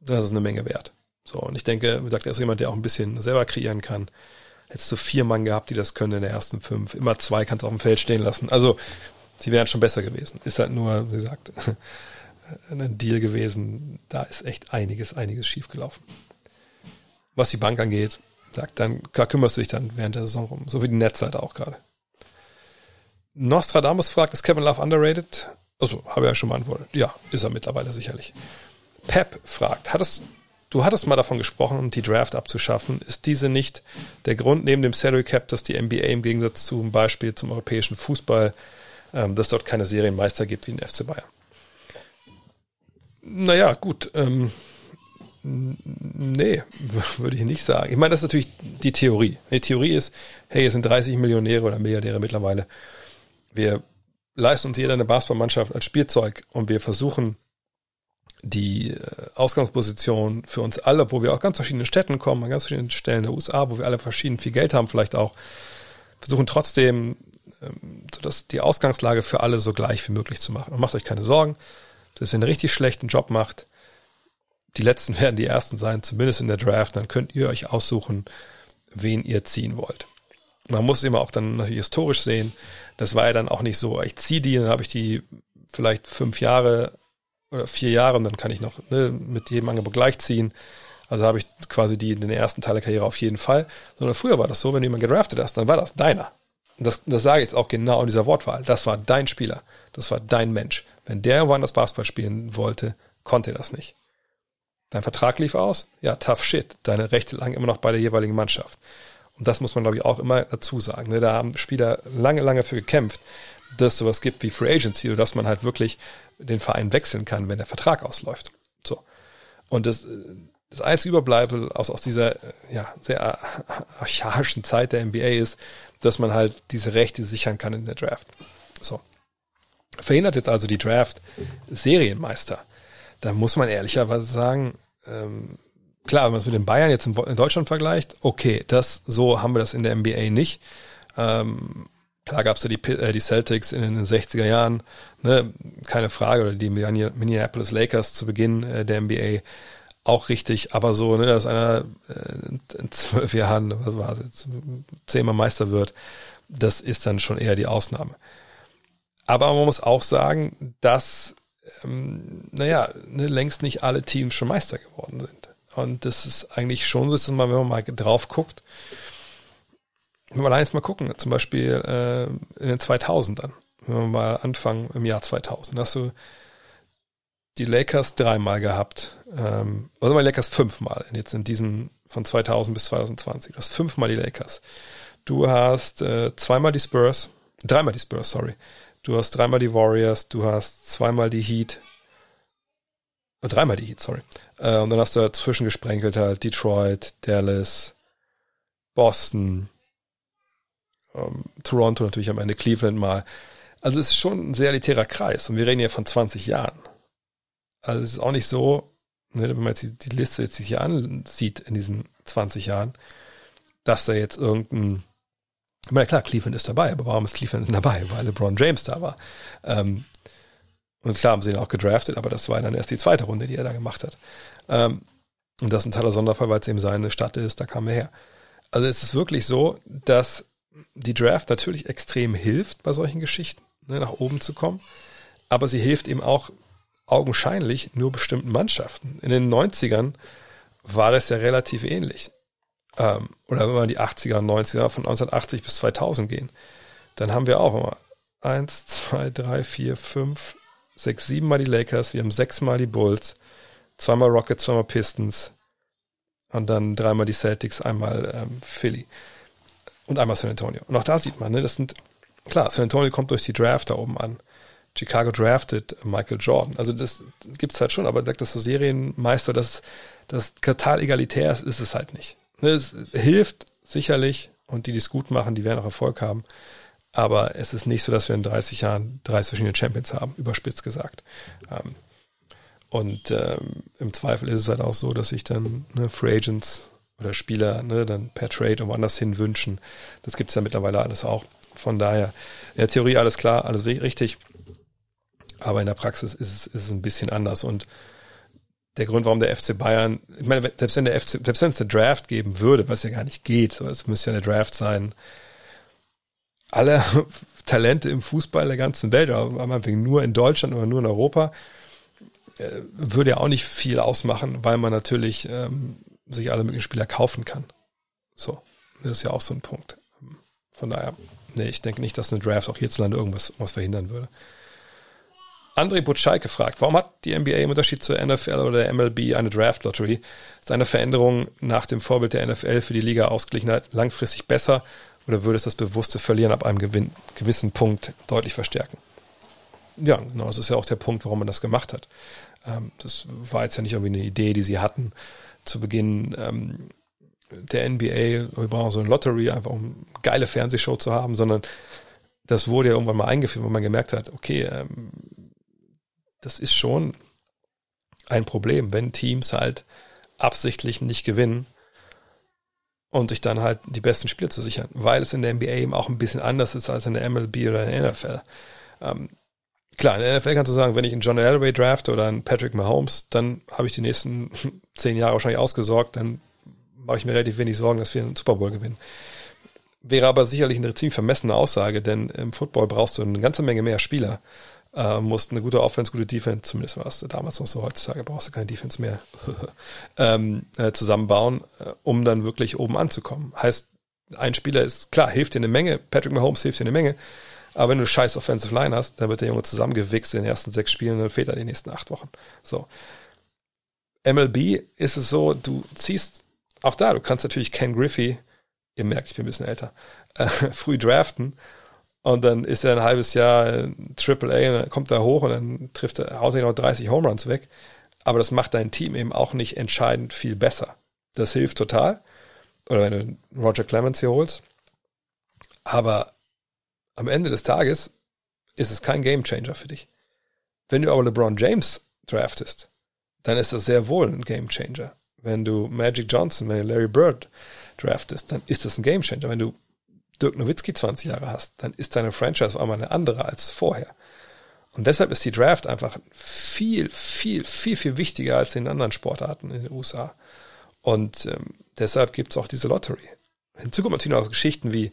dann ist es eine Menge wert. So, und ich denke, wie gesagt, er ist jemand, der auch ein bisschen selber kreieren kann. Hättest du vier Mann gehabt, die das können in der ersten fünf. Immer zwei kannst du auf dem Feld stehen lassen. Also, sie wären schon besser gewesen. Ist halt nur, wie gesagt, <laughs> ein Deal gewesen. Da ist echt einiges, einiges schiefgelaufen. Was die Bank angeht, sagt, dann kümmerst du dich dann während der Saison rum. So wie die Netzseite auch gerade. Nostradamus fragt, ist Kevin Love underrated? Also, habe ich ja schon beantwortet. Ja, ist er mittlerweile sicherlich. Pep fragt, hattest, du hattest mal davon gesprochen, die Draft abzuschaffen. Ist diese nicht der Grund neben dem Salary Cap, dass die NBA im Gegensatz zum Beispiel zum europäischen Fußball, ähm, dass dort keine Serienmeister gibt wie in FC Bayern? Naja, gut. Ähm, Nee, würde ich nicht sagen. Ich meine, das ist natürlich die Theorie. Die Theorie ist, hey, es sind 30 Millionäre oder Milliardäre mittlerweile. Wir leisten uns jeder eine Basketballmannschaft als Spielzeug und wir versuchen die äh, Ausgangsposition für uns alle, wo wir aus ganz verschiedenen Städten kommen, an ganz verschiedenen Stellen der USA, wo wir alle verschieden viel Geld haben, vielleicht auch, versuchen trotzdem ähm, dass die Ausgangslage für alle so gleich wie möglich zu machen. Und macht euch keine Sorgen, dass ihr einen richtig schlechten Job macht, die letzten <laughs> werden die ersten sein, zumindest in der Draft. Dann könnt ihr euch aussuchen, wen ihr ziehen wollt. Man muss immer auch dann natürlich historisch sehen. Das war ja dann auch nicht so, ich ziehe die, dann habe ich die vielleicht fünf Jahre oder vier Jahre und dann kann ich noch ne, mit jedem Angebot gleich ziehen. Also habe ich quasi die in den ersten Teil der Karriere auf jeden Fall. Sondern früher war das so, wenn du jemanden gedraftet hast, dann war das deiner. Und das, das sage ich jetzt auch genau in dieser Wortwahl. Das war dein Spieler. Das war dein Mensch. Wenn der woanders Basketball spielen wollte, konnte er das nicht. Dein Vertrag lief aus? Ja, tough shit. Deine Rechte lagen immer noch bei der jeweiligen Mannschaft. Und das muss man, glaube ich, auch immer dazu sagen. Ne? Da haben Spieler lange, lange für gekämpft, dass es sowas gibt wie Free Agency dass man halt wirklich den Verein wechseln kann, wenn der Vertrag ausläuft. So. Und das, das einzige Überbleibsel aus, aus dieser ja, sehr archaischen Zeit der NBA ist, dass man halt diese Rechte sichern kann in der Draft. So. Verhindert jetzt also die Draft Serienmeister da muss man ehrlicherweise sagen, ähm, klar, wenn man es mit den Bayern jetzt in, in, Deutschland vergleicht, okay, das so haben wir das in der NBA nicht. Ähm, klar gab es ja die, äh, die Celtics in den 60er Jahren, ne, keine Frage, oder die Minneapolis Lakers zu Beginn äh, der NBA auch richtig, aber so, ne, dass einer äh, in zwölf Jahren, was war es jetzt, zehnmal Meister wird, das ist dann schon eher die Ausnahme. Aber man muss auch sagen, dass, ähm, naja, ne, längst nicht alle Teams schon Meister geworden sind. Und das ist eigentlich schon so, wenn man mal drauf guckt, wenn wir allein jetzt mal gucken, zum Beispiel äh, in den 2000ern, wenn wir mal anfangen im Jahr 2000, hast du die Lakers dreimal gehabt, ähm, oder mal Lakers fünfmal, jetzt in diesen von 2000 bis 2020. Du hast fünfmal die Lakers. Du hast äh, zweimal die Spurs, dreimal die Spurs, sorry. Du hast dreimal die Warriors, du hast zweimal die Heat, äh, dreimal die Heat, sorry. Äh, und dann hast du dazwischen gesprenkelt halt Detroit, Dallas, Boston, ähm, Toronto natürlich am Ende, Cleveland mal. Also es ist schon ein sehr elitärer Kreis und wir reden ja von 20 Jahren. Also es ist auch nicht so, ne, wenn man jetzt die, die Liste jetzt sich hier ansieht in diesen 20 Jahren, dass da jetzt irgendein, ich meine, klar, Cleveland ist dabei, aber warum ist Cleveland dabei? Weil LeBron James da war. Ähm, und klar haben sie ihn auch gedraftet, aber das war dann erst die zweite Runde, die er da gemacht hat. Ähm, und das ist ein toller Sonderfall, weil es eben seine Stadt ist, da kam er her. Also es ist wirklich so, dass die Draft natürlich extrem hilft bei solchen Geschichten, ne, nach oben zu kommen. Aber sie hilft eben auch augenscheinlich nur bestimmten Mannschaften. In den 90ern war das ja relativ ähnlich. Ähm, oder wenn wir in die 80er und 90er von 1980 bis 2000 gehen, dann haben wir auch immer eins, zwei, drei, vier, fünf, sechs, sieben Mal die Lakers, wir haben sechs Mal die Bulls, zweimal Rockets, zweimal Pistons und dann dreimal die Celtics, einmal ähm, Philly und einmal San Antonio. Und auch da sieht man, ne, das sind, klar, San Antonio kommt durch die Draft da oben an. Chicago drafted Michael Jordan. Also das gibt es halt schon, aber das so Serienmeister, das, das total egalitär ist, ist es halt nicht. Ne, es hilft sicherlich und die, die es gut machen, die werden auch Erfolg haben. Aber es ist nicht so, dass wir in 30 Jahren 30 verschiedene Champions haben, überspitzt gesagt. Ähm, und ähm, im Zweifel ist es halt auch so, dass sich dann ne, Free Agents oder Spieler ne, dann per Trade woanders hin wünschen. Das gibt es ja mittlerweile alles auch. Von daher, in der Theorie alles klar, alles richtig. Aber in der Praxis ist es, ist es ein bisschen anders. Und der Grund, warum der FC Bayern, ich meine, selbst wenn der FC, selbst wenn es eine Draft geben würde, was ja gar nicht geht, es müsste ja eine Draft sein, alle <laughs> Talente im Fußball der ganzen Welt, aber nur in Deutschland oder nur in Europa, äh, würde ja auch nicht viel ausmachen, weil man natürlich ähm, sich alle möglichen Spieler kaufen kann. So, das ist ja auch so ein Punkt. Von daher, nee, ich denke nicht, dass eine Draft auch hierzulande irgendwas, irgendwas verhindern würde. André Butschei gefragt, warum hat die NBA im Unterschied zur NFL oder der MLB eine Draft Lottery? Ist eine Veränderung nach dem Vorbild der NFL für die Liga Ausgeglichenheit langfristig besser oder würde es das bewusste Verlieren ab einem gewinn, gewissen Punkt deutlich verstärken? Ja, genau, das ist ja auch der Punkt, warum man das gemacht hat. Ähm, das war jetzt ja nicht irgendwie eine Idee, die sie hatten, zu Beginn ähm, der NBA, wir brauchen so eine Lottery, einfach um eine geile Fernsehshow zu haben, sondern das wurde ja irgendwann mal eingeführt, wo man gemerkt hat, okay, ähm, das ist schon ein Problem, wenn Teams halt absichtlich nicht gewinnen und sich dann halt die besten Spiele zu sichern, weil es in der NBA eben auch ein bisschen anders ist als in der MLB oder in der NFL. Ähm, Klar, in der NFL kannst du sagen, wenn ich einen John Elway drafte oder einen Patrick Mahomes, dann habe ich die nächsten <laughs> zehn Jahre wahrscheinlich ausgesorgt, dann mache ich mir relativ wenig Sorgen, dass wir einen Super Bowl gewinnen. Wäre aber sicherlich eine ziemlich vermessene Aussage, denn im Football brauchst du eine ganze Menge mehr Spieler. Äh, musst eine gute Offense, gute Defense, zumindest war es damals noch so, heutzutage brauchst du keine Defense mehr, <laughs> ähm, äh, zusammenbauen, äh, um dann wirklich oben anzukommen. Heißt, ein Spieler ist, klar, hilft dir eine Menge, Patrick Mahomes hilft dir eine Menge, aber wenn du scheiß Offensive Line hast, dann wird der Junge zusammengewichst in den ersten sechs Spielen und dann fehlt er die nächsten acht Wochen. So. MLB ist es so, du ziehst auch da, du kannst natürlich Ken Griffey, ihr merkt, ich bin ein bisschen älter, äh, <laughs> früh draften und dann ist er ein halbes Jahr Triple A und dann kommt er hoch und dann trifft er, haut noch 30 Home Runs weg. Aber das macht dein Team eben auch nicht entscheidend viel besser. Das hilft total. Oder wenn du Roger Clemens hier holst. Aber am Ende des Tages ist es kein Gamechanger für dich. Wenn du aber LeBron James draftest, dann ist das sehr wohl ein Gamechanger. Wenn du Magic Johnson, wenn du Larry Bird draftest, dann ist das ein Gamechanger. Wenn du Dirk Nowitzki 20 Jahre hast, dann ist deine Franchise auf einmal eine andere als vorher. Und deshalb ist die Draft einfach viel, viel, viel, viel wichtiger als in anderen Sportarten in den USA. Und ähm, deshalb gibt es auch diese Lottery. Hinzu kommen natürlich noch Geschichten wie,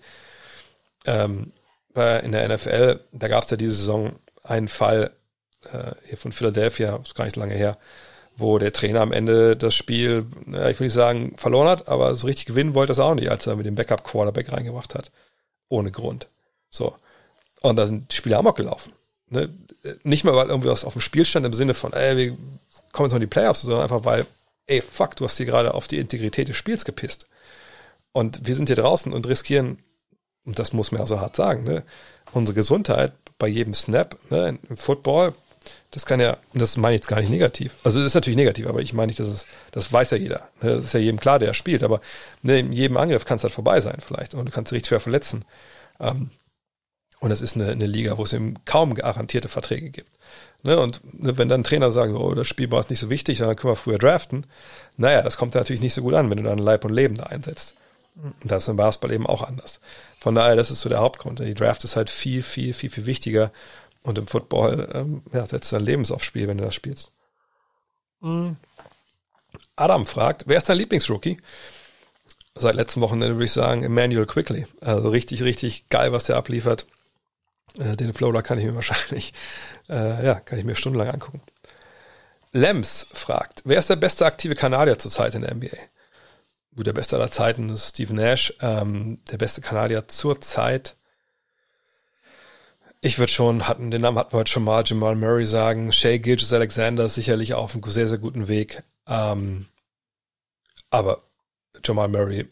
ähm, bei, in der NFL, da gab es ja diese Saison einen Fall äh, hier von Philadelphia, ist gar nicht lange her, wo der Trainer am Ende das Spiel, na, ich will nicht sagen verloren hat, aber so richtig gewinnen wollte es auch nicht, als er mit dem Backup-Quarterback reingebracht hat. Ohne Grund. So. Und da sind die Spiele amok gelaufen. Ne? Nicht mal, weil irgendwie was auf dem Spiel stand im Sinne von, ey, wir kommen jetzt noch in die Playoffs, sondern einfach, weil, ey, fuck, du hast hier gerade auf die Integrität des Spiels gepisst. Und wir sind hier draußen und riskieren, und das muss man auch so hart sagen, ne, unsere Gesundheit bei jedem Snap, ne, im Football, das kann ja, das meine ich jetzt gar nicht negativ. Also das ist natürlich negativ, aber ich meine nicht, dass es, das weiß ja jeder. Ne? Das ist ja jedem klar, der spielt, aber ne, in jedem Angriff kann es halt vorbei sein vielleicht und du kannst dich schwer verletzen. Ähm, und das ist eine, eine Liga, wo es eben kaum garantierte Verträge gibt. Ne? Und wenn dann Trainer sagt, oh, das Spiel war nicht so wichtig, dann können wir früher draften, naja, das kommt natürlich nicht so gut an, wenn du dann Leib und Leben da einsetzt. Und das ist im Basketball eben auch anders. Von daher, das ist so der Hauptgrund. Die Draft ist halt viel, viel, viel, viel wichtiger und im Football ähm, ja, setzt dein Lebens aufs Spiel, wenn du das spielst. Mhm. Adam fragt, wer ist dein Lieblingsrookie? Seit letzten Wochenende würde ich sagen Emmanuel Quickly. Also richtig, richtig geil, was der abliefert. Äh, den Flow, da kann ich mir <laughs> wahrscheinlich, äh, ja, kann ich mir stundenlang angucken. Lems fragt, wer ist der beste aktive Kanadier zurzeit in der NBA? Gut, der beste aller Zeiten ist Steve Nash. Ähm, der beste Kanadier zurzeit ich würde schon, hatten, den Namen hatten wir heute schon mal, Jamal Murray sagen. Shay Gilges Alexander ist sicherlich auf einem sehr, sehr guten Weg. Ähm, aber Jamal Murray,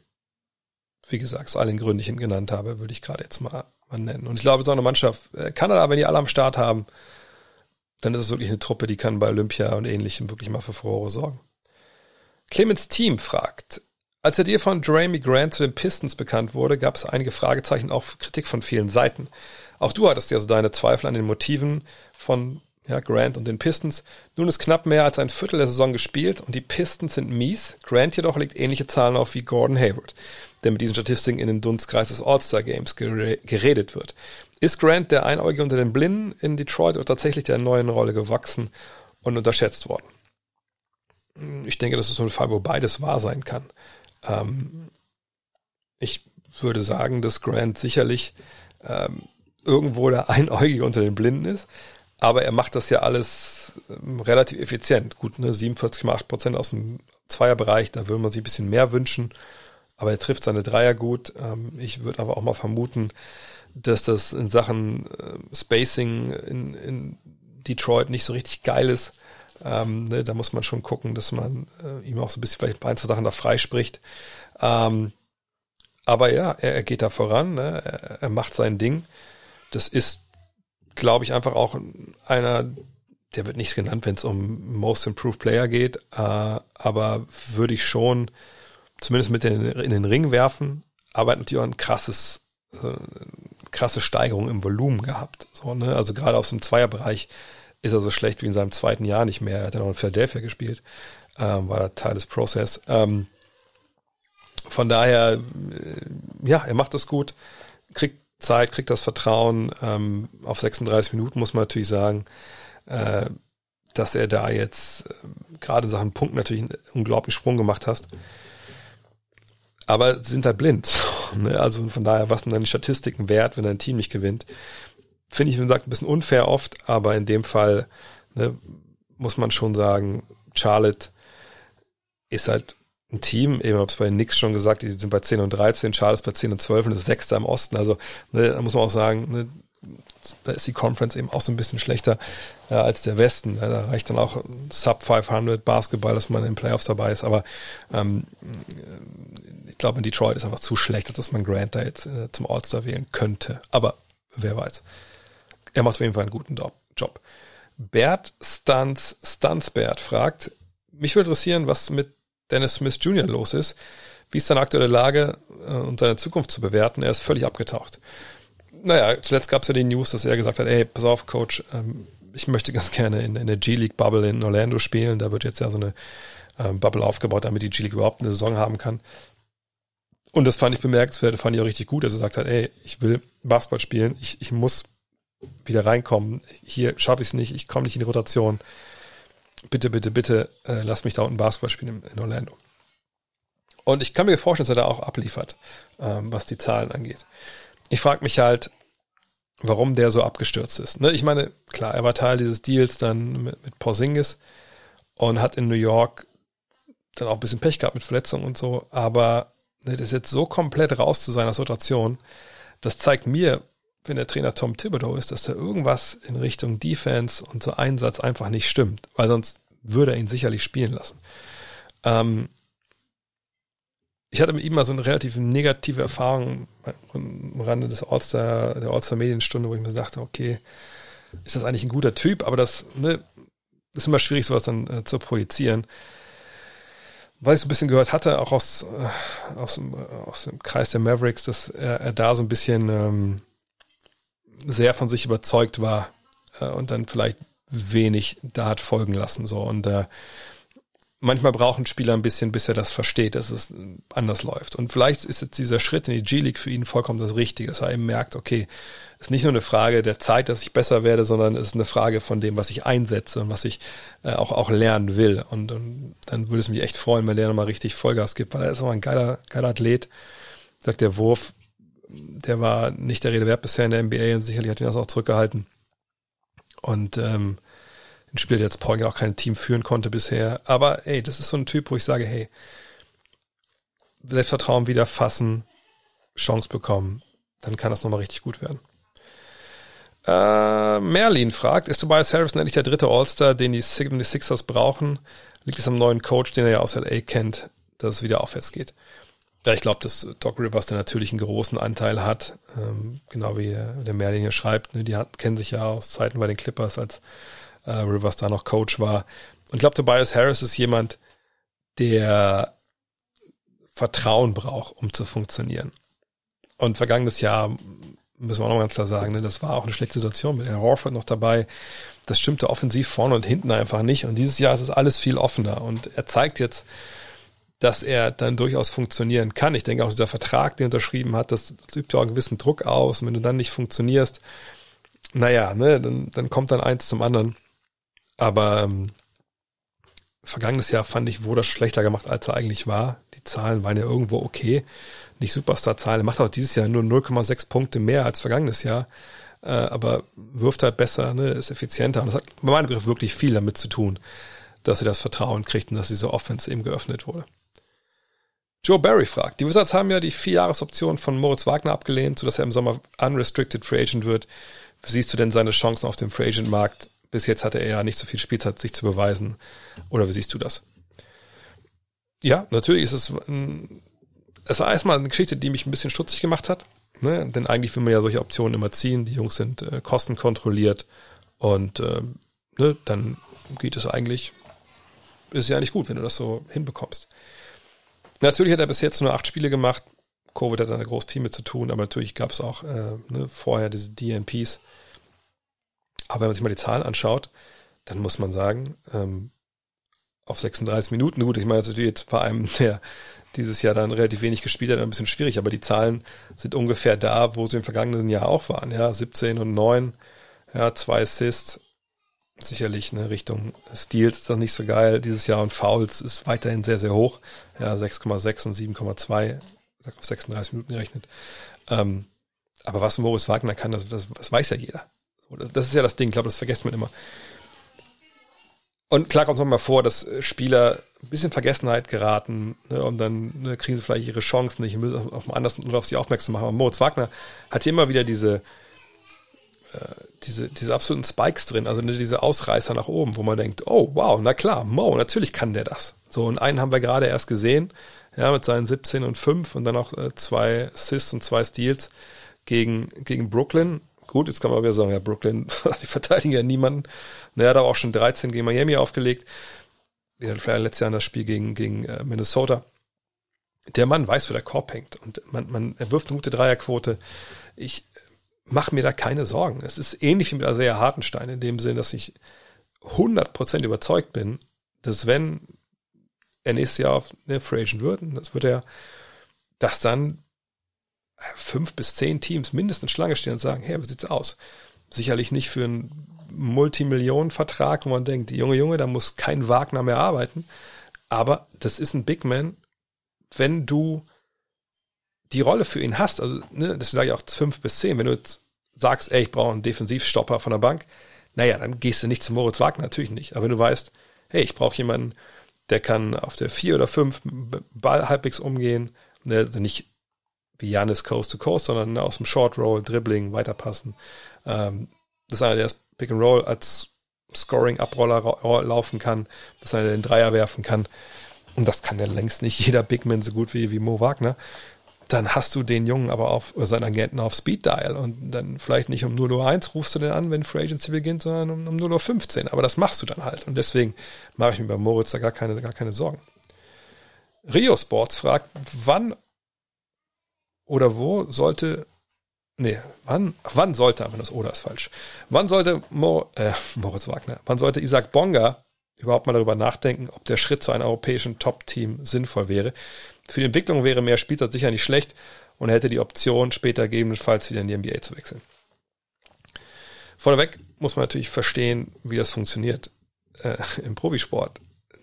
wie gesagt, aus allen Gründen, die ich ihn genannt habe, würde ich gerade jetzt mal, mal nennen. Und ich glaube, so eine Mannschaft, äh, Kanada, wenn die alle am Start haben, dann ist es wirklich eine Truppe, die kann bei Olympia und ähnlichem wirklich mal für Furore sorgen. Clemens Team fragt, als der Deal von Jeremy Grant zu den Pistons bekannt wurde, gab es einige Fragezeichen, auch Kritik von vielen Seiten. Auch du hattest ja so deine Zweifel an den Motiven von ja, Grant und den Pistons. Nun ist knapp mehr als ein Viertel der Saison gespielt und die Pistons sind mies. Grant jedoch legt ähnliche Zahlen auf wie Gordon Hayward, der mit diesen Statistiken in den Dunstkreis des All-Star Games geredet wird. Ist Grant der Einäugige unter den Blinden in Detroit oder tatsächlich der neuen Rolle gewachsen und unterschätzt worden? Ich denke, das ist so ein Fall, wo beides wahr sein kann. Ähm, ich würde sagen, dass Grant sicherlich ähm, irgendwo der <laughs> Einäugige unter den Blinden ist. Aber er macht das ja alles ähm, relativ effizient. Gut, ne, 47,8 Prozent aus dem Zweierbereich, da würde man sich ein bisschen mehr wünschen. Aber er trifft seine Dreier gut. Ähm, ich würde aber auch mal vermuten, dass das in Sachen äh, Spacing in, in Detroit nicht so richtig geil ist. Ähm, ne, da muss man schon gucken, dass man äh, ihm auch so ein bisschen vielleicht ein paar Sachen da freispricht. Ähm, aber ja, er, er, geht da voran, ne? er, er macht sein Ding das ist, glaube ich, einfach auch einer, der wird nicht genannt, wenn es um Most Improved Player geht, äh, aber würde ich schon zumindest mit den, in den Ring werfen, aber hat natürlich auch ein krasses, also krasse Steigerung im Volumen gehabt. So, ne? Also gerade aus dem Zweierbereich ist er so schlecht wie in seinem zweiten Jahr nicht mehr. Er hat ja noch in Philadelphia gespielt, ähm, war da Teil des Prozess. Ähm, von daher, äh, ja, er macht das gut, kriegt Zeit, kriegt das Vertrauen. Ähm, auf 36 Minuten muss man natürlich sagen, äh, dass er da jetzt äh, gerade in Sachen Punkt natürlich einen unglaublichen Sprung gemacht hast. Aber sind halt blind. <laughs> ne? Also von daher, was sind die Statistiken wert, wenn dein Team nicht gewinnt? Finde ich, wie gesagt, ein bisschen unfair oft, aber in dem Fall ne, muss man schon sagen, Charlotte ist halt ein Team, eben habe es bei Knicks schon gesagt, die sind bei 10 und 13, Charles bei 10 und 12 und das Sechste im Osten. Also ne, da muss man auch sagen, ne, da ist die Conference eben auch so ein bisschen schlechter äh, als der Westen. Ja, da reicht dann auch Sub 500 Basketball, dass man in den Playoffs dabei ist. Aber ähm, ich glaube, in Detroit ist einfach zu schlecht, dass man Grant da jetzt äh, zum All-Star wählen könnte. Aber wer weiß. Er macht auf jeden Fall einen guten Job. Bert Stunts, Stuntsbert fragt, mich würde interessieren, was mit Dennis Smith Jr. los ist. Wie ist seine aktuelle Lage äh, und seine Zukunft zu bewerten? Er ist völlig abgetaucht. Naja, zuletzt gab es ja die News, dass er gesagt hat, ey, pass auf, Coach, ähm, ich möchte ganz gerne in, in der G-League-Bubble in Orlando spielen. Da wird jetzt ja so eine ähm, Bubble aufgebaut, damit die G-League überhaupt eine Saison haben kann. Und das fand ich bemerkenswert, fand ich auch richtig gut, dass er gesagt hat, ey, ich will Basketball spielen, ich, ich muss wieder reinkommen. Hier schaffe ich es nicht, ich komme nicht in die Rotation bitte, bitte, bitte, äh, lass mich da unten Basketball spielen in, in Orlando. Und ich kann mir vorstellen, dass er da auch abliefert, ähm, was die Zahlen angeht. Ich frage mich halt, warum der so abgestürzt ist. Ne? Ich meine, klar, er war Teil dieses Deals dann mit, mit Porzingis und hat in New York dann auch ein bisschen Pech gehabt mit Verletzungen und so, aber ne, das jetzt so komplett raus zu seiner Situation, das zeigt mir, wenn der Trainer Tom Thibodeau ist, dass da irgendwas in Richtung Defense und so Einsatz einfach nicht stimmt, weil sonst würde er ihn sicherlich spielen lassen. Ähm, ich hatte mit ihm mal so eine relativ negative Erfahrung am Rande des All-Star, der All-Star-Medienstunde, wo ich mir dachte, okay, ist das eigentlich ein guter Typ, aber das, ne, ist immer schwierig, sowas dann äh, zu projizieren. Was ich so ein bisschen gehört hatte, auch aus, äh, aus, äh, aus dem Kreis der Mavericks, dass er, er da so ein bisschen ähm, sehr von sich überzeugt war äh, und dann vielleicht wenig da hat folgen lassen. So. Und äh, manchmal brauchen Spieler ein bisschen, bis er das versteht, dass es anders läuft. Und vielleicht ist jetzt dieser Schritt in die G-League für ihn vollkommen das Richtige, dass er eben merkt, okay, es ist nicht nur eine Frage der Zeit, dass ich besser werde, sondern es ist eine Frage von dem, was ich einsetze und was ich äh, auch, auch lernen will. Und, und dann würde es mich echt freuen, wenn der nochmal richtig Vollgas gibt, weil er ist auch ein geiler, geiler Athlet. Sagt der Wurf, der war nicht der Rede wert bisher in der NBA und sicherlich hat ihn das auch zurückgehalten. Und ähm, ein Spieler, der jetzt Paul ja auch kein Team führen konnte bisher. Aber ey, das ist so ein Typ, wo ich sage, hey, Selbstvertrauen wieder fassen, Chance bekommen, dann kann das nochmal richtig gut werden. Äh, Merlin fragt, ist Tobias Harrison endlich der dritte All-Star, den die Sixers brauchen? Liegt es am neuen Coach, den er ja aus LA kennt, dass es wieder aufwärts geht? Ja, ich glaube, dass Doc Rivers da natürlich einen großen Anteil hat, ähm, genau wie der Merlin hier schreibt. Ne, die hat, kennen sich ja aus Zeiten bei den Clippers, als äh, Rivers da noch Coach war. Und ich glaube, Tobias Harris ist jemand, der Vertrauen braucht, um zu funktionieren. Und vergangenes Jahr, müssen wir auch noch ganz klar sagen, ne, das war auch eine schlechte Situation mit Herr Horford noch dabei. Das stimmte offensiv vorne und hinten einfach nicht. Und dieses Jahr ist es alles viel offener. Und er zeigt jetzt, dass er dann durchaus funktionieren kann. Ich denke auch dieser Vertrag, den er unterschrieben hat, das, das übt ja auch einen gewissen Druck aus. Und wenn du dann nicht funktionierst, naja, ne, dann, dann kommt dann eins zum anderen. Aber ähm, vergangenes Jahr fand ich, wurde das schlechter gemacht, als er eigentlich war. Die Zahlen waren ja irgendwo okay. Nicht Superstar-Zahlen. Er macht auch dieses Jahr nur 0,6 Punkte mehr als vergangenes Jahr. Äh, aber wirft halt besser, ne, ist effizienter. Und das hat bei meinem Begriff wirklich viel damit zu tun, dass er das Vertrauen kriegt und dass diese Offense eben geöffnet wurde. Joe Barry fragt, die Wizards haben ja die Vierjahresoption von Moritz Wagner abgelehnt, sodass er im Sommer unrestricted Free Agent wird. Wie siehst du denn seine Chancen auf dem Free Agent Markt bis jetzt hatte er ja nicht so viel Spielzeit, sich zu beweisen. Oder wie siehst du das? Ja, natürlich ist es, ein, es war erstmal eine Geschichte, die mich ein bisschen stutzig gemacht hat. Ne? Denn eigentlich will man ja solche Optionen immer ziehen. Die Jungs sind äh, kostenkontrolliert und äh, ne, dann geht es eigentlich, ist ja nicht gut, wenn du das so hinbekommst. Natürlich hat er bis jetzt nur acht Spiele gemacht. Covid hat da groß viel mit zu tun, aber natürlich gab es auch äh, ne, vorher diese DNPs. Aber wenn man sich mal die Zahlen anschaut, dann muss man sagen, ähm, auf 36 Minuten, gut, ich meine, das ist jetzt bei einem, <laughs> der dieses Jahr dann relativ wenig gespielt hat, ein bisschen schwierig, aber die Zahlen sind ungefähr da, wo sie im vergangenen Jahr auch waren, ja, 17 und 9, ja, zwei Assists, sicherlich eine Richtung Steals ist das nicht so geil dieses Jahr und Fouls ist weiterhin sehr, sehr hoch, ja, 6,6 und 7,2, auf 36 Minuten gerechnet. Ähm, aber was Moritz Wagner kann, das, das, das weiß ja jeder. Das ist ja das Ding, ich glaube, das vergisst man immer. Und klar kommt es mal vor, dass Spieler ein bisschen Vergessenheit geraten ne, und dann ne, kriegen sie vielleicht ihre Chancen nicht, müssen auf, auf anders auf sie aufmerksam machen. Aber Moritz Wagner hat hier immer wieder diese, äh, diese, diese absoluten Spikes drin, also diese Ausreißer nach oben, wo man denkt, oh wow, na klar, Mo, natürlich kann der das. So, und einen haben wir gerade erst gesehen, ja, mit seinen 17 und 5 und dann auch äh, zwei Assists und zwei Steals gegen, gegen Brooklyn. Gut, jetzt kann man wieder sagen, ja, Brooklyn, <laughs> die verteidigen ja niemanden. Da hat auch schon 13 gegen Miami aufgelegt. Wie dann letztes Jahr das Spiel gegen, gegen äh, Minnesota. Der Mann weiß, wo der Korb hängt. Und man, man, er wirft eine gute Dreierquote. Ich mache mir da keine Sorgen. Es ist ähnlich wie mit Isaiah Hartenstein in dem Sinn, dass ich 100% überzeugt bin, dass wenn er nächstes Jahr auf eine Free Agent wird, das wird er, dass dann fünf bis zehn Teams mindestens Schlange stehen und sagen, hey, wie sieht's aus? Sicherlich nicht für einen Multimillionenvertrag, wo man denkt, Junge, Junge, da muss kein Wagner mehr arbeiten. Aber das ist ein Big Man, wenn du die Rolle für ihn hast, also ne, das sage ich auch fünf bis zehn, wenn du jetzt sagst, ey, ich brauche einen Defensivstopper von der Bank, naja, dann gehst du nicht zu Moritz Wagner, natürlich nicht. Aber wenn du weißt, hey, ich brauche jemanden, der kann auf der 4 oder 5 Ball halbwegs umgehen, der nicht wie Janis Coast to Coast, sondern aus dem Short Roll, Dribbling, weiterpassen. Ähm, das ist einer, der das Pick and Roll als Scoring-Abroller laufen kann, dass einer den Dreier werfen kann. Und das kann ja längst nicht jeder Bigman so gut wie, wie Mo Wagner. Dann hast du den Jungen aber auf, oder seinen Agenten auf Speed Dial und dann vielleicht nicht um 0 Uhr 1 rufst du den an, wenn Free Agency beginnt, sondern um, um 0 Uhr 15. Aber das machst du dann halt. Und deswegen mache ich mir bei Moritz da gar keine, gar keine Sorgen. Rio Sports fragt, wann oder wo sollte Nee, wann, wann sollte, aber das Oder ist falsch. Wann sollte Mo, äh, <laughs> Moritz Wagner, wann sollte Isaac Bonga überhaupt mal darüber nachdenken, ob der Schritt zu einem europäischen Top-Team sinnvoll wäre? Für die Entwicklung wäre mehr Spielzeit sicher nicht schlecht und hätte die Option, später gegebenenfalls wieder in die NBA zu wechseln. Vorneweg muss man natürlich verstehen, wie das funktioniert äh, im Profisport.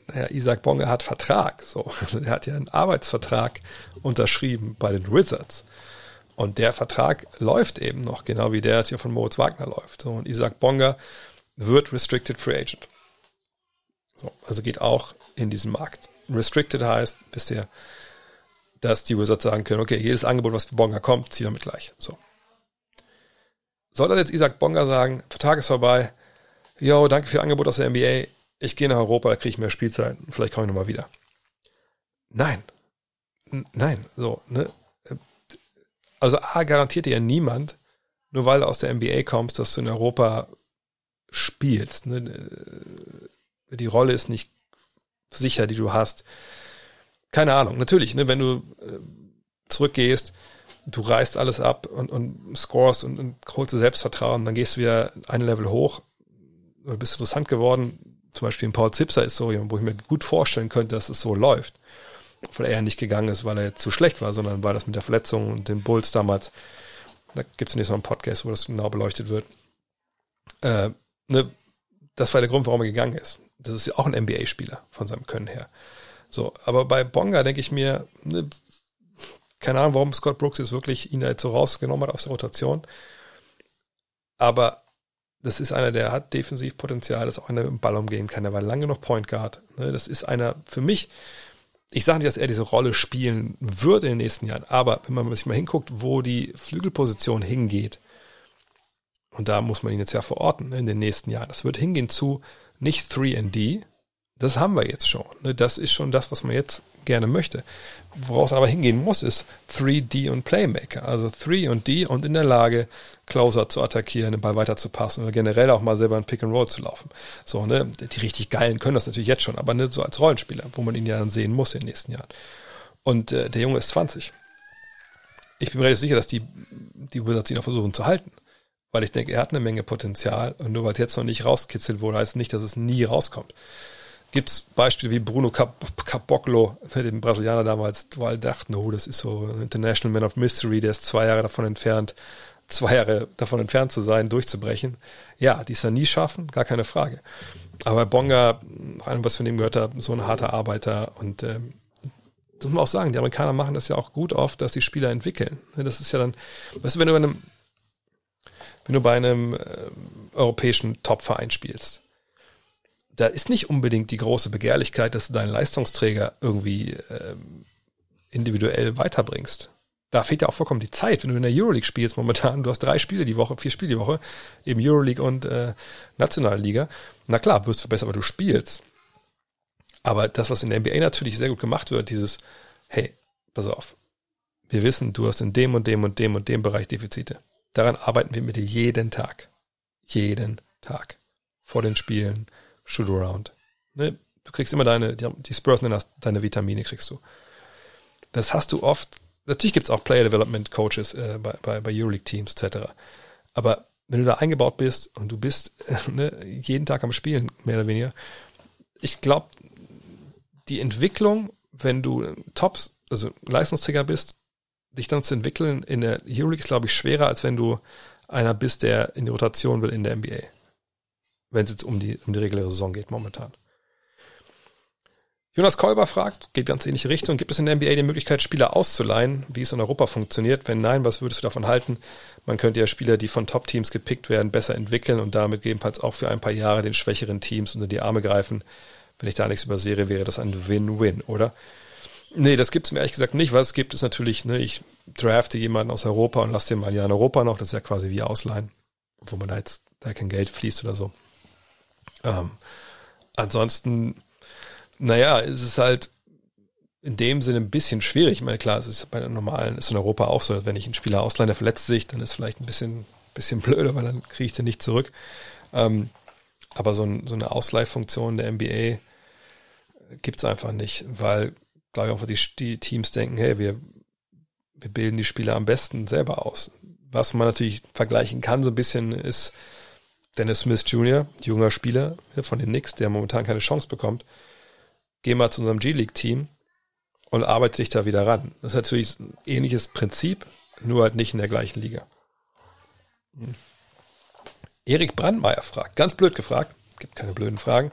Naja, Isaac Bonga hat Vertrag, so. <laughs> er hat ja einen Arbeitsvertrag unterschrieben bei den Wizards. Und der Vertrag läuft eben noch, genau wie der hier von Moritz Wagner läuft. So, und Isaac Bonga wird Restricted Free Agent. So, also geht auch in diesen Markt. Restricted heißt, wisst ihr, dass die Wizards sagen können, okay, jedes Angebot, was für Bonga kommt, zieh damit gleich. So. Soll das jetzt Isaac Bonga sagen, Vertrag ist vorbei, yo, danke für Ihr Angebot aus der NBA, ich gehe nach Europa, da kriege ich mehr Spielzeit, vielleicht komme ich nochmal wieder. Nein. N nein, so, ne? also A, garantiert dir ja niemand, nur weil du aus der NBA kommst, dass du in Europa spielst. Ne? Die Rolle ist nicht sicher, die du hast. Keine Ahnung, natürlich, ne, wenn du äh, zurückgehst, du reißt alles ab und, und scorest und, und holst dir Selbstvertrauen, dann gehst du wieder ein Level hoch, du bist interessant geworden. Zum Beispiel in Paul Zipser ist so, wo ich mir gut vorstellen könnte, dass es so läuft weil er nicht gegangen ist, weil er zu schlecht war, sondern weil das mit der Verletzung und den Bulls damals, da gibt es nicht so einen Podcast, wo das genau beleuchtet wird. Äh, ne, das war der Grund, warum er gegangen ist. Das ist ja auch ein NBA-Spieler von seinem Können her. So, aber bei Bonga denke ich mir, ne, keine Ahnung, warum Scott Brooks jetzt wirklich ihn da jetzt so rausgenommen hat aus der Rotation. Aber das ist einer, der hat Defensivpotenzial, das ist auch einer, mit dem Ball umgehen kann. Der war lange noch Point Guard. Ne, das ist einer, für mich, ich sage nicht, dass er diese Rolle spielen wird in den nächsten Jahren, aber wenn man sich mal hinguckt, wo die Flügelposition hingeht, und da muss man ihn jetzt ja verorten in den nächsten Jahren, das wird hingehen zu nicht 3D, das haben wir jetzt schon. Ne? Das ist schon das, was man jetzt gerne möchte. Woraus aber hingehen muss, ist 3D und Playmaker. Also 3 und D und in der Lage, Closer zu attackieren, den Ball weiterzupassen oder generell auch mal selber ein Pick and Roll zu laufen. So, ne, die richtig geilen können das natürlich jetzt schon, aber nicht so als Rollenspieler, wo man ihn ja dann sehen muss in den nächsten Jahren. Und äh, der Junge ist 20. Ich bin mir relativ sicher, dass die, die Wizards ihn auch versuchen zu halten. Weil ich denke, er hat eine Menge Potenzial und nur weil es jetzt noch nicht rauskitzelt wurde, heißt nicht, dass es nie rauskommt gibt es Beispiele wie Bruno Caboclo, dem Brasilianer damals, wo alle dachten, oh, das ist so ein International Man of Mystery, der ist zwei Jahre davon entfernt, zwei Jahre davon entfernt zu sein, durchzubrechen. Ja, die ist er nie schaffen, gar keine Frage. Aber Bonga, nach allem, was von dem gehört habe, so ein harter Arbeiter und ähm, das muss man auch sagen, die Amerikaner machen das ja auch gut oft, dass die Spieler entwickeln. Das ist ja dann, weißt du, wenn du bei einem, wenn du bei einem äh, europäischen Top-Verein spielst, da ist nicht unbedingt die große Begehrlichkeit, dass du deinen Leistungsträger irgendwie äh, individuell weiterbringst. Da fehlt ja auch vollkommen die Zeit, wenn du in der Euroleague spielst momentan. Du hast drei Spiele die Woche, vier Spiele die Woche, eben Euroleague und äh, Nationalliga. Na klar, wirst du besser, aber du spielst. Aber das, was in der NBA natürlich sehr gut gemacht wird, dieses, hey, pass auf, wir wissen, du hast in dem und dem und dem und dem Bereich Defizite. Daran arbeiten wir mit dir jeden Tag. Jeden Tag. Vor den Spielen, Shoot-Around. Ne? Du kriegst immer deine, die Spurs nennen das, deine Vitamine kriegst du. Das hast du oft, natürlich gibt es auch Player Development Coaches äh, bei, bei, bei Euroleague-Teams etc. Aber wenn du da eingebaut bist und du bist <laughs> ne, jeden Tag am Spielen, mehr oder weniger, ich glaube, die Entwicklung, wenn du Tops, also Leistungsträger bist, dich dann zu entwickeln in der Euroleague ist, glaube ich, schwerer, als wenn du einer bist, der in die Rotation will in der NBA wenn es jetzt um die, um die reguläre Saison geht momentan. Jonas Kolber fragt, geht ganz ähnliche Richtung, gibt es in der NBA die Möglichkeit, Spieler auszuleihen, wie es in Europa funktioniert? Wenn nein, was würdest du davon halten? Man könnte ja Spieler, die von Top-Teams gepickt werden, besser entwickeln und damit gegebenenfalls auch für ein paar Jahre den schwächeren Teams unter die Arme greifen. Wenn ich da nichts übersehe, wäre das ein Win-Win, oder? Nee, das gibt es mir ehrlich gesagt nicht. Was es gibt, ist natürlich, ne, ich drafte jemanden aus Europa und lasse den mal ja in Europa noch. Das ist ja quasi wie ausleihen, wo man da jetzt da kein Geld fließt oder so. Ähm, ansonsten naja, es ist halt in dem Sinne ein bisschen schwierig. Ich meine, klar, es ist bei den normalen, ist in Europa auch so, wenn ich einen Spieler ausleihe, der verletzt sich, dann ist es vielleicht ein bisschen, bisschen blöder, weil dann kriege ich den nicht zurück. Ähm, aber so, ein, so, eine Ausleihfunktion der NBA gibt es einfach nicht, weil, glaube ich, einfach die, die Teams denken, hey, wir, wir bilden die Spieler am besten selber aus. Was man natürlich vergleichen kann, so ein bisschen, ist Dennis Smith Jr., junger Spieler von den Knicks, der momentan keine Chance bekommt geh mal zu unserem G-League-Team und arbeite dich da wieder ran. Das ist natürlich ein ähnliches Prinzip, nur halt nicht in der gleichen Liga. Hm. Erik Brandmeier fragt, ganz blöd gefragt, gibt keine blöden Fragen,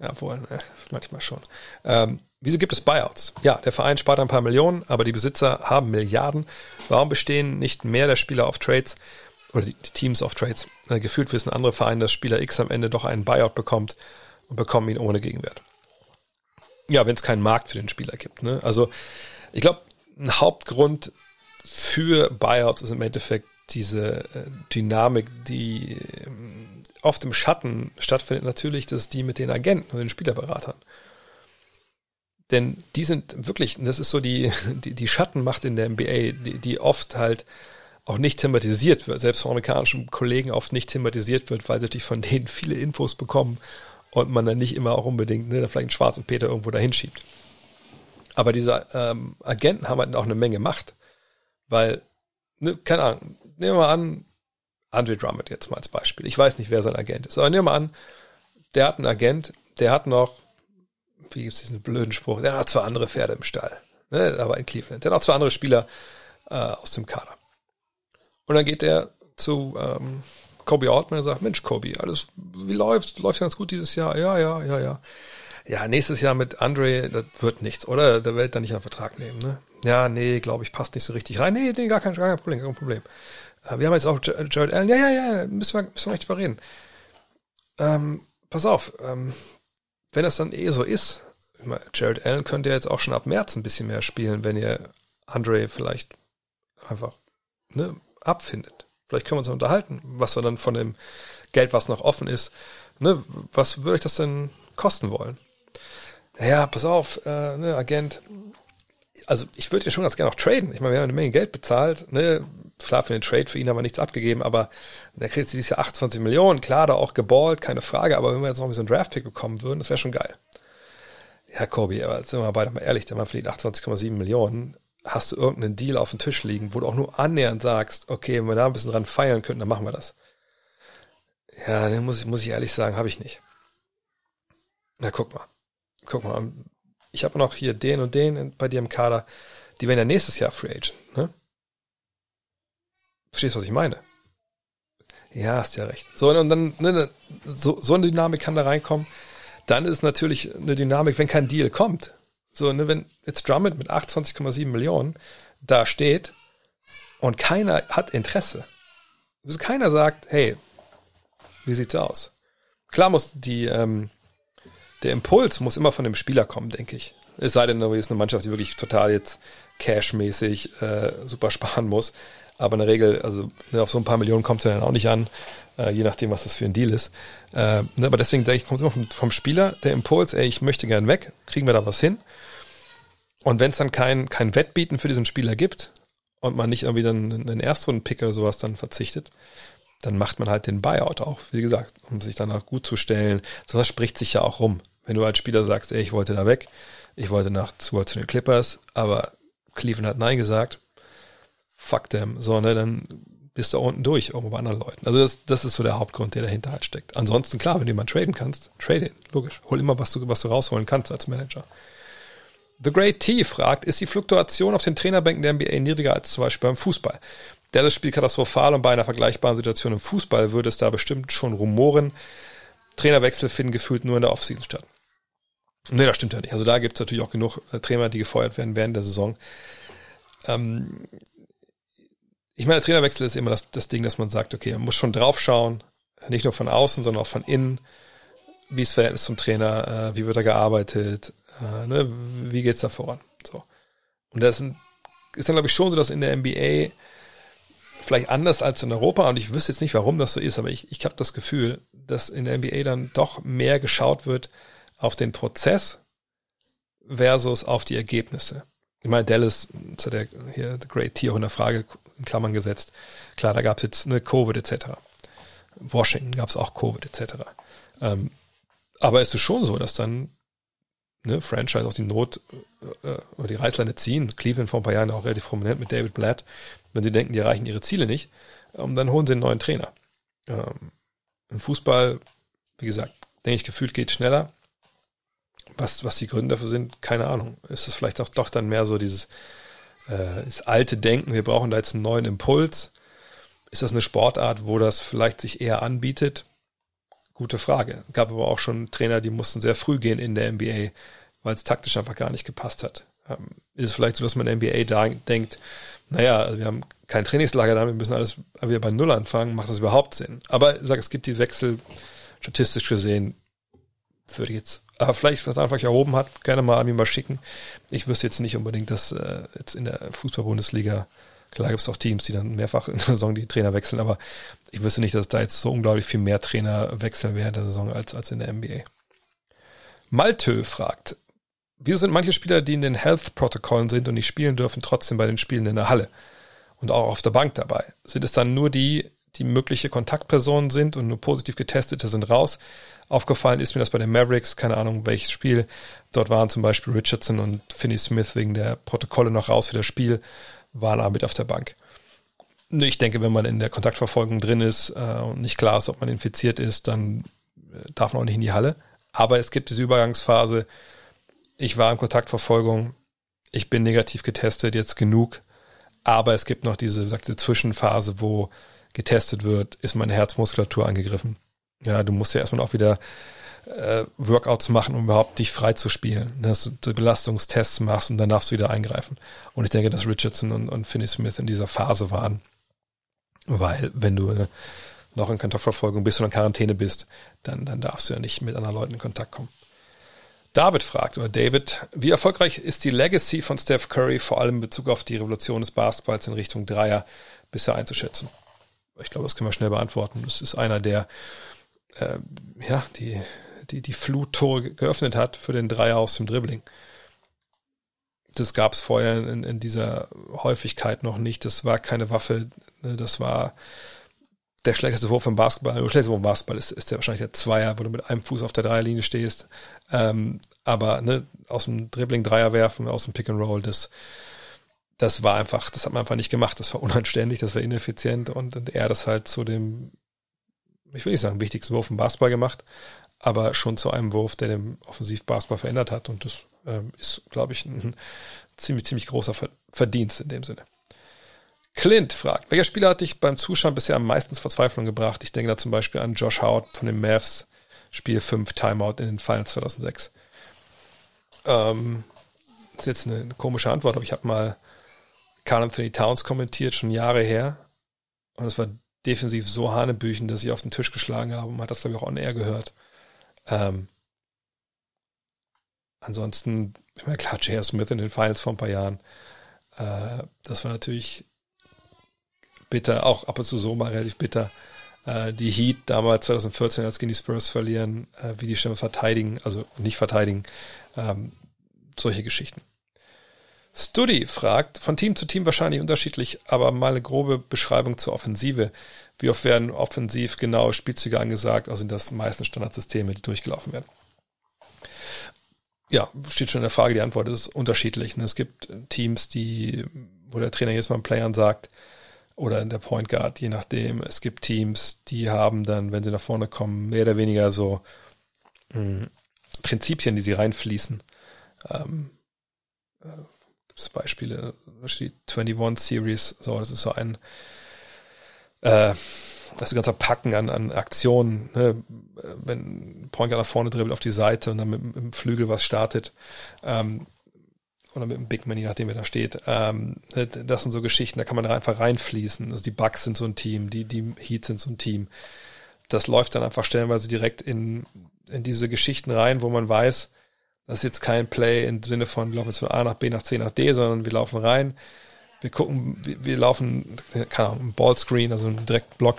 ja, wohl, ne, manchmal schon. Ähm, wieso gibt es Buyouts? Ja, der Verein spart ein paar Millionen, aber die Besitzer haben Milliarden. Warum bestehen nicht mehr der Spieler auf Trades oder die, die Teams auf Trades? Äh, gefühlt wissen andere Vereine, dass Spieler X am Ende doch einen Buyout bekommt und bekommen ihn ohne Gegenwert ja, wenn es keinen Markt für den Spieler gibt. Ne? Also ich glaube, ein Hauptgrund für Buyouts ist im Endeffekt diese äh, Dynamik, die ähm, oft im Schatten stattfindet, natürlich, dass die mit den Agenten und den Spielerberatern. Denn die sind wirklich, das ist so die, <laughs> die, die Schattenmacht in der NBA, die, die oft halt auch nicht thematisiert wird, selbst von amerikanischen Kollegen oft nicht thematisiert wird, weil sie natürlich von denen viele Infos bekommen und man dann nicht immer auch unbedingt ne, vielleicht einen schwarzen Peter irgendwo dahin schiebt. Aber diese ähm, Agenten haben halt auch eine Menge Macht, weil, ne, keine Ahnung, nehmen wir mal an, Andre Drummond jetzt mal als Beispiel. Ich weiß nicht, wer sein Agent ist, aber nehmen wir mal an, der hat einen Agent, der hat noch, wie gibt es diesen blöden Spruch, der hat noch zwei andere Pferde im Stall, ne, aber in Cleveland, der hat noch zwei andere Spieler äh, aus dem Kader. Und dann geht der zu, ähm, Kobe Altman und sagt, Mensch, Kobe, alles, wie läuft? Läuft ganz gut dieses Jahr? Ja, ja, ja, ja. Ja, nächstes Jahr mit Andre, das wird nichts, oder? Der wird dann nicht einen Vertrag nehmen, ne? Ja, nee, glaube ich, passt nicht so richtig rein. Nee, nee, gar kein, gar kein Problem, gar kein Problem. Äh, wir haben jetzt auch Jared Allen. Ja, ja, ja, müssen wir, müssen wir nicht drüber reden. Ähm, pass auf, ähm, wenn das dann eh so ist, Jared Allen könnte ja jetzt auch schon ab März ein bisschen mehr spielen, wenn ihr Andre vielleicht einfach ne, abfindet. Vielleicht können wir uns unterhalten, was wir dann von dem Geld, was noch offen ist, ne, was würde ich das denn kosten wollen? Naja, pass auf, äh, ne, Agent, also ich würde ihn schon ganz gerne auch traden. Ich meine, wir haben eine Menge Geld bezahlt, ne, klar für den Trade, für ihn haben wir nichts abgegeben, aber der kriegt sie dieses Jahr 28 Millionen, klar, da auch geballt, keine Frage, aber wenn wir jetzt noch ein bisschen Draftpick bekommen würden, das wäre schon geil. Ja, Kobi, aber sind wir beide mal ehrlich, der Mann verdient 28,7 Millionen hast du irgendeinen Deal auf dem Tisch liegen, wo du auch nur annähernd sagst, okay, wenn wir da ein bisschen dran feiern könnten, dann machen wir das. Ja, dann muss ich, muss ich ehrlich sagen, habe ich nicht. Na, guck mal. Guck mal. Ich habe noch hier den und den bei dir im Kader. Die werden ja nächstes Jahr Free Agent, ne? Verstehst du, was ich meine? Ja, hast ja recht. So, und dann, ne, so, so eine Dynamik kann da reinkommen. Dann ist natürlich eine Dynamik, wenn kein Deal kommt. So, ne, wenn jetzt Drummond mit 28,7 Millionen da steht und keiner hat Interesse. Also keiner sagt, hey, wie sieht's aus? Klar muss die, ähm, der Impuls muss immer von dem Spieler kommen, denke ich. Es sei denn, du ist eine Mannschaft, die wirklich total jetzt cashmäßig äh, super sparen muss. Aber in der Regel, also ne, auf so ein paar Millionen kommt es ja dann auch nicht an, äh, je nachdem, was das für ein Deal ist. Äh, ne, aber deswegen denke ich, kommt immer vom, vom Spieler der Impuls, ey, ich möchte gern weg, kriegen wir da was hin? Und wenn es dann kein, kein Wettbieten für diesen Spieler gibt und man nicht irgendwie dann einen Erstrunden-Pick oder sowas dann verzichtet, dann macht man halt den Buyout auch, wie gesagt, um sich dann auch gut zu stellen. Sowas spricht sich ja auch rum. Wenn du als Spieler sagst, ey, ich wollte da weg, ich wollte nach zu den Clippers, aber Cleveland hat Nein gesagt, fuck them, so, ne, dann bist du auch unten durch, irgendwo bei anderen Leuten. Also das, das ist so der Hauptgrund, der dahinter halt steckt. Ansonsten, klar, wenn du jemanden traden kannst, trade ihn, logisch. Hol immer, was du, was du rausholen kannst als Manager. The Great T fragt, ist die Fluktuation auf den Trainerbänken der NBA niedriger als zum Beispiel beim Fußball? Der das Spiel katastrophal und bei einer vergleichbaren Situation im Fußball würde es da bestimmt schon rumoren. Trainerwechsel finden gefühlt nur in der Offseason statt. Nee, das stimmt ja nicht. Also da gibt es natürlich auch genug äh, Trainer, die gefeuert werden während der Saison. Ähm, ich meine, der Trainerwechsel ist immer das, das Ding, dass man sagt, okay, man muss schon drauf schauen, nicht nur von außen, sondern auch von innen. Wie ist das Verhältnis zum Trainer? Äh, wie wird er gearbeitet? Äh, ne? Wie geht's da voran? So. Und das ist, ist dann, glaube ich, schon so, dass in der NBA vielleicht anders als in Europa, und ich wüsste jetzt nicht, warum das so ist, aber ich, ich habe das Gefühl, dass in der NBA dann doch mehr geschaut wird auf den Prozess versus auf die Ergebnisse. Ich meine, Dallas, das hat er hier The Great Tier in der Frage in Klammern gesetzt. Klar, da gab es jetzt eine Covid etc. Washington gab es auch Covid etc. Ähm, aber es ist schon so, dass dann ne, Franchise auch die Not äh, äh, oder die Reißleine ziehen. Cleveland vor ein paar Jahren auch relativ prominent mit David Blatt. Wenn sie denken, die erreichen ihre Ziele nicht, ähm, dann holen sie einen neuen Trainer. Ähm, Im Fußball, wie gesagt, denke ich, gefühlt geht schneller. Was, was die Gründe dafür sind, keine Ahnung. Ist es vielleicht auch doch dann mehr so dieses äh, das alte Denken, wir brauchen da jetzt einen neuen Impuls? Ist das eine Sportart, wo das vielleicht sich eher anbietet? Gute Frage. Gab aber auch schon Trainer, die mussten sehr früh gehen in der NBA, weil es taktisch einfach gar nicht gepasst hat. Ähm, ist es vielleicht so, dass man in der NBA da denkt, naja, also wir haben kein Trainingslager da, wir müssen alles wieder bei Null anfangen, macht das überhaupt Sinn? Aber ich sage, es gibt die Wechsel, statistisch gesehen, würde ich jetzt, aber vielleicht, was einfach erhoben hat, gerne mal an mich mal schicken. Ich wüsste jetzt nicht unbedingt, dass äh, jetzt in der Fußball-Bundesliga, klar gibt es auch Teams, die dann mehrfach in der Saison die Trainer wechseln, aber ich wüsste nicht, dass da jetzt so unglaublich viel mehr Trainer wechseln während der Saison als, als in der NBA. Maltö fragt, wir sind manche Spieler, die in den Health-Protokollen sind und nicht spielen dürfen, trotzdem bei den Spielen in der Halle und auch auf der Bank dabei. Sind es dann nur die, die mögliche Kontaktpersonen sind und nur positiv getestete sind raus? Aufgefallen ist mir das bei den Mavericks, keine Ahnung welches Spiel. Dort waren zum Beispiel Richardson und Finney Smith wegen der Protokolle noch raus für das Spiel, waren aber mit auf der Bank. Ich denke, wenn man in der Kontaktverfolgung drin ist äh, und nicht klar ist, ob man infiziert ist, dann äh, darf man auch nicht in die Halle. Aber es gibt diese Übergangsphase. Ich war in Kontaktverfolgung, ich bin negativ getestet, jetzt genug. Aber es gibt noch diese, sagt, diese Zwischenphase, wo getestet wird, ist meine Herzmuskulatur angegriffen. Ja, du musst ja erstmal auch wieder äh, Workouts machen, um überhaupt dich frei zu spielen. Dass du Belastungstests machst und dann darfst du wieder eingreifen. Und ich denke, dass Richardson und, und Finney Smith in dieser Phase waren. Weil, wenn du äh, noch in Kontaktverfolgung bist oder in Quarantäne bist, dann, dann darfst du ja nicht mit anderen Leuten in Kontakt kommen. David fragt, oder David, wie erfolgreich ist die Legacy von Steph Curry vor allem in Bezug auf die Revolution des Basketballs in Richtung Dreier bisher einzuschätzen? Ich glaube, das können wir schnell beantworten. Das ist einer, der äh, ja, die, die, die Fluttore geöffnet hat für den Dreier aus dem Dribbling. Das gab es vorher in, in dieser Häufigkeit noch nicht. Das war keine Waffe. Das war der schlechteste Wurf im Basketball. Der schlechteste Wurf im Basketball ist, ist ja wahrscheinlich der Zweier, wo du mit einem Fuß auf der Dreierlinie stehst. Ähm, aber ne, aus dem Dribbling Dreier werfen, aus dem Pick and Roll, das, das war einfach, das hat man einfach nicht gemacht. Das war unanständig, das war ineffizient und, und er das halt zu dem ich will nicht sagen, wichtigsten Wurf im Basketball gemacht, aber schon zu einem Wurf, der den Offensivbasketball verändert hat. Und das ähm, ist, glaube ich, ein ziemlich, ziemlich großer Verdienst in dem Sinne. Clint fragt, welcher Spieler hat dich beim Zuschauen bisher am meisten Verzweiflung gebracht? Ich denke da zum Beispiel an Josh Howard von den Mavs, Spiel 5 Timeout in den Finals 2006. Ähm, das ist jetzt eine, eine komische Antwort, aber ich habe mal Carl Anthony Towns kommentiert, schon Jahre her. Und es war defensiv so Hanebüchen, dass ich auf den Tisch geschlagen habe. Man hat das, glaube ich, auch on air gehört. Ähm, ansonsten, ich meine, klar, J.R. Smith in den Finals vor ein paar Jahren. Äh, das war natürlich bitter, auch ab und zu so mal relativ bitter. Äh, die Heat damals 2014, als gegen die Spurs verlieren, äh, wie die Stimme verteidigen, also nicht verteidigen, ähm, solche Geschichten. Studi fragt, von Team zu Team wahrscheinlich unterschiedlich, aber mal eine grobe Beschreibung zur Offensive. Wie oft werden offensiv genaue Spielzüge angesagt? Also sind das meistens Standardsysteme, die durchgelaufen werden? Ja, steht schon in der Frage, die Antwort ist unterschiedlich. Es gibt Teams, die, wo der Trainer jetzt mal einen Playern sagt, oder in der Point Guard, je nachdem. Es gibt Teams, die haben dann, wenn sie nach vorne kommen, mehr oder weniger so mh, hm, Prinzipien, die sie reinfließen. Ähm, äh, gibt es Beispiele, die 21 Series, so, das ist so ein, äh, das ganze Packen an, an Aktionen, ne? wenn Point nach vorne dribbelt auf die Seite und dann mit, mit dem Flügel was startet, ähm, oder mit dem Big Man, je nachdem, wer da steht. Ähm, ne, das sind so Geschichten, da kann man einfach reinfließen. Also die Bugs sind so ein Team, die, die Heats sind so ein Team. Das läuft dann einfach stellenweise direkt in, in diese Geschichten rein, wo man weiß, das ist jetzt kein Play im Sinne von, wir laufen jetzt von A nach B nach C nach D, sondern wir laufen rein, wir gucken, wir, wir laufen, keine Ahnung, Ballscreen, also einen Direktblock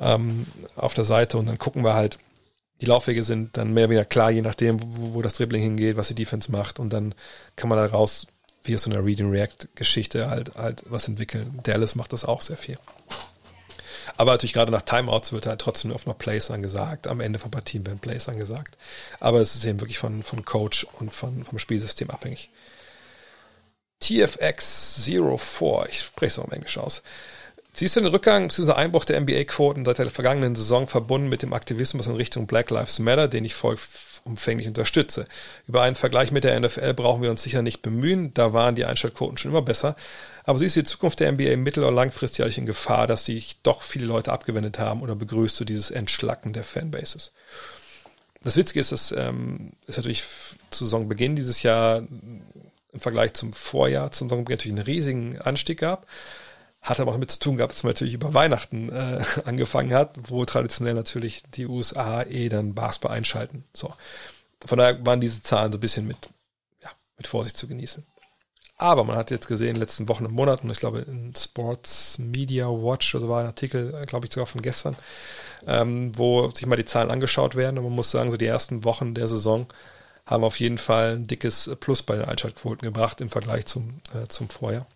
ähm, auf der Seite und dann gucken wir halt, die Laufwege sind dann mehr oder weniger klar, je nachdem, wo, wo das Dribbling hingeht, was die Defense macht und dann kann man daraus, wie aus so einer Read-and-React-Geschichte halt, halt was entwickeln. Dallas macht das auch sehr viel. Aber natürlich gerade nach Timeouts wird halt trotzdem oft noch Plays angesagt. Am Ende von Partien werden Plays angesagt. Aber es ist eben wirklich von, von Coach und von, vom Spielsystem abhängig. TFX04, ich spreche es auch im Englisch aus. Siehst du den Rückgang bzw. Einbruch der NBA-Quoten seit der vergangenen Saison verbunden mit dem Aktivismus in Richtung Black Lives Matter, den ich vollumfänglich unterstütze? Über einen Vergleich mit der NFL brauchen wir uns sicher nicht bemühen, da waren die Einschaltquoten schon immer besser. Aber siehst du die Zukunft der NBA mittel- oder langfristig in Gefahr, dass sich doch viele Leute abgewendet haben oder begrüßt du dieses Entschlacken der Fanbases? Das Witzige ist, dass ähm, ist natürlich zu Saisonbeginn dieses Jahr im Vergleich zum Vorjahr, zum Saisonbeginn natürlich einen riesigen Anstieg gab. Hat aber auch damit zu tun gehabt, dass man natürlich über Weihnachten äh, <laughs> angefangen hat, wo traditionell natürlich die USA eh dann Basketball einschalten. So. Von daher waren diese Zahlen so ein bisschen mit, ja, mit Vorsicht zu genießen. Aber man hat jetzt gesehen, in den letzten Wochen und Monaten, ich glaube in Sports Media Watch, also war ein Artikel, äh, glaube ich sogar von gestern, ähm, wo sich mal die Zahlen angeschaut werden. Und man muss sagen, so die ersten Wochen der Saison haben auf jeden Fall ein dickes Plus bei den Einschaltquoten gebracht im Vergleich zum, äh, zum Vorjahr.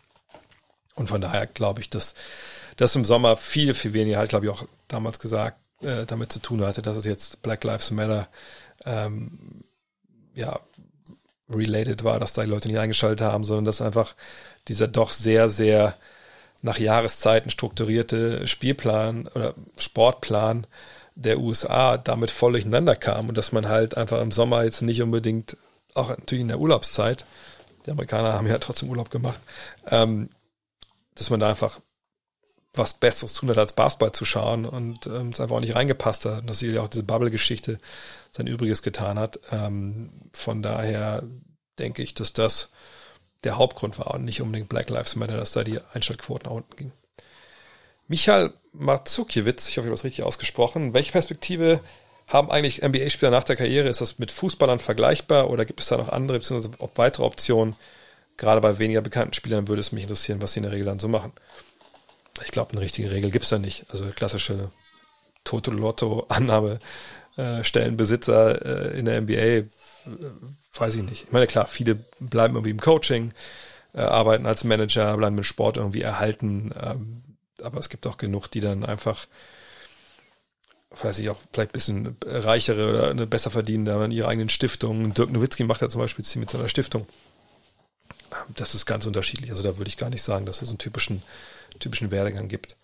Und von daher glaube ich, dass das im Sommer viel, viel weniger, halt glaube ich auch damals gesagt, äh, damit zu tun hatte, dass es jetzt Black Lives Matter ähm, ja, related war, dass da die Leute nicht eingeschaltet haben, sondern dass einfach dieser doch sehr, sehr nach Jahreszeiten strukturierte Spielplan oder Sportplan der USA damit voll durcheinander kam und dass man halt einfach im Sommer jetzt nicht unbedingt, auch natürlich in der Urlaubszeit, die Amerikaner haben ja trotzdem Urlaub gemacht, ähm, dass man da einfach was Besseres tun hat, als Basketball zu schauen und ähm, es einfach auch nicht reingepasst hat. Und dass sie ja auch diese Bubble-Geschichte sein Übriges getan hat. Ähm, von daher denke ich, dass das der Hauptgrund war und nicht unbedingt Black Lives Matter, dass da die Einschaltquoten nach unten gingen. Michael Marzukiewicz, ich hoffe, ich habe das richtig ausgesprochen. Welche Perspektive haben eigentlich NBA-Spieler nach der Karriere? Ist das mit Fußballern vergleichbar oder gibt es da noch andere, ob weitere Optionen? Gerade bei weniger bekannten Spielern würde es mich interessieren, was sie in der Regel dann so machen. Ich glaube, eine richtige Regel gibt es da nicht. Also klassische Toto-Lotto-Annahme Stellenbesitzer äh, in der NBA, äh, weiß ich nicht. Ich meine, klar, viele bleiben irgendwie im Coaching, äh, arbeiten als Manager, bleiben im Sport irgendwie erhalten, ähm, aber es gibt auch genug, die dann einfach, weiß ich auch, vielleicht ein bisschen reichere oder eine besser verdienen, da in ihre eigenen Stiftungen. Dirk Nowitzki macht ja zum Beispiel mit seiner Stiftung. Ähm, das ist ganz unterschiedlich. Also da würde ich gar nicht sagen, dass es einen typischen, typischen Werdegang gibt.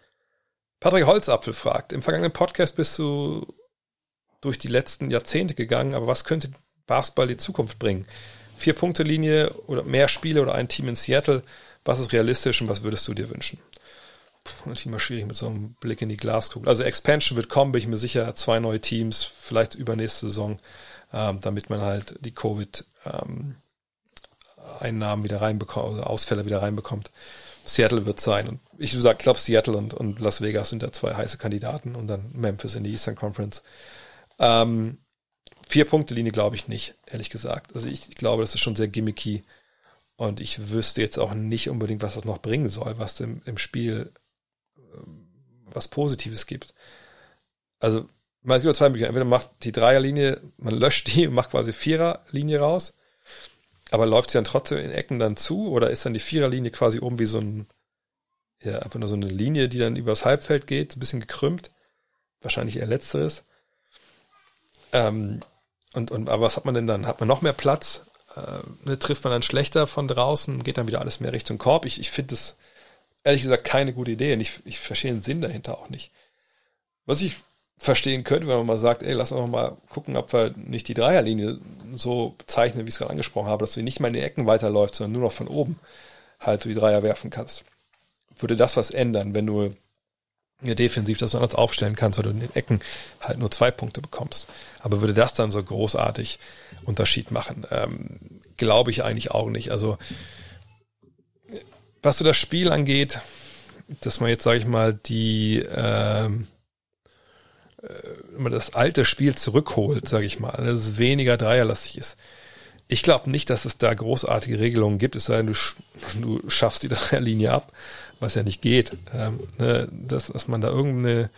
Patrick Holzapfel fragt, im vergangenen Podcast bist du durch die letzten Jahrzehnte gegangen, aber was könnte Basketball die Zukunft bringen? Vier Punkte Linie oder mehr Spiele oder ein Team in Seattle, was ist realistisch und was würdest du dir wünschen? Puh, natürlich mal schwierig mit so einem Blick in die Glaskugel. Also Expansion wird kommen, bin ich mir sicher, zwei neue Teams, vielleicht übernächste Saison, ähm, damit man halt die Covid ähm, Einnahmen wieder reinbekommt, also Ausfälle wieder reinbekommt. Seattle wird sein. Und ich glaube, Seattle und, und Las Vegas sind da zwei heiße Kandidaten und dann Memphis in die Eastern Conference. Ähm, vier Punkte Linie glaube ich nicht, ehrlich gesagt. Also ich, ich glaube, das ist schon sehr gimmicky. Und ich wüsste jetzt auch nicht unbedingt, was das noch bringen soll, was dem, im Spiel ähm, was Positives gibt. Also, man gibt zwei Möglichkeiten. Entweder macht die Dreierlinie, man löscht die <laughs> und macht quasi Viererlinie raus, aber läuft sie dann trotzdem in Ecken dann zu oder ist dann die Viererlinie quasi oben wie so ein, ja, einfach nur so eine Linie, die dann übers Halbfeld geht, ein bisschen gekrümmt. Wahrscheinlich eher letzteres. Ähm, und, und, aber was hat man denn dann? Hat man noch mehr Platz? Äh, ne, trifft man dann schlechter von draußen? Geht dann wieder alles mehr Richtung Korb? Ich, ich finde das ehrlich gesagt keine gute Idee und ich, ich verstehe den Sinn dahinter auch nicht. Was ich verstehen könnte, wenn man mal sagt, ey, lass uns mal gucken, ob wir nicht die Dreierlinie so bezeichnen, wie ich es gerade angesprochen habe, dass du nicht mal in die Ecken weiterläufst, sondern nur noch von oben halt so die Dreier werfen kannst. Würde das was ändern, wenn du defensiv das anders aufstellen kannst, weil du in den Ecken halt nur zwei Punkte bekommst. Aber würde das dann so großartig Unterschied machen? Ähm, Glaube ich eigentlich auch nicht. Also was so das Spiel angeht, dass man jetzt, sage ich mal, die ähm, äh, das alte Spiel zurückholt, sage ich mal, dass es weniger dreierlastig ist. Ich glaube nicht, dass es da großartige Regelungen gibt, es sei denn, du, du schaffst die <laughs> Dreierlinie ab, was ja nicht geht. Ähm, ne, dass, dass man da irgendeine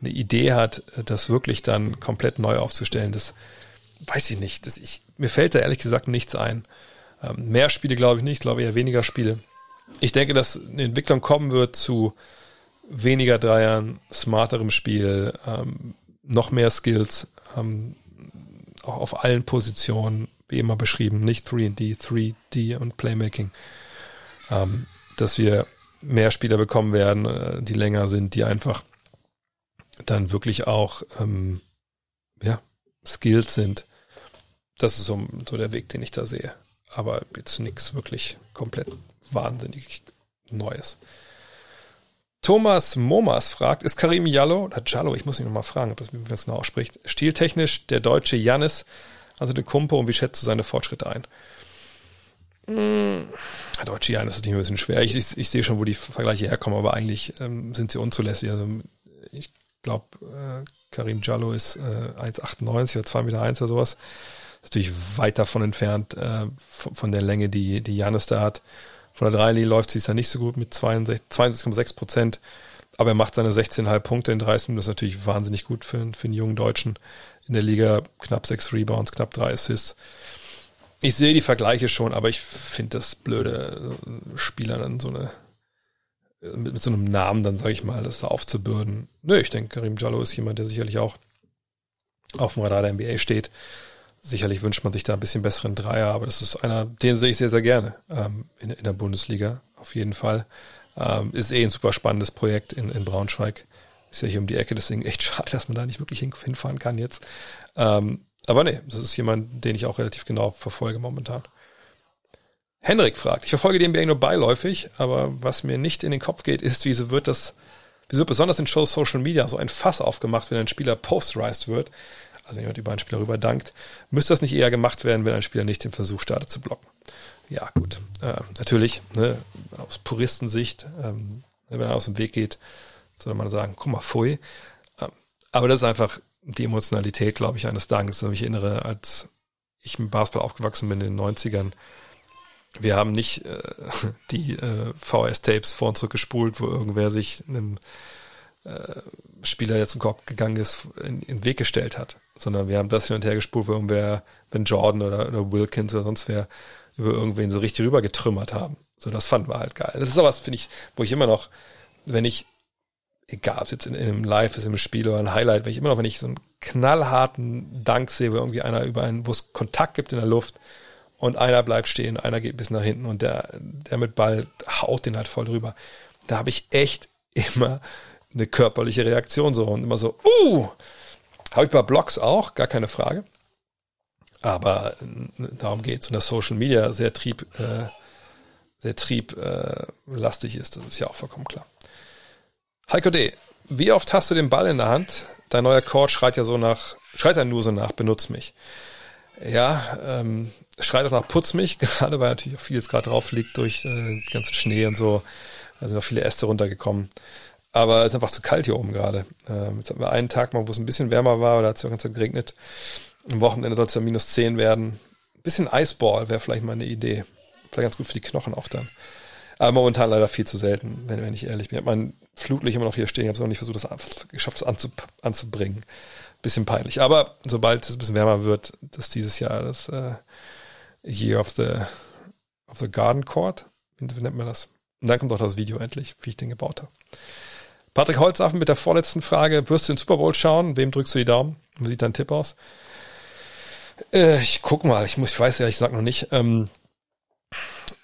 eine Idee hat, das wirklich dann komplett neu aufzustellen, das weiß ich nicht. Das, ich, mir fällt da ehrlich gesagt nichts ein. Ähm, mehr Spiele glaube ich nicht, glaube eher weniger Spiele. Ich denke, dass eine Entwicklung kommen wird zu weniger Dreiern, smarterem Spiel, ähm, noch mehr Skills, ähm, auch auf allen Positionen, wie immer beschrieben, nicht 3D, 3D und Playmaking. Ähm, dass wir mehr Spieler bekommen werden, äh, die länger sind, die einfach dann wirklich auch ähm, ja, skilled sind. Das ist so, so der Weg, den ich da sehe. Aber jetzt nichts wirklich komplett wahnsinnig Neues. Thomas Momas fragt, ist Karim Jallo, oder Jallo, ich muss ihn nochmal fragen, ob das, wie das genau ausspricht, stiltechnisch der deutsche Jannis, also der Kumpo, und wie schätzt du seine Fortschritte ein? Hm, deutsche Jannis ist nicht ein bisschen schwer. Ich, ich, ich, sehe schon, wo die Vergleiche herkommen, aber eigentlich ähm, sind sie unzulässig. Also ich glaube, äh, Karim Jallo ist äh, 1,98 oder 2,1 Meter oder sowas. Natürlich weit davon entfernt, äh, von, von, der Länge, die, die Janis da hat. Von der Dreilinie läuft sie ja nicht so gut mit 62,6 Prozent. Aber er macht seine 16,5 Punkte in 30 Minuten. Das ist natürlich wahnsinnig gut für, für einen jungen Deutschen in der Liga. Knapp 6 Rebounds, knapp 3 Assists. Ich sehe die Vergleiche schon, aber ich finde das blöde, Spieler dann so eine, mit, mit so einem Namen dann, sage ich mal, das aufzubürden. Nö, ich denke, Karim Jallo ist jemand, der sicherlich auch auf dem Radar der NBA steht. Sicherlich wünscht man sich da ein bisschen besseren Dreier, aber das ist einer, den sehe ich sehr, sehr gerne ähm, in, in, der Bundesliga, auf jeden Fall. Ähm, ist eh ein super spannendes Projekt in, in Braunschweig. Ist ja hier um die Ecke, deswegen echt <laughs> schade, dass man da nicht wirklich hinfahren kann jetzt. Ähm, aber nee, das ist jemand, den ich auch relativ genau verfolge momentan. Henrik fragt, ich verfolge den NBA nur beiläufig, aber was mir nicht in den Kopf geht, ist, wieso wird das, wieso besonders in Shows Social Media so ein Fass aufgemacht, wenn ein Spieler posterized wird also jemand über einen Spieler rüber dankt, müsste das nicht eher gemacht werden, wenn ein Spieler nicht den Versuch startet zu blocken. Ja, gut. Äh, natürlich, ne, aus Puristensicht, ähm, wenn er aus dem Weg geht, sollte man sagen, guck mal, pfui. Ähm, aber das ist einfach die Emotionalität, glaube ich, eines Dankes. Ich erinnere, als ich im Basketball aufgewachsen bin in den 90ern, wir haben nicht äh, <laughs> die äh, VS-Tapes vor und zurück gespult, wo irgendwer sich einem äh, Spieler, der zum Korb gegangen ist, in, in den Weg gestellt hat sondern wir haben das hin und her gespult, wo irgendwer, wenn Jordan oder, oder Wilkins oder sonst wer über irgendwen so richtig rüber getrümmert haben. So, das fanden wir halt geil. Das ist sowas, finde ich, wo ich immer noch, wenn ich, egal ob es jetzt in, in einem Live ist, im Spiel oder ein Highlight, wenn ich immer noch, wenn ich so einen knallharten Dank sehe, wo irgendwie einer über einen, wo es Kontakt gibt in der Luft und einer bleibt stehen, einer geht bis nach hinten und der, der mit Ball haut den halt voll drüber. Da habe ich echt immer eine körperliche Reaktion so und immer so, uh, habe ich bei Blogs auch, gar keine Frage. Aber äh, darum geht's. Und dass Social Media sehr trieb, äh, sehr trieblastig äh, ist, das ist ja auch vollkommen klar. Heiko D., wie oft hast du den Ball in der Hand? Dein neuer Coach schreit ja so nach, schreit er nur so nach, benutz mich. Ja, ähm, schreit auch nach Putz mich, <laughs> gerade weil natürlich auch vieles gerade drauf liegt durch äh, ganzen Schnee und so. Da sind auch viele Äste runtergekommen. Aber es ist einfach zu kalt hier oben gerade. Ähm, jetzt hatten wir einen Tag mal, wo es ein bisschen wärmer war, da hat es ja ganz geregnet. Am Wochenende soll es ja minus 10 werden. Ein bisschen Eisball wäre vielleicht mal eine Idee. Vielleicht ganz gut für die Knochen auch dann. Aber momentan leider viel zu selten, wenn, wenn ich ehrlich bin. Ich habe Flutlicht immer noch hier stehen. Ich habe es noch nicht versucht, das geschafft es anzub, anzubringen. Bisschen peinlich. Aber sobald es ein bisschen wärmer wird, dass dieses Jahr das äh, Year of the, of the Garden Court, wie nennt man das? Und dann kommt auch das Video endlich, wie ich den gebaut habe. Patrick Holzaffen mit der vorletzten Frage. Wirst du den Super Bowl schauen? Wem drückst du die Daumen? Wie sieht dein Tipp aus? Äh, ich guck mal. Ich muss, ich weiß ehrlich gesagt noch nicht, ähm,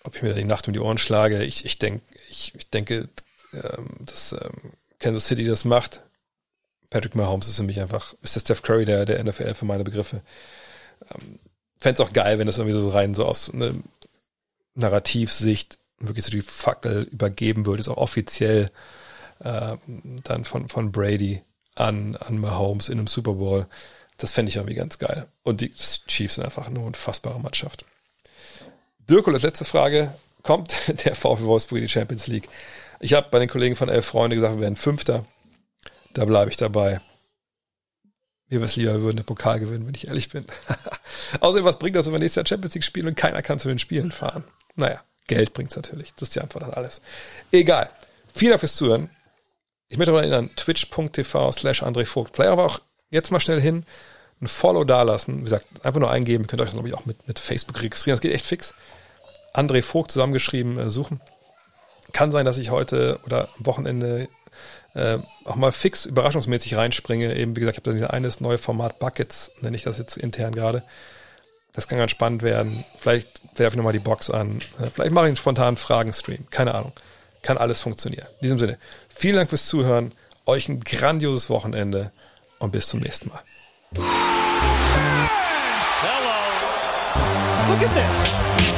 ob ich mir die Nacht um die Ohren schlage. Ich, ich, denk, ich, ich denke, dass ähm, Kansas City das macht. Patrick Mahomes ist für mich einfach, ist der Steph Curry der, der NFL für meine Begriffe. Ähm, Fände es auch geil, wenn das irgendwie so rein so aus einer Narrativsicht wirklich so die Fackel übergeben würde, ist auch offiziell äh, dann von, von Brady an, an Mahomes in einem Super Bowl. Das fände ich irgendwie ganz geil. Und die Chiefs sind einfach eine unfassbare Mannschaft. Dirk, als letzte Frage. Kommt <laughs> der VfL Wolfsburg in die Champions League? Ich habe bei den Kollegen von Elf Freunde gesagt, wir werden Fünfter. Da bleibe ich dabei. Mir wäre es lieber, wir würden den Pokal gewinnen, wenn ich ehrlich bin. <laughs> Außerdem, was bringt das, wenn wir nächstes Jahr Champions League spielen und keiner kann zu den Spielen fahren? Naja, Geld bringt es natürlich. Das ist die Antwort an alles. Egal. Vielen Dank fürs Zuhören. Ich möchte mal erinnern, twitch.tv slash André Vogt. Vielleicht aber auch jetzt mal schnell hin, ein Follow dalassen. Wie gesagt, einfach nur eingeben. Könnt ihr euch, glaube ich, auch mit, mit Facebook registrieren. Das geht echt fix. André Vogt zusammengeschrieben äh, suchen. Kann sein, dass ich heute oder am Wochenende äh, auch mal fix überraschungsmäßig reinspringe. Eben, wie gesagt, ich habe da dieses eines neue Format Buckets, nenne ich das jetzt intern gerade. Das kann ganz spannend werden. Vielleicht werfe ich nochmal die Box an. Äh, vielleicht mache ich einen spontanen Fragen-Stream. Keine Ahnung. Kann alles funktionieren. In diesem Sinne, vielen Dank fürs Zuhören. Euch ein grandioses Wochenende und bis zum nächsten Mal. Hello. Look at this.